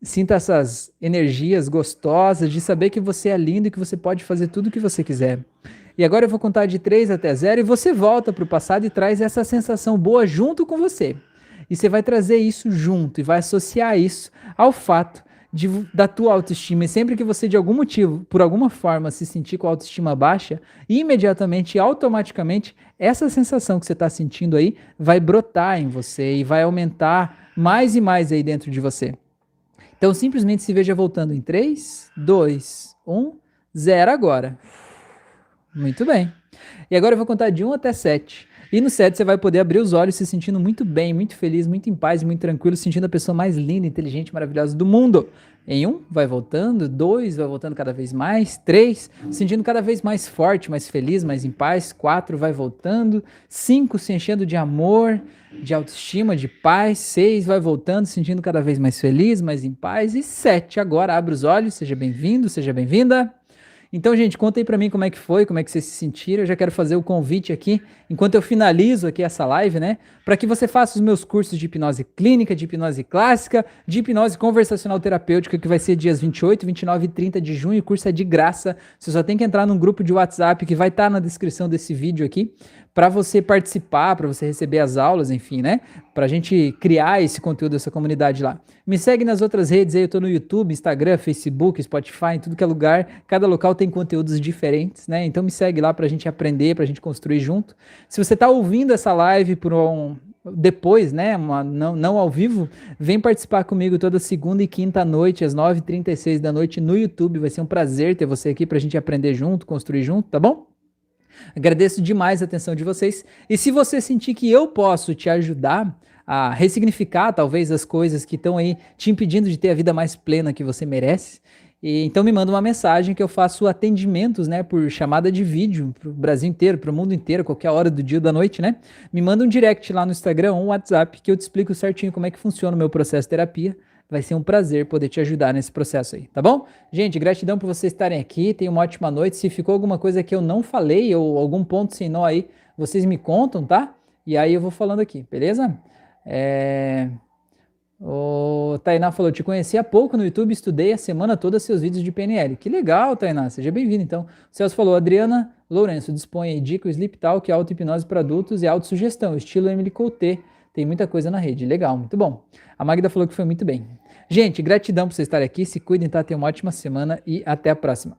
A: Sinta essas energias gostosas de saber que você é lindo e que você pode fazer tudo o que você quiser. E agora eu vou contar de 3 até 0 e você volta para o passado e traz essa sensação boa junto com você. E você vai trazer isso junto e vai associar isso ao fato de, da tua autoestima. E sempre que você, de algum motivo, por alguma forma, se sentir com a autoestima baixa, imediatamente, automaticamente, essa sensação que você está sentindo aí vai brotar em você e vai aumentar mais e mais aí dentro de você. Então, simplesmente se veja voltando em 3, 2, 1, 0 agora. Muito bem. E agora eu vou contar de 1 até 7. E no 7 você vai poder abrir os olhos se sentindo muito bem, muito feliz, muito em paz, muito tranquilo, sentindo a pessoa mais linda, inteligente, maravilhosa do mundo. Em um, vai voltando, dois, vai voltando cada vez mais, três, sentindo cada vez mais forte, mais feliz, mais em paz, quatro, vai voltando, cinco, se enchendo de amor, de autoestima, de paz, seis, vai voltando, sentindo cada vez mais feliz, mais em paz, e sete, agora abre os olhos, seja bem-vindo, seja bem-vinda. Então, gente, conta aí para mim como é que foi, como é que vocês se sentiram. Eu já quero fazer o convite aqui, enquanto eu finalizo aqui essa live, né? Para que você faça os meus cursos de hipnose clínica, de hipnose clássica, de hipnose conversacional terapêutica, que vai ser dias 28, 29 e 30 de junho. O curso é de graça. Você só tem que entrar num grupo de WhatsApp que vai estar tá na descrição desse vídeo aqui para você participar, para você receber as aulas, enfim, né? Para a gente criar esse conteúdo, essa comunidade lá. Me segue nas outras redes aí, eu estou no YouTube, Instagram, Facebook, Spotify, em tudo que é lugar. Cada local tem conteúdos diferentes, né? Então me segue lá para a gente aprender, para a gente construir junto. Se você está ouvindo essa live por um, depois, né, uma, não, não ao vivo, vem participar comigo toda segunda e quinta noite, às 9h36 da noite no YouTube. Vai ser um prazer ter você aqui para a gente aprender junto, construir junto, tá bom? Agradeço demais a atenção de vocês. E se você sentir que eu posso te ajudar a ressignificar talvez as coisas que estão aí te impedindo de ter a vida mais plena que você merece, e, então me manda uma mensagem que eu faço atendimentos, né, por chamada de vídeo para o Brasil inteiro, para o mundo inteiro, qualquer hora do dia ou da noite, né? Me manda um direct lá no Instagram, um WhatsApp, que eu te explico certinho como é que funciona o meu processo de terapia Vai ser um prazer poder te ajudar nesse processo aí, tá bom? Gente, gratidão por vocês estarem aqui. Tenham uma ótima noite. Se ficou alguma coisa que eu não falei ou algum ponto sem nó aí, vocês me contam, tá? E aí eu vou falando aqui, beleza? É... O Tainá falou: Te conheci há pouco no YouTube, estudei a semana toda seus vídeos de PNL. Que legal, Tainá, seja bem-vindo. Então, o Celso falou: Adriana Lourenço dispõe dica, sleep talk, auto-hipnose para adultos e autossugestão, estilo Emily Coutet. Tem muita coisa na rede. Legal, muito bom. A Magda falou que foi muito bem. Gente, gratidão por vocês estarem aqui. Se cuidem, tá? Tenham uma ótima semana e até a próxima.